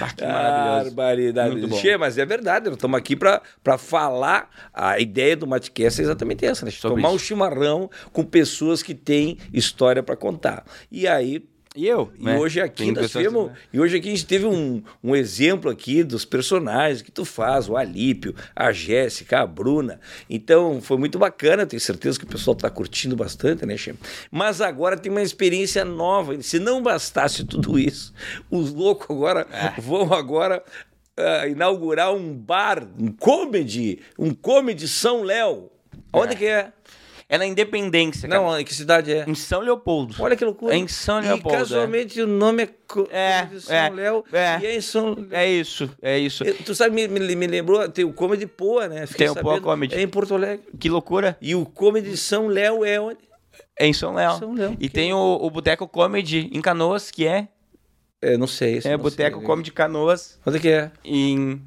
Ah, que maravilhoso. Barbaridade. Muito bom. Che, mas é verdade, nós estamos aqui para falar. A ideia do Matcast é exatamente essa, né? Tomar isso. um chimarrão com pessoas que têm história para contar. E aí e eu? E né? hoje aqui nós tivemos, e hoje aqui a gente teve um, um exemplo aqui dos personagens que tu faz, o Alípio, a Jéssica, a Bruna. Então foi muito bacana, tenho certeza que o pessoal está curtindo bastante, né, Che? Mas agora tem uma experiência nova. Se não bastasse tudo isso, os loucos agora é. vão agora uh, inaugurar um bar, um comedy, um comedy São Léo. Onde é. que é? É na Independência. Cara. Não, em que cidade é? Em São Leopoldo. Olha que loucura. É em São Leopoldo. E casualmente é. o nome é, é São é, Léo é, e é em São É isso, é isso. Tu sabe, me, me, me lembrou, tem o Comedy Poa, né? Fiquei tem o Poa Comedy. É em Porto Alegre. Que loucura. E o Comedy São Léo é onde? É em São Léo. São Léo. E que... tem o, o Boteco Comedy em Canoas, que é... É, não sei. É, Boteco Comedy Canoas. Onde que é? Em...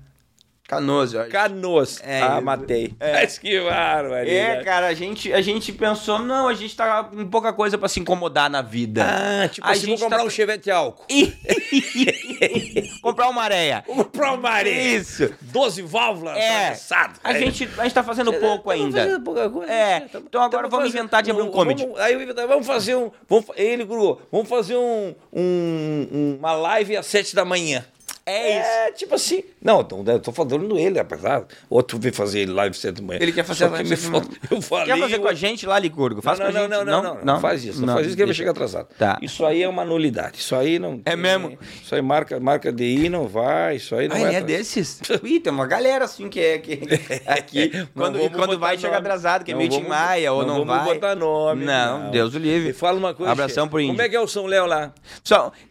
Canoas, acho. Canoas. É, ah, matei. É. Mas que bárbaro. É, cara, a gente, a gente pensou, não, a gente tá com pouca coisa pra se incomodar na vida. Ah, tipo a assim, gente comprar tá... um chevette álcool. comprar uma areia. Comprar uma areia. Isso. 12 válvulas é. A é. gente, a gente tá fazendo Você pouco tá ainda. Fazendo pouca coisa. É. Né? Então agora vamos fazer, inventar de abrir um comedy. Vamos, aí vamos fazer um... Vamos, ele, Gru, vamos fazer um, um, uma live às 7 da manhã. É isso. É, tipo assim. Não, então, eu tô falando ele, apesar. Outro veio fazer live cedo de manhã. Ele quer fazer live cedo manhã. Eu falei, quer fazer com a gente lá, Licurgo? Faz não, não, não, não, não, não, não, faz isso. Não, não faz isso que ele vai chegar atrasado. Tá. Isso aí é uma nulidade. Isso aí não. É mesmo? Isso aí marca, marca DI, não vai. Isso aí não ah, vai. é desses? Ih, tem uma galera assim que é que, aqui. quando e quando vai, chega atrasado, que é meio Tim Maia ou não, vai. Não botar nome. Não, Deus o livre. E fala uma coisa. Abração pro índio. Como é que é o São Léo lá?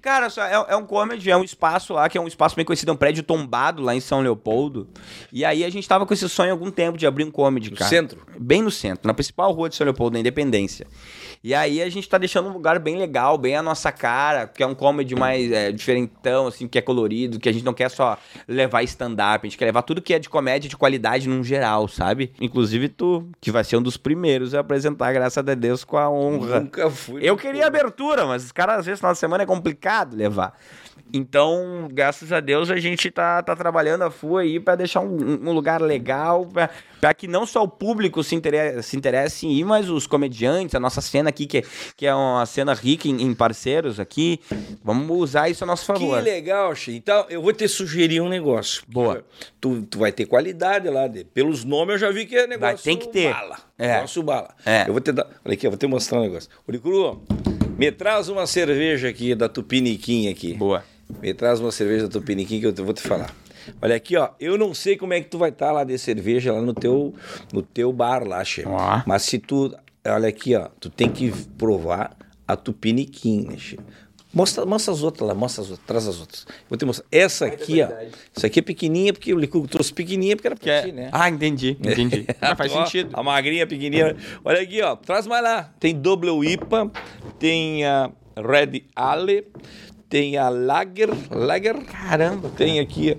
Cara, é um comedy, é um espaço lá que é um espaço bem conhecido, é um prédio tombado lá em São Leopoldo. E aí a gente tava com esse sonho há algum tempo de abrir um comedy, no cara. centro? Bem no centro, na principal rua de São Leopoldo, na Independência. E aí a gente tá deixando um lugar bem legal, bem a nossa cara, que é um comedy mais é, diferentão, assim, que é colorido, que a gente não quer só levar stand-up, a gente quer levar tudo que é de comédia de qualidade num geral, sabe? Inclusive tu, que vai ser um dos primeiros a apresentar, graças a Deus, com a honra. Nunca fui. Eu queria abertura, mas os caras, às vezes, na semana é complicado levar. Então, graças a Deus, a gente tá, tá trabalhando a FU aí para deixar um, um, lugar legal, para que não só o público se interesse, se interesse em ir, mas os comediantes, a nossa cena aqui, que, que é uma cena rica em, em parceiros aqui, vamos usar isso a nosso favor. Que legal, Xi. Então, eu vou te sugerir um negócio. Boa. Tu, tu vai ter qualidade lá. De, pelos nomes eu já vi que é negócio vai, tem que ter. bala. É. Negócio bala. É. Eu vou te dar... Olha aqui, eu vou te mostrar um negócio. Cru, me traz uma cerveja aqui da Tupiniquim aqui. Boa. Me traz uma cerveja da Tupiniquim que eu vou te falar. Olha aqui, ó. Eu não sei como é que tu vai estar tá lá de cerveja lá no teu, no teu bar lá, chefe. Ah. Mas se tu. Olha aqui, ó. Tu tem que provar a Tupiniquim, né, chefe? Mostra, mostra as outras lá, mostra as outras, traz as outras. Vou te mostrar. Essa aqui, ó. Essa aqui é pequenininha, porque o licor trouxe pequenininha porque era pra é... ti, né? Ah, entendi, entendi. ah, faz sentido. A magrinha pequenininha. Olha aqui, ó. Traz mais lá. Tem Double IPA, tem a Red Ale, tem a Lager. Lager. Caramba. Tem aqui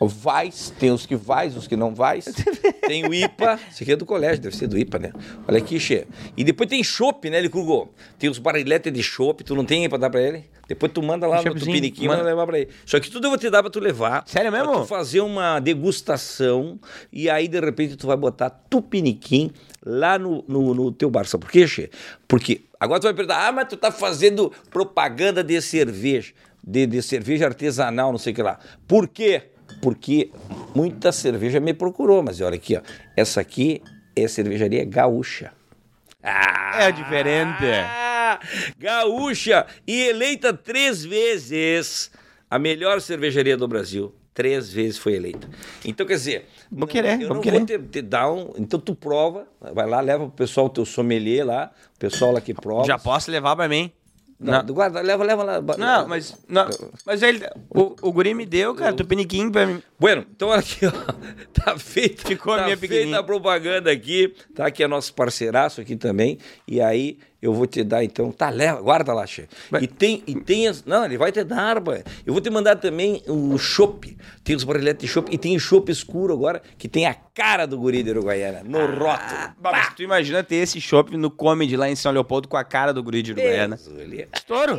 O Vais, tem os que vais, os que não vais. tem o IPA, esse aqui é do colégio, deve ser do IPA, né? Olha aqui, Che. E depois tem chopp, né, Licurgo? Tem os barriletes de chopp, tu não tem pra dar pra ele? Depois tu manda lá no choppzinho, Tupiniquim, manda. levar pra ele. Isso aqui tudo eu vou te dar pra tu levar. Sério mesmo? Pra tu fazer uma degustação e aí, de repente, tu vai botar Tupiniquim lá no, no, no teu bar. Sabe por quê, Che? Porque agora tu vai perguntar, ah, mas tu tá fazendo propaganda de cerveja, de, de cerveja artesanal, não sei o que lá. Por quê? Porque muita cerveja me procurou, mas olha aqui, ó. Essa aqui é cervejaria gaúcha. Ah, É diferente. gaúcha e eleita três vezes a melhor cervejaria do Brasil. Três vezes foi eleita. Então, quer dizer, Vou querer, eu vamos não querer. vou te, te dar um. Então, tu prova, vai lá, leva pro pessoal, o teu sommelier lá, o pessoal lá que prova. Já posso levar pra mim? Não, guarda, leva, leva lá. Não, mas. Não, mas ele. O, o guri me deu, cara, tupiniquim pra mim. Bueno, então olha aqui, ó. Tá feita, Ficou a tá minha feita a propaganda aqui. Tá aqui é nosso parceiraço aqui também. E aí eu vou te dar então. Tá, leva, guarda lá, che. E tem, e tem as. Não, ele vai te dar, rapaz. Eu vou te mandar também o chopp. Tem os barrilhetes de chopp. E tem o chopp escuro agora, que tem a cara do guri de Uruguaiana, no Ah, rótulo. Mas tu imagina ter esse shopping no Comedy lá em São Leopoldo com a cara do guri de Uruguaiana. Ele- Estouro.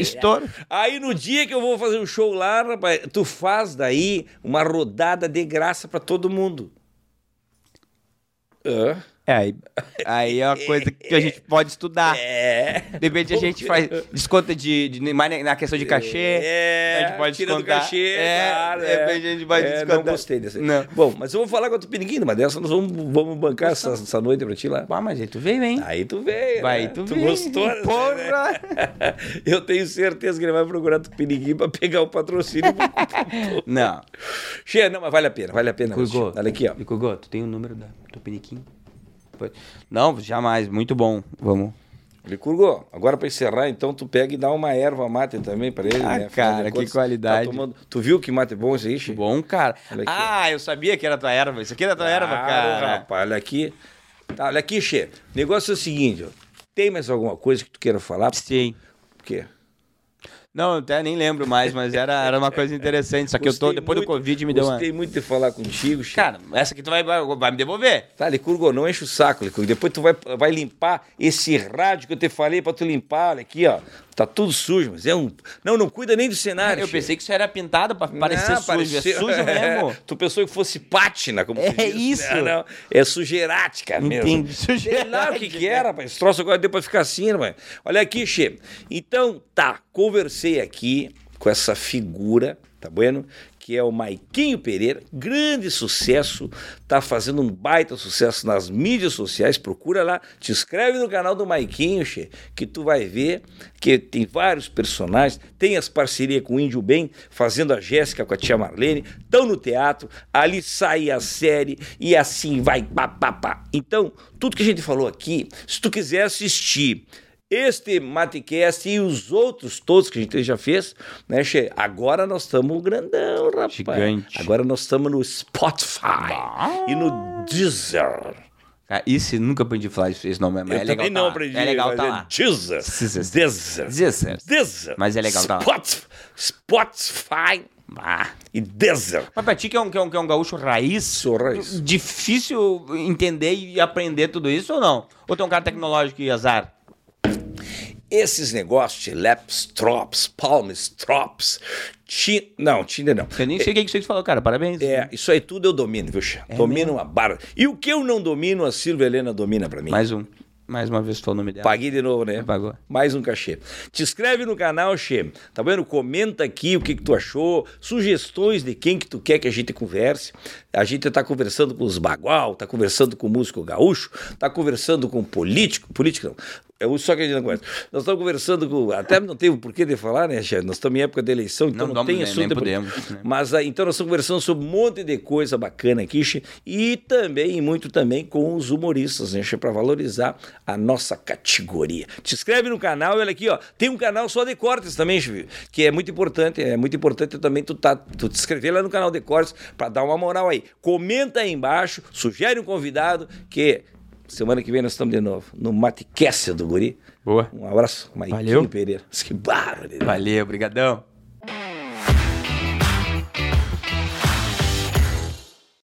Estouro. Aí no dia que eu vou fazer um show lá, rapaz, tu faz daí uma rodada de graça pra todo mundo. Hã? É, aí, aí é uma coisa que a gente pode estudar. É. De repente a gente faz desconto de, de, mais na questão de cachê. É, a gente pode tira do descontar. cachê, É, claro, de repente a gente vai é, descontar. Não gostei dessa. Não. Bom, mas eu vou falar com a Tupiniquim, mas dessa nós vamos, vamos bancar essa, essa noite pra ti lá. Ah, mas aí tu veio, hein? Aí tu veio, Vai, né? tu tu veio. gostou, né? Porra! Eu tenho certeza que ele vai procurar Tupiniquim pra pegar o patrocínio. Não. Cheia, não, mas vale a pena, vale a pena. Cuigô. Olha aqui, ó. Cuigô, tu tem o número da Tupiniquim? Não, jamais. Muito bom. Vamos. Licurgo, agora pra encerrar, então tu pega e dá uma erva mate também pra ele, Ah, né? Cara, que contas, qualidade. tá tomando- Tu viu que mate bom esse aí? Bom, cara. Ah, eu sabia que era tua erva. Isso aqui era tua erva, Claro, cara. rapaz, olha aqui. Tá, olha aqui, Che. O negócio é o seguinte, ó. Tem mais alguma coisa que tu queira falar? Sim. Por quê? Não, eu até nem lembro mais, mas era, era uma coisa interessante. Só que eu tô, Gostei depois muito- do Covid, me deu uma. Gostei muito de falar contigo, Che. Cara, essa aqui tu vai, vai, vai me devolver. Tá, Licurgo, não enche o saco, Licurgo. Depois tu vai, vai limpar esse rádio que eu te falei pra tu limpar. Olha aqui, ó. Tá tudo sujo, mas é um... Não, não cuida nem do cenário, Eu pensei que isso era pintado pra parecer Não, sujo. pareceu- É sujo mesmo. tu pensou que fosse pátina, como É diz. isso. Não, não. É sujerática mesmo. Entendi. Sei lá o que, que era, rapaz. Esse troço agora deu pra ficar assim, rapaz. Olha aqui, Che. Então, tá, conversei aqui com essa figura, tá bueno? Que é o Maiquinho Pereira, grande sucesso, tá fazendo um baita sucesso nas mídias sociais. Procura lá, te inscreve no canal do Maiquinho, Che, que tu vai ver que tem vários personagens, tem as parcerias com o Índio Bem, fazendo a Jéssica com a tia Marlene, estão no teatro, ali sai a série e assim vai, pá, pá, pá. Então, tudo que a gente falou aqui, se tu quiser assistir este Matecast e os outros todos que a gente já fez, né, Che? Agora nós estamos grandão, rapaz. Gigante. Agora nós estamos no Spotify e no Deezer. Cara, isso nunca aprendi a falar esse nome, mas Eu é legal também tá não lá. aprendi. É legal tá é lá. Deezer. Deezer. Deezer. Deezer. Mas é legal tá lá. Spotify, Spotify Ah. e Deezer. Mas pra ti que é um, que é um, que é um gaúcho raiz, Sou raiz. difícil entender e aprender tudo isso ou não? Ou tem um cara tecnológico e azar? Esses negócios de laps, trops, palms, trops, ti... não, Tinder não. Eu nem sei o que que você falou, cara. Parabéns. É, isso aí tudo eu domino, viu, Che? domino uma barra. E o que eu não domino, a Silvia Helena domina pra mim. Mais um. Mais uma vez o nome dela. Paguei de novo, né? Pagou. Mais um cachê. Te inscreve no canal, Che. Tá vendo? Comenta aqui o que, que tu achou, sugestões de quem que tu quer que a gente converse. A gente tá conversando com os bagual, tá conversando com músico gaúcho, tá conversando com político, político não. É o só que a gente não conversa. Nós estamos conversando com. Até não tem o porquê de falar, né, Che? Nós estamos em época de eleição, então Não não, tem nem- assunto. nem de- podemos, né? Mas ah, então nós estamos conversando sobre um monte de coisa bacana aqui, Che, e também, e muito também, com os humoristas, né, para valorizar a nossa categoria. Te inscreve no canal, olha aqui, ó, tem um canal só de cortes também, Che, que é muito importante, é muito importante também tu, tá, tu te inscrever lá no canal de cortes para dar uma moral aí. Comenta aí embaixo, sugere um convidado, que semana que vem nós estamos de novo no Matecast do Guri. Boa. Um abraço, Maiquinho Valeu. Pereira. Que barra, Valeu, brigadão.